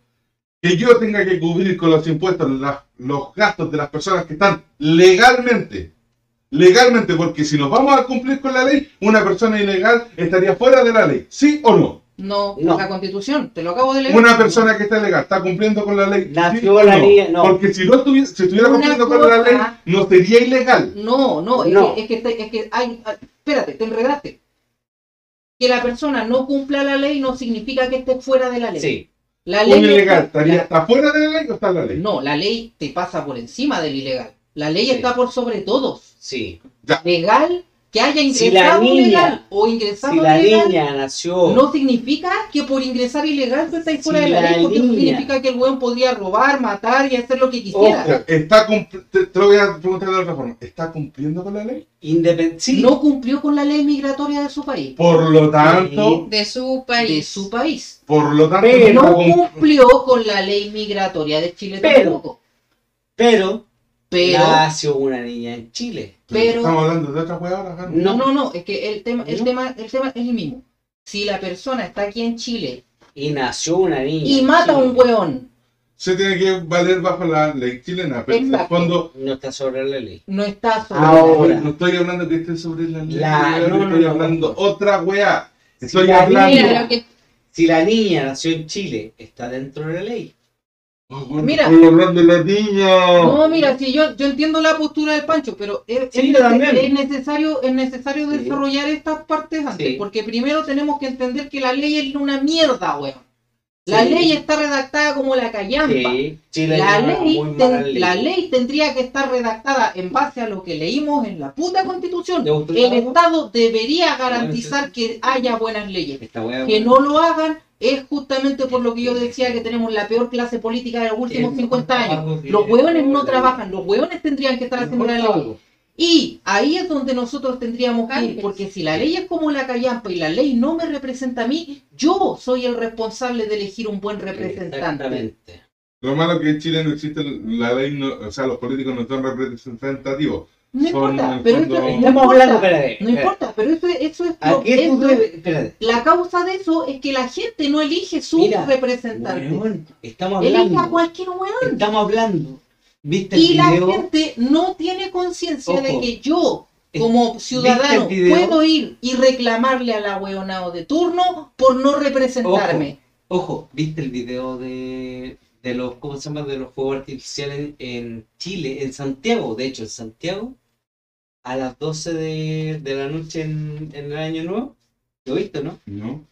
Que yo tenga que cubrir con los impuestos la- los gastos de las personas que están legalmente. Legalmente, porque si nos vamos a cumplir con la ley, una persona ilegal estaría fuera de la ley. ¿Sí o no? No, No. la constitución, te lo acabo de leer. Una persona que está legal está cumpliendo con la ley. Nació ¿sí o la no? niña, no. Porque si no estuviera, si estuviera Una cumpliendo con la ley, no sería ilegal. No, no, es que, es que, te- es que hay, ah, espérate, te enredaste. Que la persona no cumpla la ley no significa que esté fuera de la ley. Sí. La Un ley ilegal está- estaría la- está fuera de la ley o está en la ley. no, la ley te pasa por encima del ilegal. La ley Sí. está por sobre todos. Sí. Legal, que haya Si la ingresado niña- legal o ingresado Si la ilegal, niña nació. no significa que por ingresar ilegal tú estás fuera Si de la, la ley, porque niña- significa que el weón podría robar, matar y hacer lo que quisiera. O sea, está cumpl- te, te lo voy a preguntar de otra forma. ¿Está cumpliendo con la ley? Independ- sí. No cumplió con la ley migratoria de su país. Por lo tanto, De su De país. su país. por lo tanto, Pero- no cum- cumplió con la ley migratoria de Chile Pero- tampoco. Pero, Pero, nació una niña en Chile. pero- Estamos hablando de otra hueá ahora, no, no, no, es que el tema, el No. tema, el tema es el mismo. Si la persona está aquí en Chile Y nació una niña. y mata a un weón, Se tiene que valer bajo la ley chilena, pero en el fondo No está sobre la ley. no está sobre Ahora. no estoy hablando que esté sobre la ley, La- no, no, estoy no, hablando no. otra weá. Si Estoy la hablando. Que Si la niña nació en Chile, está dentro de la ley. Oh, Mira. estoy hablando de la niña. No, mira, si yo, yo entiendo la postura del Pancho, pero es, Sí, necesario, es necesario Sí. desarrollar estas partes antes, Sí. porque primero tenemos que entender que la ley es una mierda, weón. La Sí. ley está redactada como la callampa. Sí, Chile La ley, ten- la ley tendría que estar redactada en base a lo que leímos en la puta constitución. ¿Te gustó El? Estado debería garantizar que haya buenas leyes. Que no lo hagan es justamente por lo que yo decía que tenemos la peor clase política de los últimos Sí, 50 años. Los hueones no trabajan, los hueones tendrían que estar haciendo la ley. Y ahí es donde nosotros tendríamos que ir, porque si la ley es como la callampa y la ley no me representa a mí, yo soy el responsable de elegir un buen representante. Exactamente. Lo malo que en Chile no existe la ley, no- o sea, los políticos no son representativos. No Son, importa, pero fondo- eso no Estamos importa. hablando, espérate. No importa, pero eso, eso es lo- eso- espérate. la causa de eso es que la gente no elige su Mira, representante. Estamos Elige a hablando. cualquier hueón. Estamos hablando. ¿Viste el Y la gente no tiene conciencia de que yo, como ciudadano, puedo ir y reclamarle al ahueonado de turno por no representarme. Ojo, ¿viste el video de, de los, ¿cómo se llama? De los fuegos artificiales en Chile, en Santiago, de hecho, en Santiago, a las 12 de, de la noche en, en el año nuevo. ¿Lo viste, no? ¿No?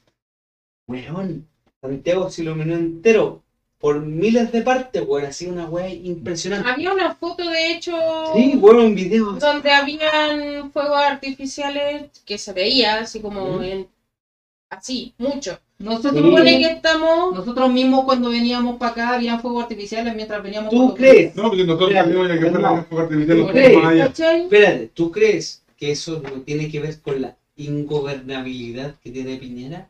Weón, Santiago se iluminó entero por miles de partes, weón, así una weá impresionante. Había una foto, de hecho, Sí, weón, un video. donde habían fuegos artificiales que se veía así como en así, mucho. Nosotros, Se Sí. supone que estamos nosotros mismos cuando veníamos para acá habían fuegos artificiales mientras veníamos ¿Tú crees? No, porque nosotros sabíamos ya que no. fuera un fuego artificial un ¿Tú crees? Espérate, ¿tú crees que eso no tiene que ver con la ingobernabilidad que tiene Piñera?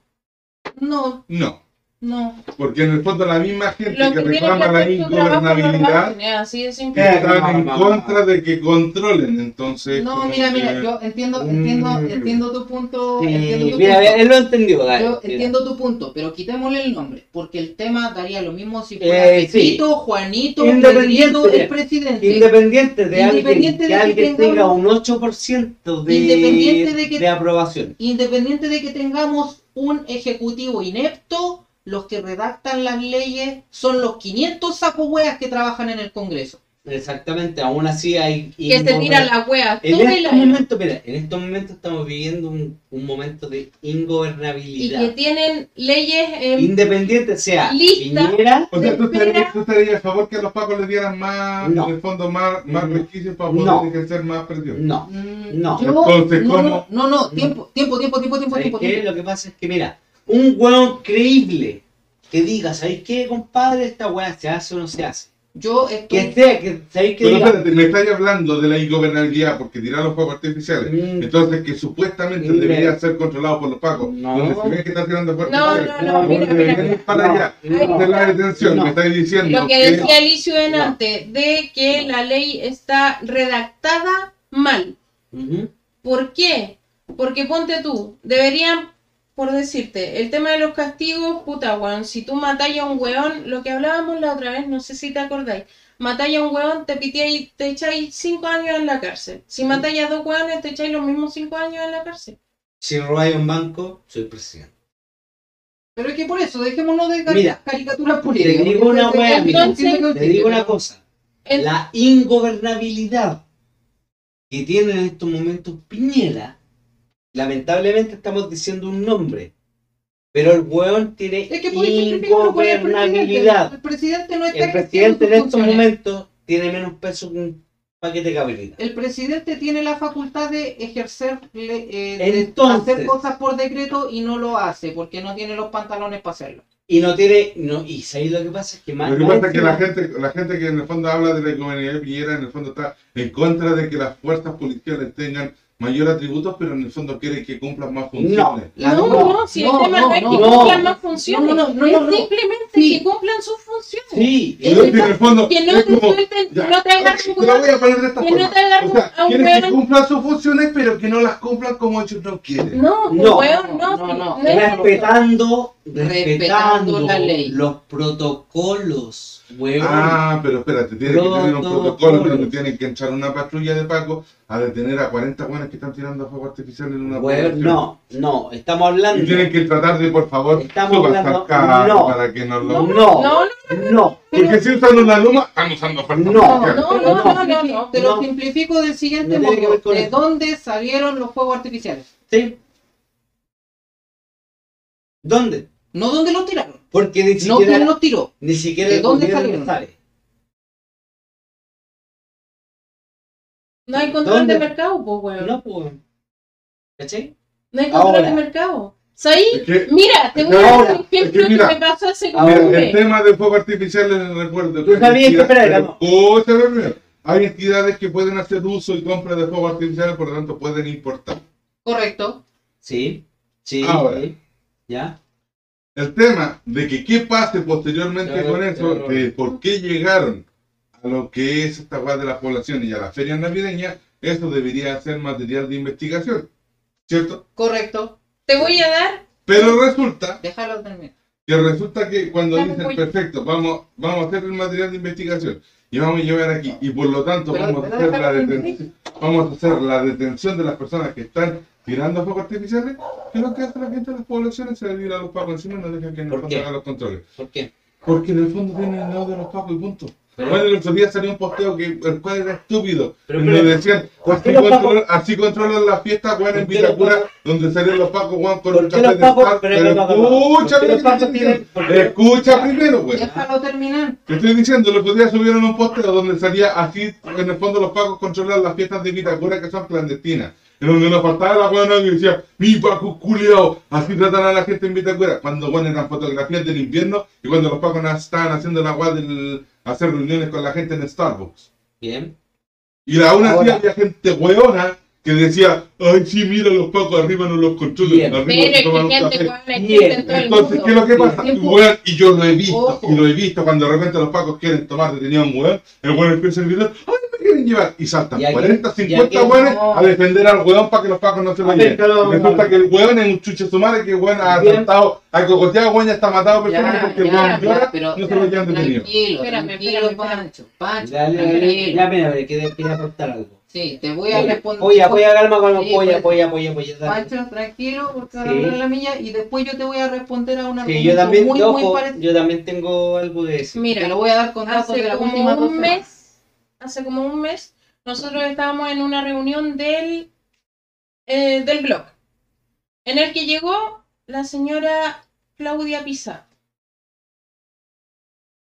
No, No, no. porque en el fondo la misma gente que que reclama la ingobernabilidad hacen, es así de simple. Eh, están en contra de que controlen, entonces... No, mira, que- mira, yo entiendo, entiendo, Mm. entiendo tu punto. Sí, entiendo tu mira, punto. él lo entendió, dale, Yo mira. entiendo tu punto, pero quitémosle el nombre, porque el tema daría lo mismo si fuera Eh, sí. Juanito, Independiente, Pedrito, el presidente. Independiente de alguien, Independiente de que que alguien tenga un 8% de, Independiente de que- de aprobación. Independiente de que tengamos un ejecutivo inepto, los que redactan las leyes son los 500 saco hueas que trabajan en el Congreso. Exactamente, aún así hay... Que se tira la wea En estos año. momentos, mira, en estos momentos estamos viviendo un, un momento de Y ingobernabilidad. que tienen leyes em, Independiente sea Lista. Piñera, O sea, ¿tú estarías, tú estarías a favor que a los pacos les dieran más, No. en el fondo, más, más Mm. resquicios para poder No. ejercer más presión? no. Mm, No. Entonces, no, ¿cómo? no, no, no, tiempo, tiempo, tiempo, tiempo, tiempo, ¿Sabes tiempo, tiempo. Lo que pasa es que, mira, un hueón creíble que diga, ¿sabéis qué, compadre? Esta weá se hace o no se hace. Yo Que estoy... sea, que, ¿sabéis qué Pero diga? espérate, me estáis hablando de la ingobernabilidad porque tirar los fuegos artificiales. Mm, Entonces, que supuestamente debería ser controlado por los pacos. No. Donde se ve que están tirando fuegos No, artificiales. no, no, mira, mira, mira. para allá. No. De la detención, No. me estáis diciendo Lo que decía Alicio delante, de que la ley está redactada mal. Ujú. ¿Por qué? Porque ponte tú, deberían, por decirte, el tema de los castigos, puta weón, si tú matáis a un weón, lo que hablábamos la otra vez, no sé si te acordáis, matáis a un weón, te pitéis, te echáis cinco años en la cárcel. Si matáis a dos weones, te echáis los mismos cinco años en la cárcel. Si robáis un banco, soy presidente. Pero es que por eso, dejémonos de cari- Mira, caricaturas políticas. te digo una wea, mira, Te digo cosa. En- La ingobernabilidad que tiene en estos momentos Piñera, lamentablemente estamos diciendo un nombre, pero el hueón tiene Es que con el presidente. ingobernabilidad. El presidente no está El presidente en estos momentos tiene menos peso que un paquete de cabrita. El presidente tiene la facultad de ejercer, le- eh, de Entonces. hacer cosas por decreto y no lo hace porque no tiene los pantalones para hacerlo. Y no tiene, no, y ¿sabes lo que pasa? Es que más Lo que pasa es que la gente, la gente que en el fondo habla de la ingobernabilidad de Piñera, en el fondo está en contra de que las fuerzas policiales tengan mayor atributos, pero en el fondo quiere que cumplan más funciones. La- no, no, no, si no, el tema no, no, es no, que no. cumplan más funciones, No, no, no, es no, no. simplemente Sí. que cumplan sus funciones. Sí, Es que que en el fondo que no es te como, suelten, ya, no te hagas un te lo voy a poner de esta que no forma. O sea, que cumplan sus funciones, pero que no las cumplan como ellos no quieren. No, No, no, no, no. respetando, Respetando respetando la ley. los protocolos, huevón. Ah, pero espérate, tiene que tener un Protocolos. protocolo donde tienen que echar una patrulla de Paco a detener a 40 buenos que están tirando fuego artificial en una población. no, no, estamos hablando. Y tienen que tratar de, por favor, Estamos subas hablando- no. para que no lo... No, No, no, no. Porque si usan una luma, están usando fuerza No, policial. no, no, no, no, Te lo no. simplifico del siguiente que modo. ¿De dónde salieron los fuegos artificiales? ¿Sí? ¿Dónde? No dónde los tiraron. Porque ni No siquiera, quién los tiró. ni siquiera ¿De el dónde salieron? sabe. No hay control ¿Dónde? de mercado, pues, weón. No, No, pues. ¿Cachai? hay control Ahora. de mercado. ¿Sabes? Es que, Mira, te voy a dar un ejemplo es que mira, que me pasó hace como el mes. tema de fuego artificial les recuerdo. Tú sabías que- espera, no. Hay entidades que pueden hacer uso y compra de fuego artificial, por lo tanto pueden importar. Correcto. Sí, sí. Ahora. sí. ¿Ya? El tema de que qué pase posteriormente Claro, con eso, claro. que por qué llegaron a lo que es esta base de la población y a la feria navideña, eso debería ser material de investigación, ¿cierto? Correcto. Te voy a dar, Pero resulta Déjalo terminar. que resulta que cuando dicen pollo. perfecto, vamos, vamos a hacer el material de investigación y vamos a llevar aquí y por lo tanto Pero- vamos a pero hacer la vamos a hacer la detención de las personas que están tirando fuegos artificiales, ¿qué es lo que hace la gente de las poblaciones? Se le tira a los pagos encima y no dejan que en el ¿Por fondo qué? hagan los controles. ¿Por qué? Porque en el fondo tienen el lado de los pacos y punto. Pero- Bueno, el otro día salió un posteo que el cual era estúpido. Pero- donde pero- decían, ¿por así controlan, así controlan la fiesta, weón, en ¿Por qué los Vitacura, pacos- donde salieron los pacos, weón, con ¿Por el qué café los de pacos- sal. pero- escucha, ¿por qué los primero, pacos escucha primero, weón. Déjalo terminar. Te estoy diciendo, el otro día subieron un posteo donde salía así, en el fondo los pacos controlan las fiestas de Vitacura que son clandestinas. En donde nos faltaba la buena que decía, mi Paco culiao, así tratan a la gente en Vitacura. Cuando bueno eran fotografías del invierno y cuando los pacos estaban haciendo la weá del hacer reuniones con la gente en Starbucks. Bien. Y aún así Ahora- había gente weona que decía, ay sí, mira los pacos arriba no los controlan, Bien. arriba Pero se es toman un que gente café". buena hay Bien. gente en todo el Entonces. ¿qué es lo que pasa? Weón, y yo lo he visto, Ojo. y lo he visto cuando de repente los pacos quieren tomar detenido a un weón, el weón empieza a gritar, ¡ay, quieren llevar! Y saltan Y aquí- 40, y 50 aquí- weones no. a defender al weón para que los pacos no se lo lleven. Y Resulta que el weón es un chuche su madre, que el weón ha asaltado, ha cocoteado, weón ya está matado personas porque el ya, llora, pero no se lo llevan detenido. tranquilo, Espérame, tranquilo. Pancho. Pancho, tranquilo. ya, mira, quería, quería aportar algo. Sí, te voy a responder. Polla, polla, calma, calma, Sí, polla, pues. polla, polla. Pancho, tranquilo, porque Sí. ahora la milla y después yo te voy a responder a una Sí, yo también, muy, yo, muy ojo, parecido. yo también tengo algo que decir. Te Mira, lo voy a dar con datos de hace la como última dos un semanas. mes, hace como un mes, nosotros estábamos en una reunión del, eh, del blog, en el que llegó la señora Claudia Pizarro.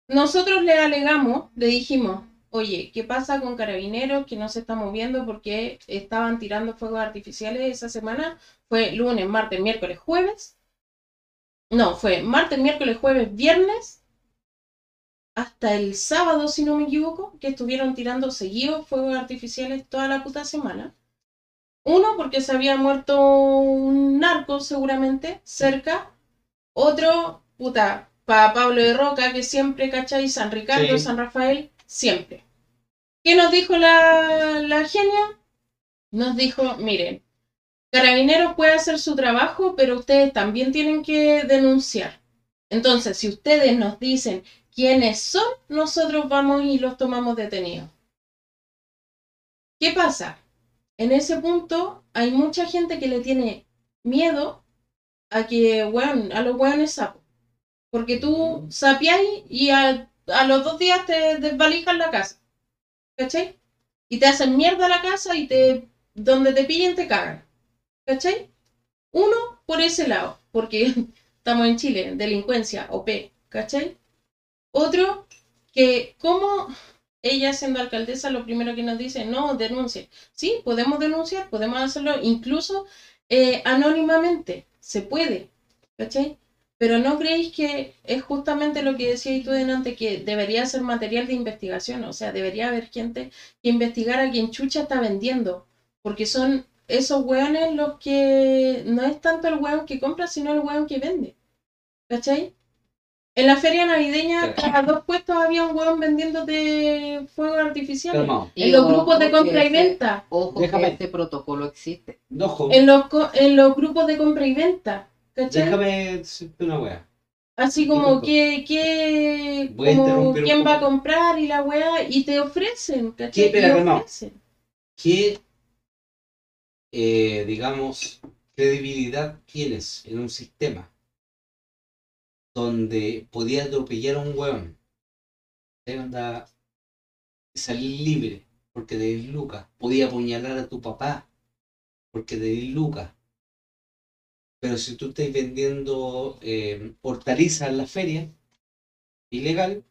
Nosotros le alegamos, le dijimos, oye, ¿qué pasa con carabineros que no se está moviendo porque estaban tirando fuegos artificiales esa semana? Fue lunes, martes, miércoles, jueves. No, fue martes, miércoles, jueves, viernes hasta el sábado, si no me equivoco, que estuvieron tirando seguidos fuegos artificiales toda la puta semana. Uno, porque se había muerto un narco seguramente cerca. Otro, puta, para Pablo de Roca, que siempre, ¿cachai? San Ricardo, Sí. San Rafael, siempre. ¿Qué nos dijo la, la genia? Nos dijo, miren, Carabineros puede hacer su trabajo, pero ustedes también tienen que denunciar. Entonces, si ustedes nos dicen quiénes son, nosotros vamos y los tomamos detenidos. ¿Qué pasa? En ese punto hay mucha gente que le tiene miedo a que, a los weones sapos. Porque tú sapiáis y a, a los dos días te desvalijan la casa. ¿Cachai? Y te hacen mierda la casa y te donde te pillen te cagan. ¿Cachai? Uno, por ese lado, porque estamos en Chile, delincuencia, OP, ¿cachai? Otro, que como ella siendo alcaldesa, lo primero que nos dice, no, denuncie. Sí, podemos denunciar, podemos hacerlo incluso eh, anónimamente, se puede, ¿cachai? Pero no creéis que es justamente lo que decías tú delante, que debería ser material de investigación, o sea, debería haber gente que investigara a quien Chucha está vendiendo, porque son esos hueones los que no es tanto el hueón que compra, sino el hueón que vende. ¿Cachai? En la feria navideña, cada dos puestos había un hueón vendiéndote fuegos artificiales. Calmado. En los grupos de compra y venta. Ojo Déjame. que este protocolo existe. Ojo, En los, en los grupos de compra y venta. ¿Cachai? déjame decirte una wea. Así como que, que como quién va a comprar y la weá, y te ofrecen, ¿cachai? ¿Qué? Espera, calmao. ofrecen. ¿Qué, eh, digamos, credibilidad tienes en un sistema donde podías atropellar a un hueón, salir libre porque te dis lucas, podía apuñalar a tu papá porque te dis lucas, pero si tú estás vendiendo eh, hortalizas en la feria, ilegal,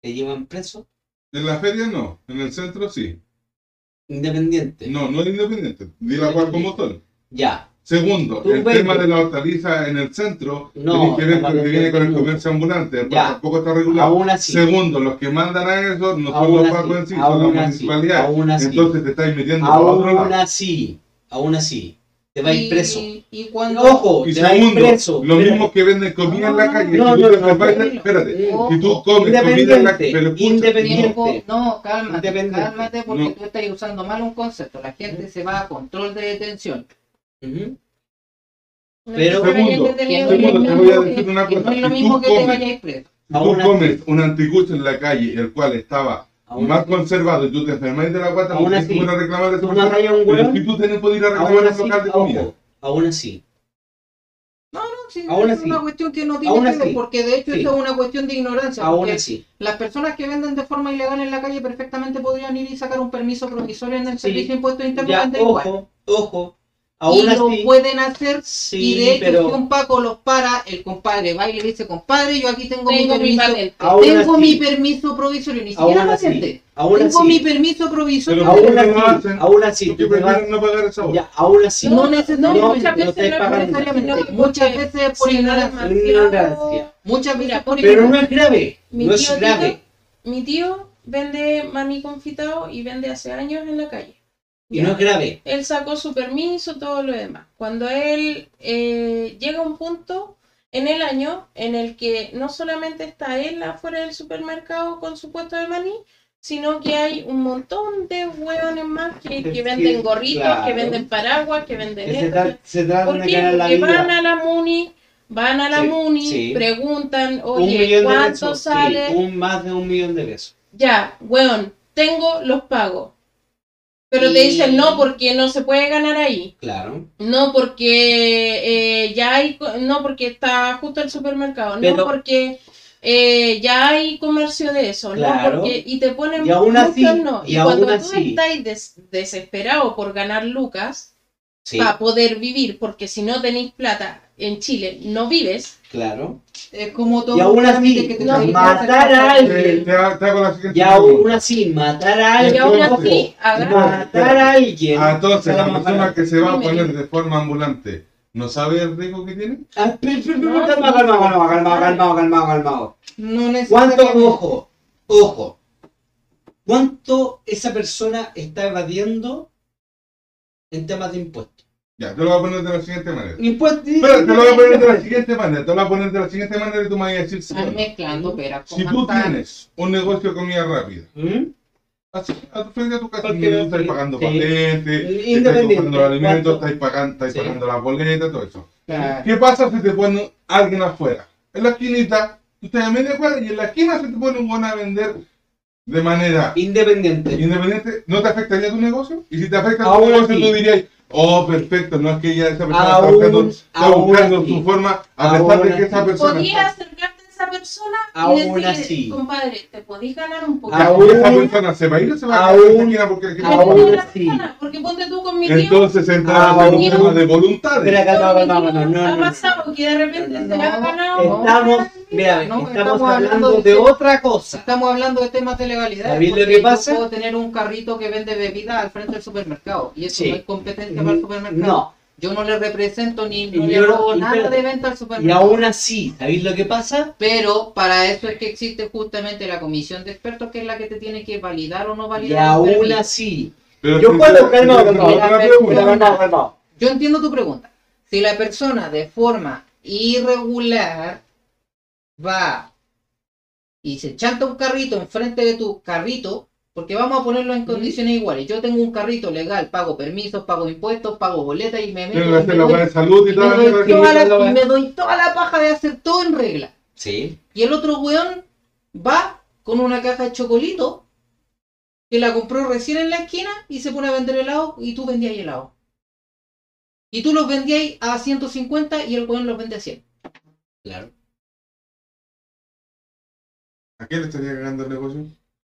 te llevan preso, En la feria no, en el centro sí. independiente. No, no es independiente. Di la cual como son. Ya, Segundo, el tema de la hortaliza en el centro No, tiene que ver con que viene con el comercio ambulante, cual Ya. tampoco está regulado. aún así. Segundo, los que mandan a eso no son Aún los así, pacos en sí, son aún las municipalidades. aún. Entonces te estáis metiendo a otro Aún lado. así, aún así, te va a ir Y- preso. Y cuando. Ojo, Y te va a ir segundo, preso. los Espérate. mismos que venden comida en la calle, no, si tú no, no, espérate, Ojo. si tú comes comida en la Independiente, pero escucha, independiente. No, cálmate, cálmate porque tú estás usando mal un concepto. La gente se va a control de detención. Pero- Segundo, segundo, lo te mismo voy a que- decir una cosa, no es lo si mismo tú que comes- preso. Tú un anticucho en la calle, el cual estaba aún así, conservado y tú te enfermas de la guata, Aún así, ir a reclamar a esa tú persona, un pero hueón, si tú tienes que ir a reclamar aún a un así, local de comida. ojo, aún así. No, no, sí, Aún es así. una cuestión que no tiene Aún que ver, así. porque de hecho Sí. esto es una cuestión de ignorancia. Aún porque así. Las personas que venden de forma ilegal en la calle perfectamente podrían ir y sacar un permiso provisorio en el Sí. servicio de impuestos internos igual. ojo, ojo. Y Aún lo pueden hacer Sí, y de hecho pero. si un Paco los para, el compadre va y le dice, compadre, yo aquí tengo, mi Tengo mi permiso. Aún tengo así- mi permiso provisorio, ni siquiera Aún así. Aún Tengo así. mi permiso provisorio. Aún no así. Aún así. Tú te vas- no pagar esa. Ya, aún así. No No, necesariamente. muchas no veces no necesariamente. no, Muchas veces es por no ignorancia. es demasiado- Ignorancia. Muchas veces por Pero ignorancia. no es grave. No es grave. Mi tío vende maní confitado y vende hace años en la calle. Y no es grave. Él sacó su permiso, todo lo demás. Cuando él eh, llega a un punto en el año en el que no solamente está él afuera del supermercado con su puesto de maní, sino que hay un montón de hueones más que, venden gorritos, claro. que venden paraguas, que venden Que esto, se ¿Por de ganar la Porque van vida. a la MUNI, van a la Sí, MUNI, sí. preguntan, Un oye, ¿cuánto sí, sale? un, más de un millón de pesos. Ya, weón, tengo los pagos. Pero te dicen no porque no se puede ganar ahí. Claro. No porque eh, ya hay, no porque está justo el supermercado, Pero- no porque eh, ya hay comercio de eso, Claro. no porque y te ponen Y aún muchos así- no. y cuando tú así- estás des- desesperado por ganar lucas Sí, para poder vivir, porque si no tenéis plata en Chile no vives, claro. Es como todo Y aún así, que te no, matar a alguien. te te Y aún así, matar a y alguien. aún Entonces, así. Matar a alguien. Entonces, la persona que se va a poner de forma ambulante, ¿no sabe el riesgo que tiene? Calma, calma, calma, calma, calma, calma, calma. No ¿Cuánto, ojo, ojo, cuánto esa persona está evadiendo en temas de impuestos? Ya, te lo voy a poner de la siguiente manera. Impuestos. Pero te lo voy a poner de la siguiente manera, te lo voy a poner de la siguiente manera y tú me vas a decir no. mezclando peras con Si tú tienes un negocio de comida rápida, ¿Mm? así, a tu frente a tu casa, no estáis pagando sí. patente, estáis comprando los alimentos, estáis pagando, estáis Sí. pagando la boleta, todo eso. Claro. ¿Qué pasa si te pone alguien afuera? En la esquinita, tú estás a media cuadra y en la esquina se te pone un buen a vender de manera Independiente. independiente, ¿no te afectaría tu negocio? Y si te afecta tu negocio, tú dirías, oh, perfecto, no es que ya esa persona Aún- está buscando, está buscando su forma, a pesar de que esa persona... esa persona y Aún decirle, así. compadre, te podís ganar un poquito. Aún- esa persona se va a ir o se va a quedar en esa esquina porque así. Porque ponte tú con mi tío. Entonces entra Aún- en un tema de voluntades. Calma, tío no, no, ha no, no. pasado que de repente No, se ha ganado. Estamos, mira, No, estamos, estamos hablando de, de- otra cosa. Estamos hablando de temas de legalidad. ¿Sabéis lo que pasa? puedo tener un carrito que vende bebidas al frente del supermercado. Y eso Sí. no es competencia para el supermercado. No. Yo no le represento ni no Y le robo y nada espérate. de venta al Y supermercado. aún así, ¿sabéis lo que pasa? Pero para eso es que existe justamente la comisión de expertos que es la que te tiene que validar o no Y validar. el aún permiso. así. Pero Yo puedo. Yo entiendo tu pregunta. Si la persona de forma irregular va y se chanta un carrito enfrente de tu carrito, porque vamos a ponerlo en condiciones iguales. Yo tengo un carrito legal, pago permisos, pago impuestos, pago boletas y me meto me la doy- buena de salud y y toda la me doy mierda. toda la- la- y me doy toda la paja de hacer todo en regla. Sí. Y el otro weón va con una caja de chocolito que la compró recién en la esquina y se pone a vender helado y tú vendías helado. Y tú los vendías a 150 y el weón los vende a 100. Claro. ¿A quién le estaría cagando el negocio?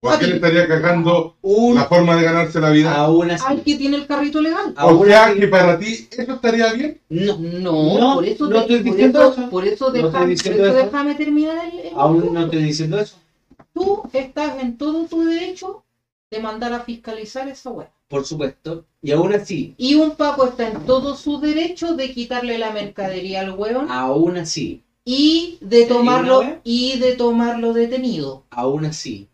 ¿O A a quién ti. le estaría cagando Un, la forma de ganarse la vida? aún Al así. que tiene el carrito legal. O sea así. que para ti eso estaría bien. No. No, No, por eso, no estoy por diciendo eso, eso. por eso, deja- por déjame terminar el, el- Aún no estoy diciendo eso. Tú estás en todo tu derecho de mandar a fiscalizar esa web. Por supuesto. Y aún así. Y un Paco está en todo su derecho de quitarle la mercadería al weón Aún así. y de ¿Hay tomarlo y de tomarlo detenido. Aún así.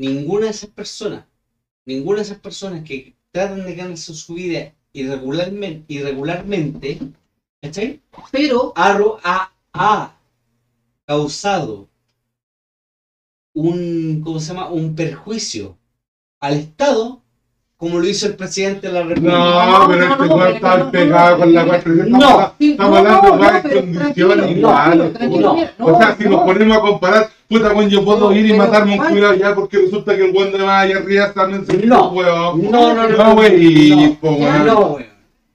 Ninguna de esas personas. Ninguna de esas personas que tratan de ganarse su vida irregularmente. irregularmente ¿Cachai? Pero ha, ha causado un, ¿cómo se llama? un perjuicio al Estado como lo hizo el presidente de la República. No, pero no, este pero está no, pegado no, con la no, weá. pero no, Estamos hablando no, de condiciones iguales. tranquilo, O sea, no, si no. nos ponemos a comparar, puta, weón, yo puedo No, ir y matarme un cuidado ya porque resulta que el weón de más allá arriba también se No. weón. No, no, no. No, güey, no, weón. No, weón.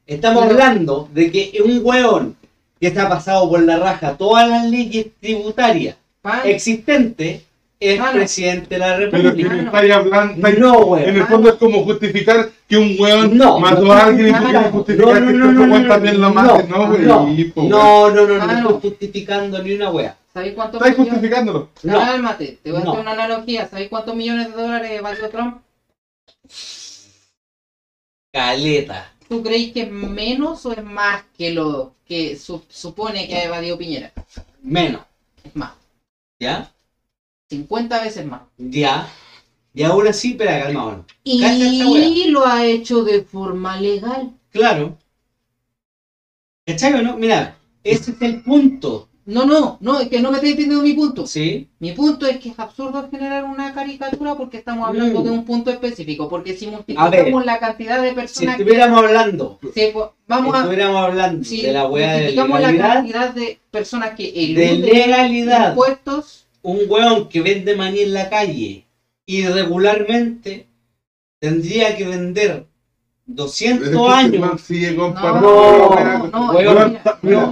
Estamos hablando de que un weón que está pasado por la raja todas las leyes tributarias existentes, es no. presidente de la Pero que República. me estáis hablando. No, En weón. el fondo es como justificar que un weón No, mató no, a alguien y no, tú no, quieres No, justificar no, que no, no, weón no, también lo no, mate. No, güey. no. No, no, no, no, no no. estoy justificando ni una wea. ¿Sabéis cuántos Estáis millones? justificándolo. No. Cálmate, te voy a No. hacer una analogía. ¿Sabéis cuántos millones de dólares valió Trump? Caleta. ¿Tú creéis que es menos o es más que lo que su- supone que ha evadido Piñera? Menos. Es más, ¿Ya? 50 veces más. Ya. Y aún así, pero calmado. Y lo ha hecho de forma legal. Claro. ¿Cachai o no? Mira, ese es el punto. No, no, no, es que no me estáis entendiendo mi punto. ¿Sí? Mi punto es que es absurdo generar una caricatura porque estamos hablando Mm. de un punto específico. Porque si A ver, multiplicamos la cantidad de Si personas que estuviéramos hablando, si vamos a estuviéramos hablando si de la wea de multiplicamos la legalidad, cantidad de personas que de eluden legalidad, impuestos, un weón que vende maní en la calle irregularmente tendría que vender 200 Pero es que este años. no, no, no, Weón, mira,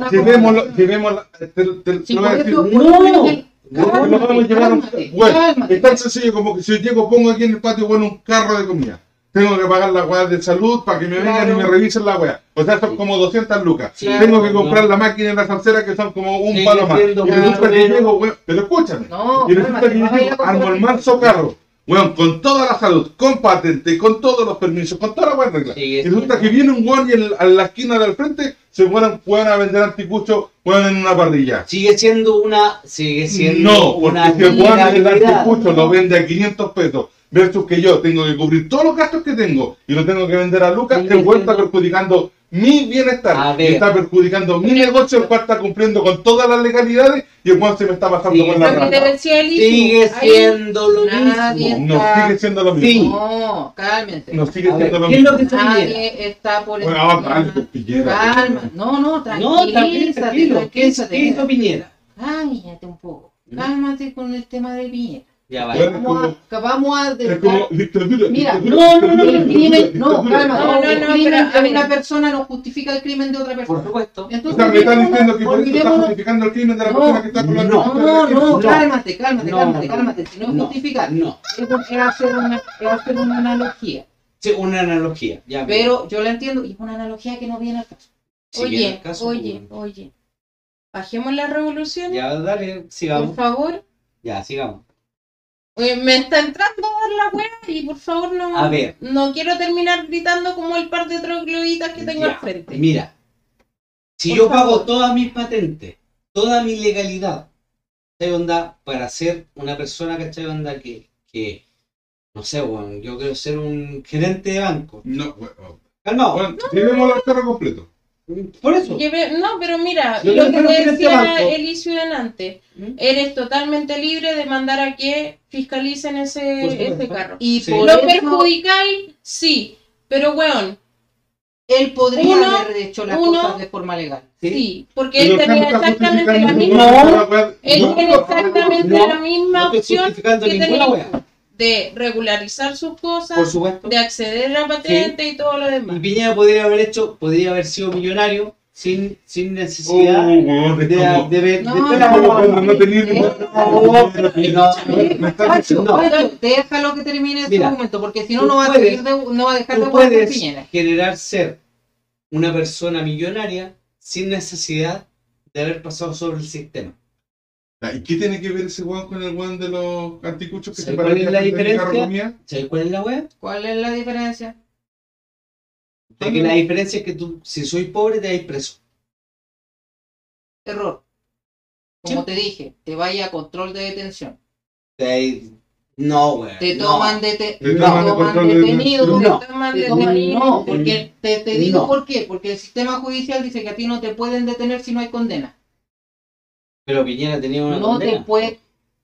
te, te- Si lo voy a decir. No, no, Porque lo vamos a llevar a un- cálmate, Bueno, cálmate. es tan sencillo como que si yo llego, pongo aquí en el patio bueno, un carro de comida. Tengo que pagar la weá de salud para que me vengan Claro. y me revisen la weá. O sea, son como 200 lucas. Sí, Tengo que comprar no. la máquina y la salsera que son como un Sigue palo más. Y resulta que llego, weón, pero escúchame. No, y resulta que llego, armo el manso carro. Weón, con toda la salud, con patente, con todos los permisos, con toda la weá regla. Y resulta que viene un weón y en, a la esquina del frente se pueden, pueden a vender anticuchos, weón, en una parrilla. Sigue siendo una. Sigue siendo No, porque una si el weón ilegalidad. anticucho lo vende a 500 pesos versus que yo tengo que cubrir todos los gastos que tengo y lo tengo que vender a Lucas, Sí, el weón está perjudicando mi bienestar, y está perjudicando mi negocio, el cual está cumpliendo con todas las legalidades y el weón se me está pasando Sí, por la rama. Sigue siendo lo Nadie- mismo. No, sigue siendo lo Sí. mismo. No, cálmense. No sigue A ver, siendo lo ¿qué es lo mismo. Nadie está por Bueno, dale, pues, Piñera. Calma, no, no, No, también tranquilízate, tranquilo. ¿Qué hizo, tranquilízate. qué hizo Piñera? Cállate un poco. ¿Mm? Cálmate con el tema del Piñera. Ya vale. Vamos a, que vamos a como dictadura. Mira, dictadura, no, no, no, el crimen, no, calma, No, no, el no, crimen pero, a de ver. una persona no justifica el crimen de otra Por persona. supuesto. O Entonces, sea, me están diciendo que por eso está justificando el crimen de la No, persona que está con la no, No, no, cálmate, cálmate, No, cálmate, cálmate. Si no es justificar, No. es hacer una, es hacer una analogía. Sí, una analogía. Ya, Pero yo la entiendo y es una analogía que no viene al caso. si Oye, el caso, oye, pues, oye. Bajemos la revolución, Ya, dale, por sigamos. favor. Ya, sigamos. Me está entrando a dar la wea y por favor no. A ver. No quiero terminar gritando como el par de trogloditas que tengo Ya, al frente. Mira, si Por yo favor. pago todas mis patentes, toda mi legalidad, ¿cachai onda? Para ser una persona, ¿cachai onda? Que, que no sé, weón, yo quiero ser un gerente de banco. No, bueno, Calmado. bueno, tenemos el carro completo. Por eso. No, pero mira, Yo lo que te este decía banco- Elicio delante, ¿Mm? eres totalmente libre de mandar a que fiscalicen ese, supuesto. ese carro. Y Sí. por ¿Lo eso perjudicáis? Sí, pero weón, él podría Uno- haber hecho las uno- cosas de forma legal. Sí. sí, porque Pero él tenía exactamente la misma, No. él no, tiene exactamente No, la misma opción que wea. De regularizar sus cosas, Por supuesto. de acceder a patente y todo lo Y demás. Piñera podría haber hecho, podría haber sido millonario sin, sin Oh, necesidad es de, como- de ver. No, de- no, no, no tenía no, ni-. Pacho, déjalo que termine Mira, momento, porque si no, no va, a de- no va a dejar de puedes Piñera. generar ser una persona millonaria sin necesidad de haber pasado sobre el sistema. ¿Y qué tiene que ver ese weón con el weón de los anticuchos que ¿Sabe se cuál es la diferencia? cuál es la web? ¿Cuál es la diferencia? De que la diferencia es que tú, si soy pobre, te vais preso. Error. Como Sí. te dije, te vaya a control de detención. Te No, güey. Te no. toman, dete- Te te toman de detenido. No. Te toman Te de toman- detenido. no, porque te, te digo No. por qué. Porque el sistema judicial dice que a ti no te pueden detener si no hay condena. Pero Piñera tenía una No condena. te puede.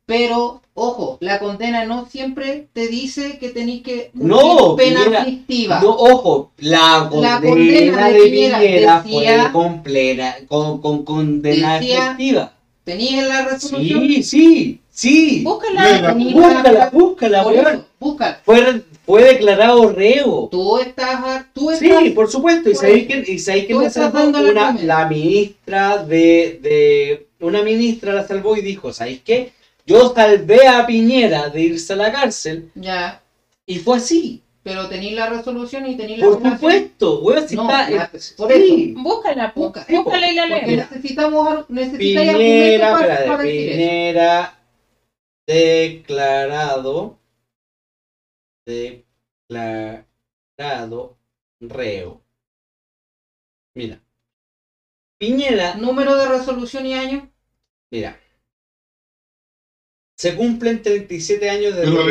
Pero, ojo, la condena no siempre te dice que tenés que No, pena Piñera, aflictiva. No, ojo, la condena, condena de de Piñera Piñera decía- fue con plena, con, con condena efectiva. Tenías la resolución. Sí, sí, sí. Búscala. Léela. Búscala, búscala, Por eso, busca. Fue, fue declarado reo. Tú estás, tú estás, Sí, por supuesto. ¿Y Pues, sabéis quién, y sabéis estás dando la Una, la ministra de, de. Una ministra la salvó y dijo: ¿Sabéis qué? Yo salvé a Piñera de irse a la cárcel. ya, Y fue así. pero tenéis la resolución y tenéis la Por supuesto, weón. Si No, está, la- eh, por sí. Búscala, bú- Busca. búscala y la leemos. necesitamos, necesitáis Piñera, para, eso. Piñera declarado declarado reo. Mira. Piñera, Número de resolución y año. Mira. Se cumplen 37 años de... No,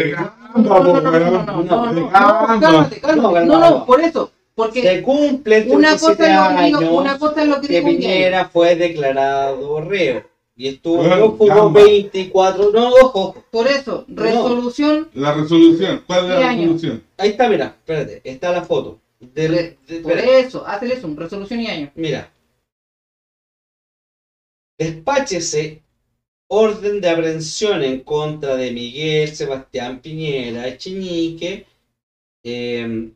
no, no, por eso. Porque se cumplen 37 una cosa años lo, una cosa lo que, que Piñera fue declarado reo. Y estuvo como 24, no, ojo. Por eso, resolución. No. La resolución, ¿cuál es la resolución? Ahí está, mira, espérate, está la foto. De, por espérate. eso, hazle eso, resolución y año. Mira, Despáchese orden de aprehensión en contra de Miguel Sebastián Piñera Echeñique, eh,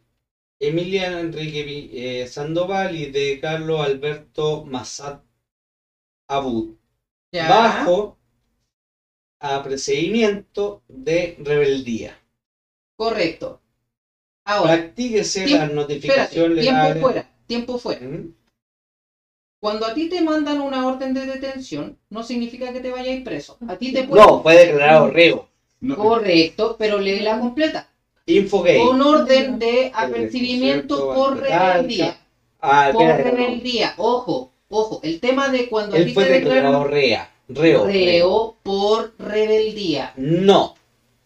Emiliano Enrique eh, Sandoval y de Carlos Alberto Massad Abud, Ya. bajo a procedimiento de rebeldía. Correcto. Ahora, Practíquese Tiemp- las notificaciones tiempo fuera, tiempo fuera. ¿Mm? Cuando a ti te mandan una orden de detención, no significa que te vayas preso. A ti te pueden... No, fue declarado reo. No, Correcto, pero lee la completa. Infogate. Con orden de apercibimiento por rebeldía. Ah, Por rebeldía. Ojo, ojo. El tema de cuando a Él ti fue te declarado rea. Reo. reo por rebeldía. No.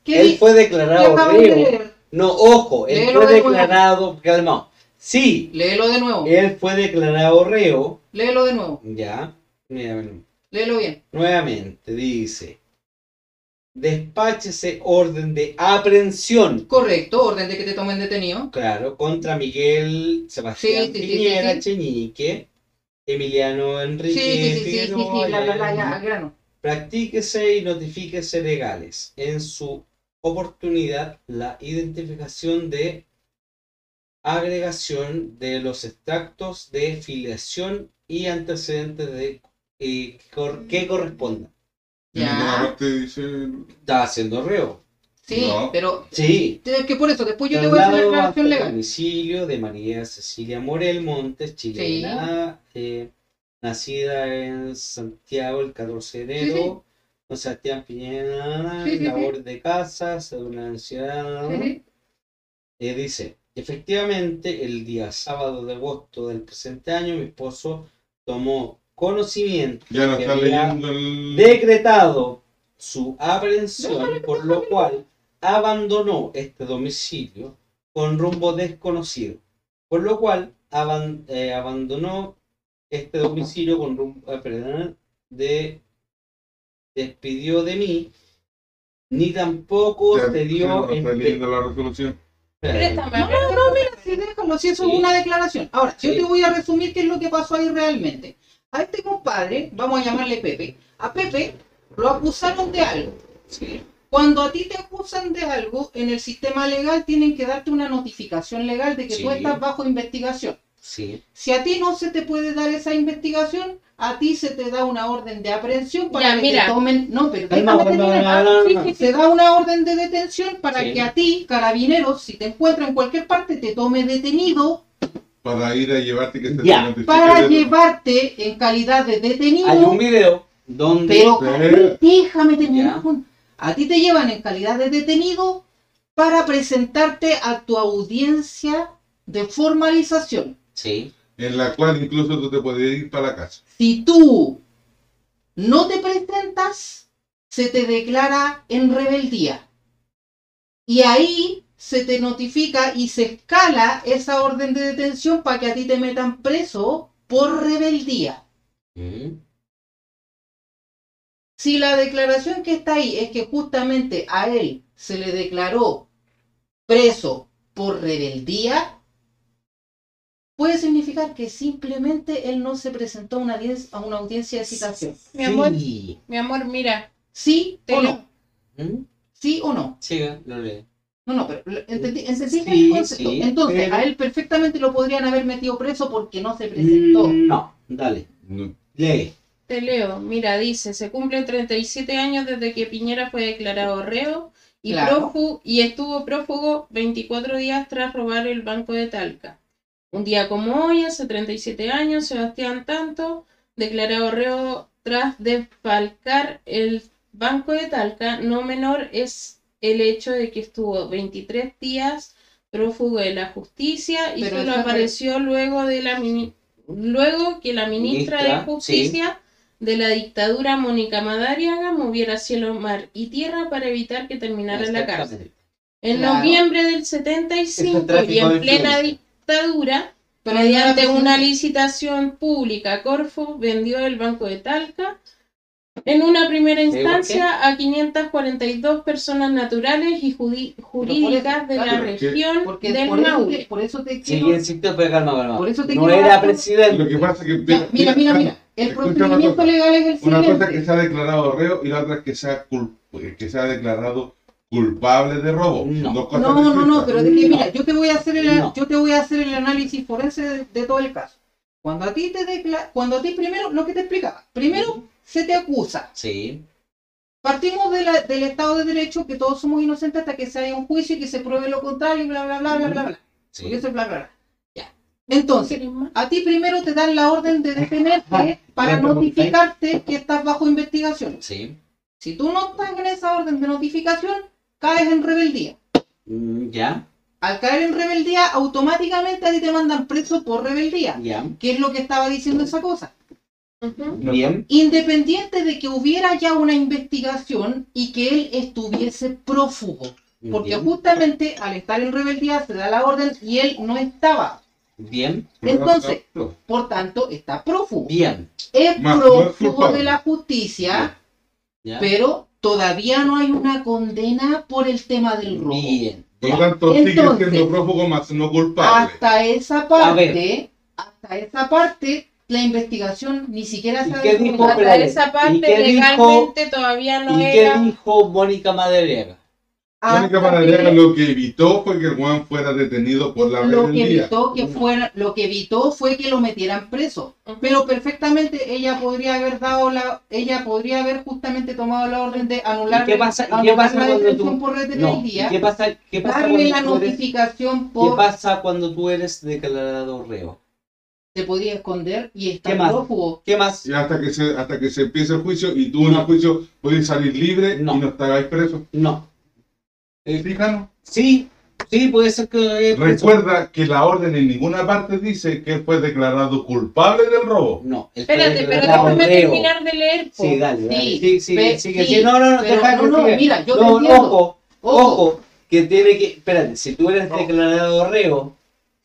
¿Qué Él fue declarado de reo. leer? No, ojo, él Léelo fue de declarado. Calmado. Sí, Léelo de nuevo. él fue declarado reo. Léelo de nuevo. Ya. Léelo bien. nuevamente dice. Despáchese orden de aprehensión. Correcto, orden de que te tomen detenido. Claro, contra Miguel Sebastián Sí, sí, sí, Piñera sí. Cheñique, Emiliano Enrique sí, sí, sí, Figueroa, ya, grano. Practíquese y notifíquese legales. En su oportunidad, la identificación de agregación de los extractos de filiación y antecedentes de eh, cor- que correspondan. Ya. parte dice. Está haciendo reo. Sí, No. pero Sí. es que por eso, después yo te voy a hacer la declaración legal. domicilio de María Cecilia Morel Montes, chilena, eh, nacida en Santiago el 14 de Sí, enero, Sebastián Piñera, Sí, sí, sí. labor de casa, cédula de. Sí, sí. Eh, dice, efectivamente, el día sábado de agosto del presente año, mi esposo tomó conocimiento Ya no que había el. decretado su aprehensión, por lo cual abandonó este domicilio con rumbo desconocido, por lo cual aban- eh, abandonó este domicilio con rumbo, eh, perdón, de despidió de mí, ni tampoco se dio en- la resolución. Préstame, No, no, no, mira, sí, déjalo, si eso Sí. es una declaración. Ahora, yo te voy a resumir qué es lo que pasó ahí realmente. A este compadre, vamos a llamarle Pepe, a Pepe lo acusaron de algo. Sí, Cuando a ti te acusan de algo, en el sistema legal tienen que darte una notificación legal de que tú estás bajo investigación. Sí, Si a ti no se te puede dar esa investigación, a ti se te da una orden de aprehensión para Ya, que mira. te tomen. No, pero calma. sí, sí, Se da una orden de detención para Sí. que a ti, carabineros, si te encuentra en cualquier parte, te tome detenido Para ir a llevarte que se Ya. te notifique para llevarte en calidad de detenido. hay un video donde Pero Sí. déjame terminar. Ya. Juan. A ti te llevan en calidad de detenido para presentarte a tu audiencia de formalización. Sí, En la cual incluso tú te puedes ir para la casa. Si tú no te presentas, se te declara en rebeldía. Y ahí se te notifica y se escala esa orden de detención para que a ti te metan preso por rebeldía. Mm, Si la declaración que está ahí es que justamente a él se le declaró preso por rebeldía, puede significar que simplemente él no se presentó a una, audien- a una audiencia de citación. Mi amor, sí. mi amor, mira, ¿Sí te o no? Mm, ¿Sí o no? siga, lo leo. No, no, pero entendí, entendí Sí, el concepto. sí, Entonces, pero- a él perfectamente lo podrían haber metido preso porque no se presentó. Mm, No, dale, No. lee. Te leo, mira, dice, se cumplen 37 años desde que Piñera fue declarado reo y, Claro. prófugo, y estuvo prófugo 24 días tras robar el Banco de Talca. Un día como hoy, hace 37 años, Sebastián Tanto, declarado reo tras desfalcar el Banco de Talca, no menor es el hecho de que estuvo 23 días prófugo de la justicia y Pero solo apareció luego de la luego que la ministra, Ministra, de Justicia de la dictadura Mónica Madariaga moviera cielo, mar y tierra para evitar que terminara en la cárcel. En Claro. noviembre del Eso 75 es y en plena influencia. Dictadura, Pero mediante una licitación pública, Corfo vendió el Banco de Talca en una primera instancia a 542 personas naturales y jurídicas de la región Porque del por eso, Maule. te, por eso te Sí, quiero... insisto, pero calma, calma. Por eso te no quiero era presidente. Lo que pasa es que. Ya, mira, mira, mira. El procedimiento legal es el Una cosa es que siguiente. se ha declarado reo y la otra es que se ha, cul- que se ha declarado culpable de robo. No. Son dos cosas No, no, no, pero de que, mira, yo te voy a hacer el, No. yo te voy a hacer el análisis forense de, de todo el caso. Cuando a ti te decla, cuando a ti primero, lo que te explicaba, primero se te acusa. Sí, Partimos de la- del Estado de Derecho, que todos somos inocentes hasta que se haya un juicio y que se pruebe lo contrario, y bla, bla, bla, bla, bla, bla. sí. Porque eso es bla, bla, bla. Ya. Entonces, a ti primero te dan la orden de detenerte para notificarte que estás bajo investigación. Sí. Si tú no estás en esa orden de notificación, caes en rebeldía. Mm, Ya, Al caer en rebeldía, automáticamente a ti te mandan preso por rebeldía. ya. ¿Qué es lo que estaba diciendo esa cosa? Bien. Independiente de que hubiera ya una investigación y que él estuviese prófugo. Porque bien, justamente al estar en rebeldía se da la orden y él no estaba. Bien. Entonces, por tanto, está prófugo. Bien. Es prófugo de la justicia, Ya. pero todavía no hay una condena por el tema del robo. Bien. Por lo tanto, sigue siendo prófugo más no culpable. Hasta esa parte, hasta esa parte, la investigación ni siquiera ¿Y se ha qué dijo? desarrollado. Hasta esa ¿y parte dijo- legalmente todavía no ¿Y qué dijo Mónica Madariaga? Que- lo que evitó fue que el Juan fuera detenido por la lo que evitó que fuera, lo que evitó fue que lo metieran preso. Pero perfectamente ella podría haber dado la, ella podría haber justamente tomado la orden de anular, ¿Y qué pasa- y qué anular pasa la detención tú- por No. rebeldía, ¿Y ¿Qué pasa, qué pasa darle cuando la tú eres- notificación ¿Qué por pasa cuando tú eres declarado reo? se podía esconder y ¿Qué estar más? prófugo. ¿Qué más? Y hasta que se hasta que se empiece el juicio y tú en el juicio puedes salir libre No. y no estabais preso. No. Fíjalo. Sí, sí, puede ser que. Recuerda que la orden en ninguna parte dice que él fue declarado culpable del robo. No, Espérate, pero déjame terminar de leer. po. Sí, dale, dale. Sí, Sí, sí, pe- sí, sí. No, no, no, deja no, no, mira, yo te No, entiendo. ojo, Ojo. ojo, que tiene que. Espérate, si tú eres No. declarado reo,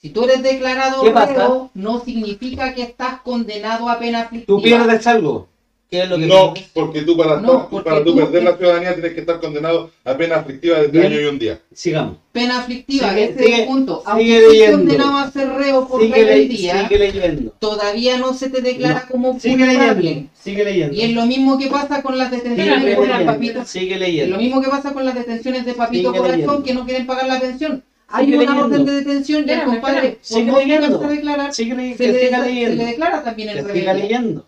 Si tú eres declarado reo, no significa que estás condenado a pena aflictiva. tú pierdes algo. ¿Qué es lo que No, porque tú para, No, estar- porque para tú tú- perder la ciudadanía tienes que estar condenado a pena aflictiva de tres años y un día. Sigamos. Pena aflictiva, Sigue- ese es sigue- el punto. sigue Aunque estés leyendo. condenado a ser reo por Sigue, le- rebeldía, sigue leyendo. todavía no se te declara como Sigue culpable. leyendo. Sigue leyendo. Y es lo mismo que pasa con las detenciones Sigue de leyendo. papito. Sigue Es leyendo. lo mismo que pasa con las detenciones de papito Sigue corazón leyendo. que no quieren pagar la pensión. Hay Sigue una leyendo. orden de detención y el Espérame, compadre, Sigue leyendo. declarar, Sigue, se que le, siga se le leyendo. declara también el rebeldía. leyendo.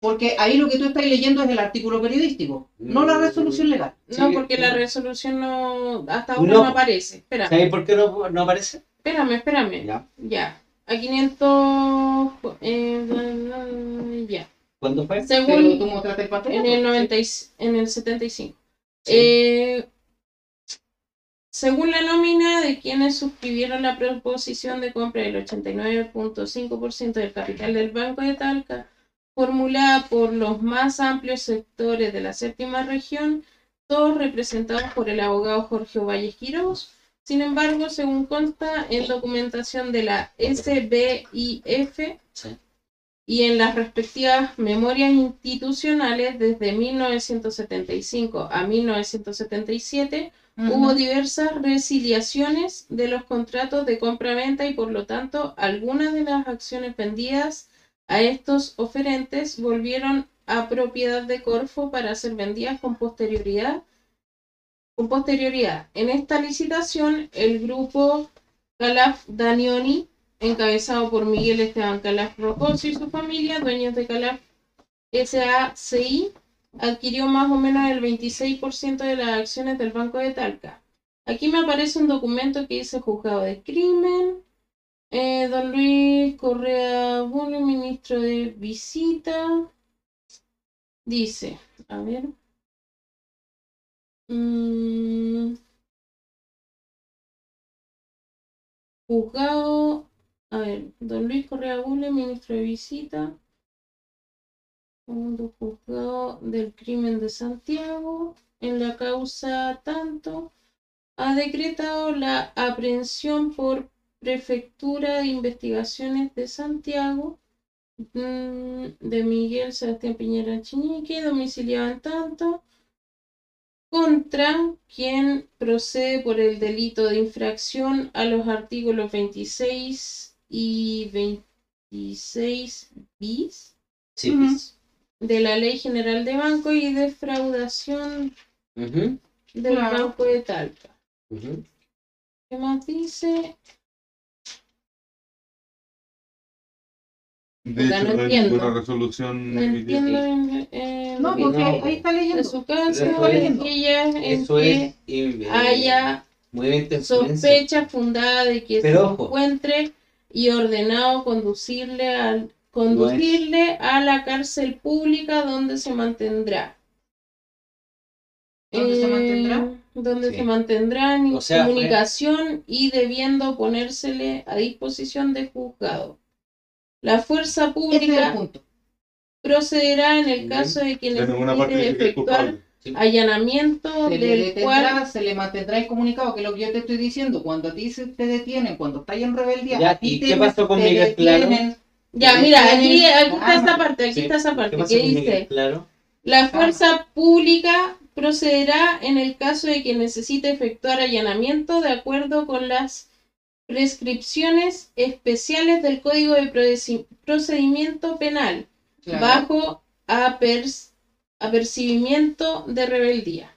Porque ahí lo que tú estás leyendo es el artículo periodístico, no la resolución legal. No, porque la resolución no. Hasta ahora No. no, aparece. Espera, ¿Sabes por qué no, no aparece? espérame, espérame. Ya. Ya. A 500. eh, ya. ¿Cuándo fue? Tú Según. mostraste el papel. En el, 90 y- en el 75. Sí. Eh, según la nómina de quienes suscribieron la proposición de compra del 89.5% del capital del Banco de Talca, formulada por los más amplios sectores de la séptima región, todos representados por el abogado Jorge Valles Quirós. Sin embargo, según consta en documentación de la SBIF, Sí. y en las respectivas memorias institucionales desde 1975 a 1977 hubo diversas resiliaciones de los contratos de compra-venta y por lo tanto algunas de las acciones vendidas a estos oferentes volvieron a propiedad de Corfo para ser vendidas con posterioridad con posterioridad. En esta licitación, el grupo Calaf Danioni, encabezado por Miguel Esteban Calaf Rocoso y su familia, dueños de Calaf SACI, adquirió más o menos el 26% de las acciones del Banco de Talca. Aquí me aparece un documento que dice juzgado de crimen. Eh, don Luis Correa Bullo, ministro de visita. Dice, a ver. Mm, juzgado. A ver, don Luis Correa Bullo, ministro de visita. Juzgado del crimen de Santiago. En la causa tanto ha decretado la aprehensión por Prefectura de Investigaciones de Santiago mm, de Miguel Sebastián Piñera Chiñique, domiciliado en tanto, contra quien procede por el delito de infracción a los artículos 26 y 26 bis Sí, de la Ley General de Banco y defraudación del Claro. Banco de Talca. ¿Qué más dice? De hecho, no entiendo. una resolución No entiendo en, en No, que porque No. ahí está de leyendo. su casa, Eso es- en ella, en Eso que es eh, haya de sospecha fundada de que Pero se ojo. encuentre y ordenado conducirle al conducirle a la cárcel pública donde se mantendrá. ¿Dónde se Eh, mantendrá? Donde Sí. se mantendrá en O sea, fue- comunicación y debiendo ponérsele a disposición del juzgado. La fuerza Ese es el pública procederá en el caso de necesite que es efectuar allanamiento Se le del detendrá, cual se le mantendrá incomunicado, que es lo que yo te estoy diciendo. Cuando a ti se te detienen, cuando estás en rebeldía, Ya, a ti ¿y te, qué pasó con te Miguel Claro? Ya, te mira, aquí, aquí está Ah, esa parte, aquí Sí. está esa ¿Qué parte que Miguel? dice, Claro. la fuerza pública procederá en el caso de quien necesite efectuar allanamiento de acuerdo con las prescripciones especiales del Código de Procedi- Procedimiento Penal, Claro. bajo apercibimiento de rebeldía.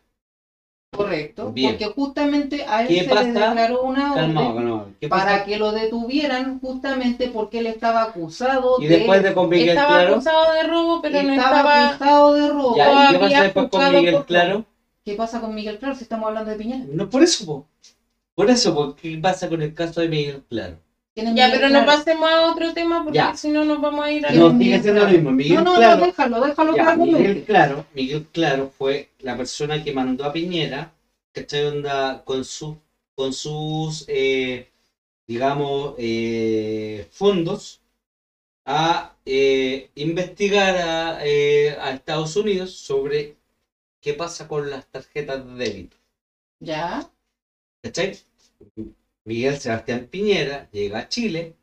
Correcto. Bien. Porque justamente a él ¿Qué se pasa? le declaró una Calmado, orden calmado. ¿Qué pasa? para que lo detuvieran justamente porque él estaba acusado Y de después de con Miguel estaba Claro. acusado de robo, pero no estaba estaba... acusado de robo. Ya, ¿y qué pasa después con Miguel por- Claro? ¿Qué pasa con Miguel Claro si estamos hablando de Piñera? No, por eso, po. Por eso, po. ¿qué pasa con el caso de Miguel Claro? ¿Quién es Ya, pero no Claro? pasemos a otro tema porque si no nos vamos a ir a... ¿Quién No, sigue siendo lo Claro? mismo. Miguel No, no, Claro. no, déjalo, déjalo Ya, argumente. Miguel Claro, Miguel Claro fue la persona que mandó a Piñera, ¿cachai? Onda con, su, con sus, eh, digamos, eh, fondos a eh, investigar a, eh, a Estados Unidos sobre qué pasa con las tarjetas de débito. Ya. ¿Cachai? Miguel Sebastián Piñera llega a Chile,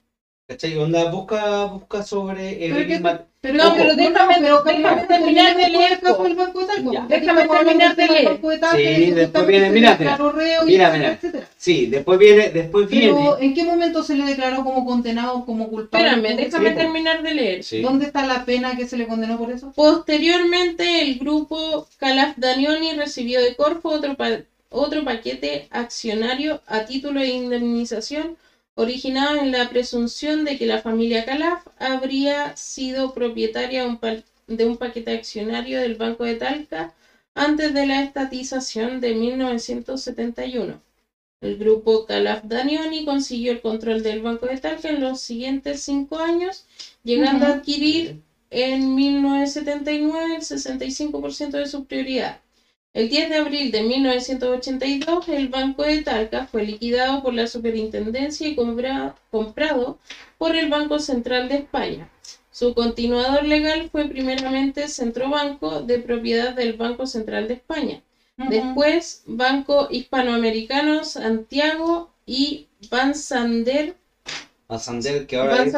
¿cachai? Onda busca, busca sobre el Pero que- Pero, No, pero déjame- pero déjame calma, terminar de leer, el Banco de Talco. Ya. Aquí Déjame terminar de del leer. Banco de Talco, Sí, después viene, mira, mira, mira. etcétera. Sí, después viene, después viene. Pero, ¿en qué momento se le declaró como condenado, como culpable? Espérame, déjame Sí, po. terminar de leer. Sí. ¿Dónde está la pena que se le condenó por eso? Posteriormente, el grupo Calaf Danioni recibió de Corfo otro, otro paquete accionario a título de indemnización originado en la presunción de que la familia Calaf habría sido propietaria de un, paquete accionario del Banco de Talca antes de la estatización de 1971. El grupo Calaf Danioni consiguió el control del Banco de Talca en los siguientes cinco años, llegando a adquirir en 1979 el 65% de su prioridad. El 10 de abril de 1982, el Banco de Talca fue liquidado por la Superintendencia y compra- comprado por el Banco Central de España. Su continuador legal fue primeramente Centrobanco, de propiedad del Banco Central de España. Después, Banco Hispanoamericano Santiago y Bansander A Sander, que ahora Van es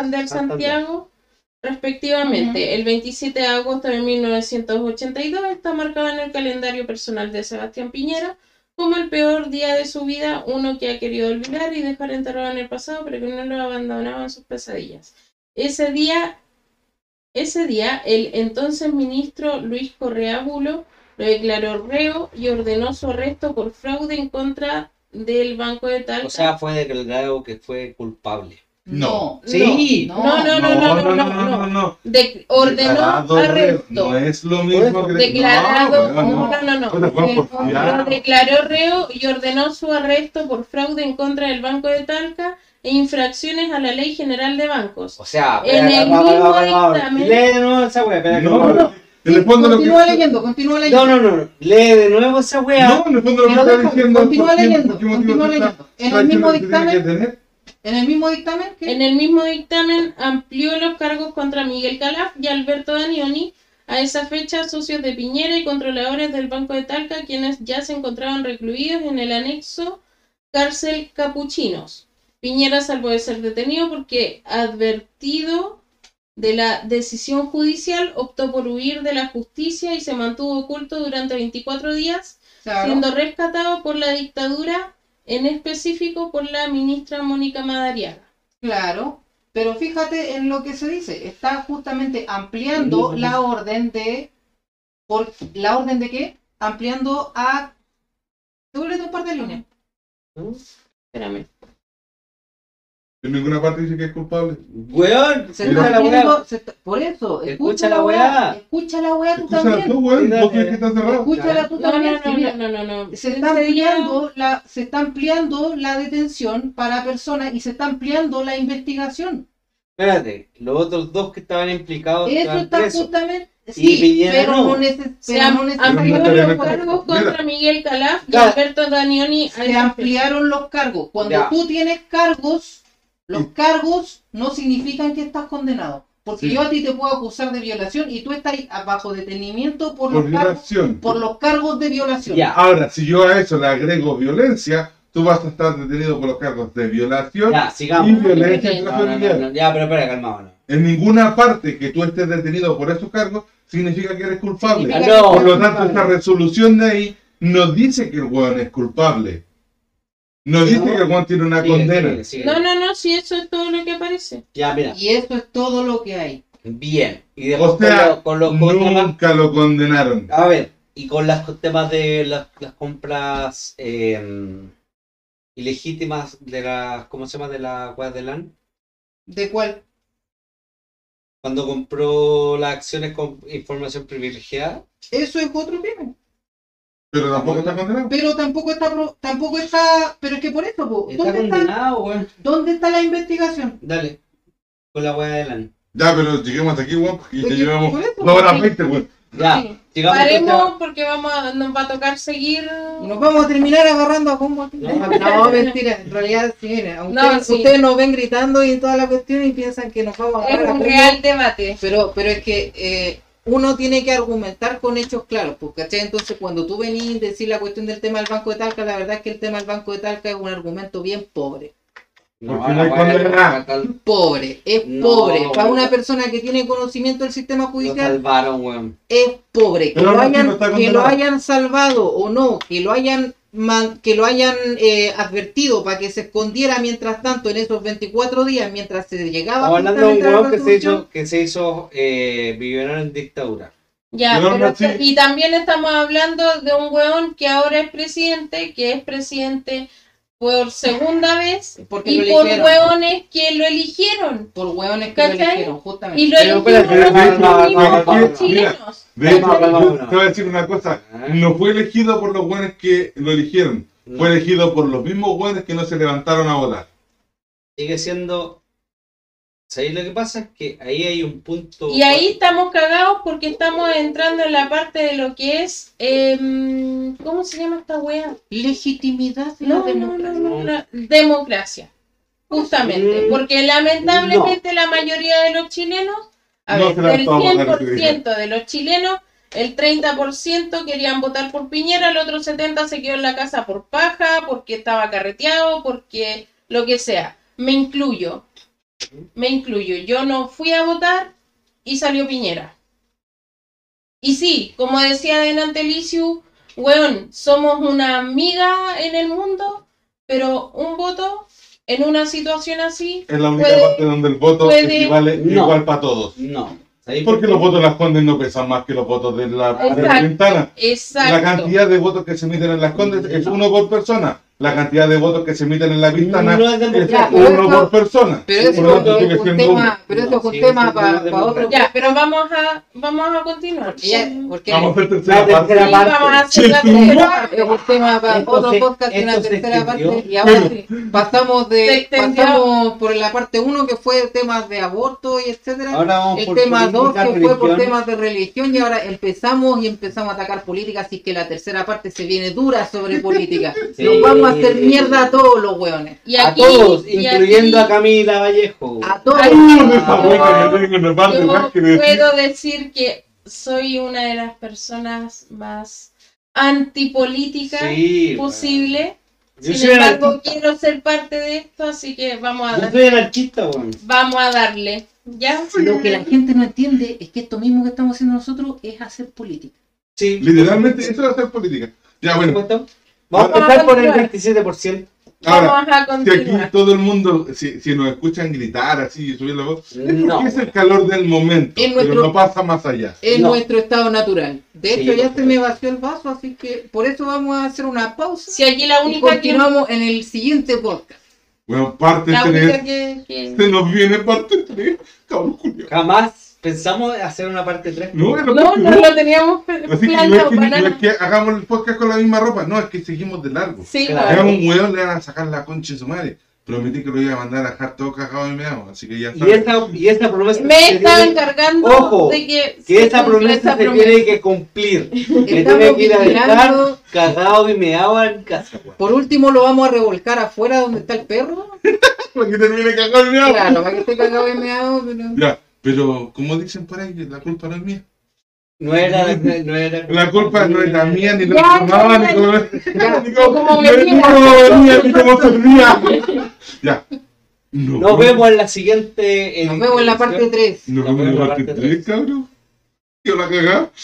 Respectivamente. El 27 de agosto de 1982 está marcado en el calendario personal de Sebastián Piñera como el peor día de su vida, uno que ha querido olvidar y dejar enterrado en el pasado, pero que no lo abandonaba en sus pesadillas. Ese día, ese día, el entonces ministro Luis Correa Bulo lo declaró reo y ordenó su arresto por fraude en contra del Banco de Talca. O sea, fue declarado que fue culpable. No. Sí. No, No, no, no, no, no, no, no. De- ordenó Declarado reo. arresto. No es lo mismo que Declarado, No, no, no, no, declaró reo y ordenó su arresto por fraude en contra del Banco de Talca e infracciones a la Ley General de Bancos. O sea, En el mismo Lee de nuevo esa wea, No. En Sí, el fondo continúa leyendo, continúa leyendo. No, no, no, lee de nuevo esa wea. No, en el fondo lo que está diciendo. continúa ¿por qué- leyendo, continúa leyendo. En el mismo dictamen-? En el mismo dictamen que En el mismo dictamen amplió los cargos contra Miguel Calaf y Alberto Danioni, a esa fecha socios de Piñera y controladores del Banco de Talca, quienes ya se encontraban recluidos en el anexo cárcel Capuchinos. Piñera salvó de ser detenido porque, advertido de la decisión judicial, optó por huir de la justicia y se mantuvo oculto durante 24 días Claro. siendo rescatado por la dictadura, en específico por la ministra Mónica Madariaga. Claro, pero fíjate en lo que se dice, está justamente ampliando la orden de por la orden de qué? Ampliando a Devuélvete un par de líneas. Espérame. En ninguna parte dice que es culpable. Weón, Se está la wea. ampliando- se está- por eso, Escucha escucha, la weá. weá, escucha la weá tú también. tú, weón. Vos crees eh, que está cerrado. Escúchala tú No, no, también. no, no, no, se está ampliando la se está ampliando la detención para personas y se está ampliando la investigación Espérate, los otros dos que estaban implicados eso estaban está presos. justamente sí pero no. Se pero am- no amplió amplió necesariamente los cargos contra Miguel Calaf y. Alberto Danioni. se ampliaron los cargos cuando Ya. tú tienes cargos los cargos no significan que estás condenado porque Sí. yo a ti te puedo acusar de violación y tú estás bajo detenimiento por, Por los cargos violación. por los cargos de violación Ya. Ahora, si yo a eso le agrego violencia, tú vas a estar detenido por los cargos de violación Ya, y violencia Ok. No, no, intrafamiliar. no, no, ya, pero espera, calmado. En ninguna parte que tú estés detenido por esos cargos significa que eres culpable. Que Por lo tanto, culpable. esta resolución de ahí no dice que el weón es culpable. No dice que weón tiene una Sigue, condena. sigue, sigue. No, no, no, si eso es todo lo que aparece. Ya, mira. y eso es todo lo que hay Bien. Y después O sea, con los, con los con temas- nunca lo condenaron. A ver, y con las con temas de las, las compras eh, ilegítimas de las, ¿cómo se llama? De la web de LAN. de cuál Cuando compró las acciones con información privilegiada. eso es otro crimen Pero tampoco está condenado. pero tampoco está pro- tampoco está pero es que por eso po, Está ¿dónde está, weón. dónde está la investigación Dale. Con la web de. Ya, pero lleguemos hasta aquí, weón, ya Porque llevamos dos horas veinte, weón. Ya, Sí. sigamos. Paremos porque vamos a- nos va a tocar seguir. nos vamos a terminar agarrando a combo aquí. No, no, mentira en realidad sí No, ustedes, sí. ustedes nos ven gritando y toda la cuestión y piensan que nos vamos a Es agarrar a un combo. real debate. pero pero es que eh, uno tiene que argumentar con hechos claros, pues, ¿cachai? Entonces, cuando tú venís a decir la cuestión del tema del Banco de Talca, la verdad es que el tema del Banco de Talca es un argumento bien pobre. No hay. Pobre, es No, pobre. Para una persona que tiene conocimiento del sistema judicial, salvaron, es pobre. Que, lo, hayan, que lo hayan salvado o no, que lo hayan que lo hayan eh, advertido para que se escondiera mientras tanto en esos 24 días, mientras se llegaba Estamos hablando de un justamente a la weón que se hizo, que se hizo eh, millonario en dictadura. Ya, Pero pero no, sí. y también estamos hablando de un weón que ahora es presidente, que es presidente por segunda vez Porque y lo por eligieron. hueones que lo eligieron. Por hueones que lo ¿Cachai? eligieron, justamente. Y lo Pero eligieron espérate, los no, no, mismos no, no, no, chilenos. Te voy a decir una cosa. Ah. No fue elegido por los buenos que lo eligieron. Fue elegido por los mismos buenos que no se levantaron a votar. Sigue siendo. ¿Sabéis lo que pasa? Es que ahí hay un punto. Y ahí estamos cagados porque estamos entrando en la parte de lo que es. em, ¿Cómo se llama esta wea? Legitimidad de No, la no, no, democracia. no, democracia. Justamente. Mm. Porque lamentablemente la mayoría de los chilenos, a No ver, del estamos dando, te 100% de los chilenos, el 30% querían votar por Piñera, el otro 70% se quedó en la casa por paja, porque estaba carreteado, porque lo que sea. Me incluyo. Me incluyo. Yo no fui a votar y salió Piñera. Y sí, como decía delante Liciu, weón, somos una amiga en el mundo, pero un voto en una situación así, Es la única Puede- parte donde el voto puede- equivale No. igual para todos. No. ¿Sabéis Porque por los votos de las Condes no pesan más que los votos de la, de la Exacto. ventana. La Exacto. cantidad de votos que se emiten en las Condes es uno por persona. La cantidad de votos que se emiten en la ventana No es uno eso- por persona. Pero eso tanto, es un tema, uno. pero eso es un Sí, tema sí, para otro. Ya, pero vamos a, vamos a continuar. Ya, porque Vamos a hacer La tercera parte. Sí, vamos a hacer la Sí, tercera es un tema para Esto otro se- podcast y una esto se tercera parte. Y ahora pasamos de pasamos por la parte 1 que fue temas de aborto y etcétera. Ahora vamos el por tema 2 política, que fue por temas de religión y ahora empezamos y empezamos a atacar política, así que la tercera parte se viene dura sobre política. Sí. Nos vamos a hacer mierda a todos los hueones. Y a todos, y incluyendo aquí a Camila Vallejo. A todos. ¡Uh, esa boca que tengo en la parte yo más que decir! puedo decir que soy una de las personas más antipolíticas Sí, posible. Yo Sin embargo, anarquista. quiero ser parte de esto, así que vamos a, Yo dar- soy anarquista, weón. vamos a darle. ¿Ya? Lo que la gente no entiende es que esto mismo que estamos haciendo nosotros es hacer política. Sí. Literalmente, eso es hacer política. Ya, bueno, ¿Cuánto? Vamos a empezar por el continuar. 27%. ahora, vamos a si aquí todo el mundo, si, si nos escuchan gritar así y subir la voz, No. es el calor del momento, En pero nuestro- no pasa más allá. Es No. nuestro estado natural. De Sí, hecho, ya por se me vació el vaso, así que por eso vamos a hacer una pausa. Si aquí la Y única que, continuamos en el siguiente podcast. Bueno, parte la 3, única que, que- se nos viene parte 3, cabrón Julio. Jamás pensamos hacer una parte 3. No, No, no lo teníamos Así que no es que, para no es nada. que hagamos el podcast con la misma ropa, no, es que seguimos de largo. Sí, Claro. Era bueno. un weón, le van a sacar la concha de su madre. Prometí que lo iba a mandar a dejar todo cagado y meado, así que ya Y sabes. esa, y esa promesa Me está encargando Ojo, de que, que cumpla promesa esa se promesa. tiene que cumplir. Me tiene que ir a dejar cagado y meado en casa. Por último, lo vamos a revolcar afuera donde está el perro. Para que termine cagado y meado. Claro, para que esté cagado y meado. Pero... Ya, pero como dicen por ahí, la culpa no es mía. No era, no era. La culpa no era mía, ni lo que tomaba, ni cómo venía. cómo venía, ni cómo servía. Ya. No. Nos vemos en la siguiente. Nos vemos en la parte 3. Nos vemos en la parte 3, cabrón. Yo la cagá.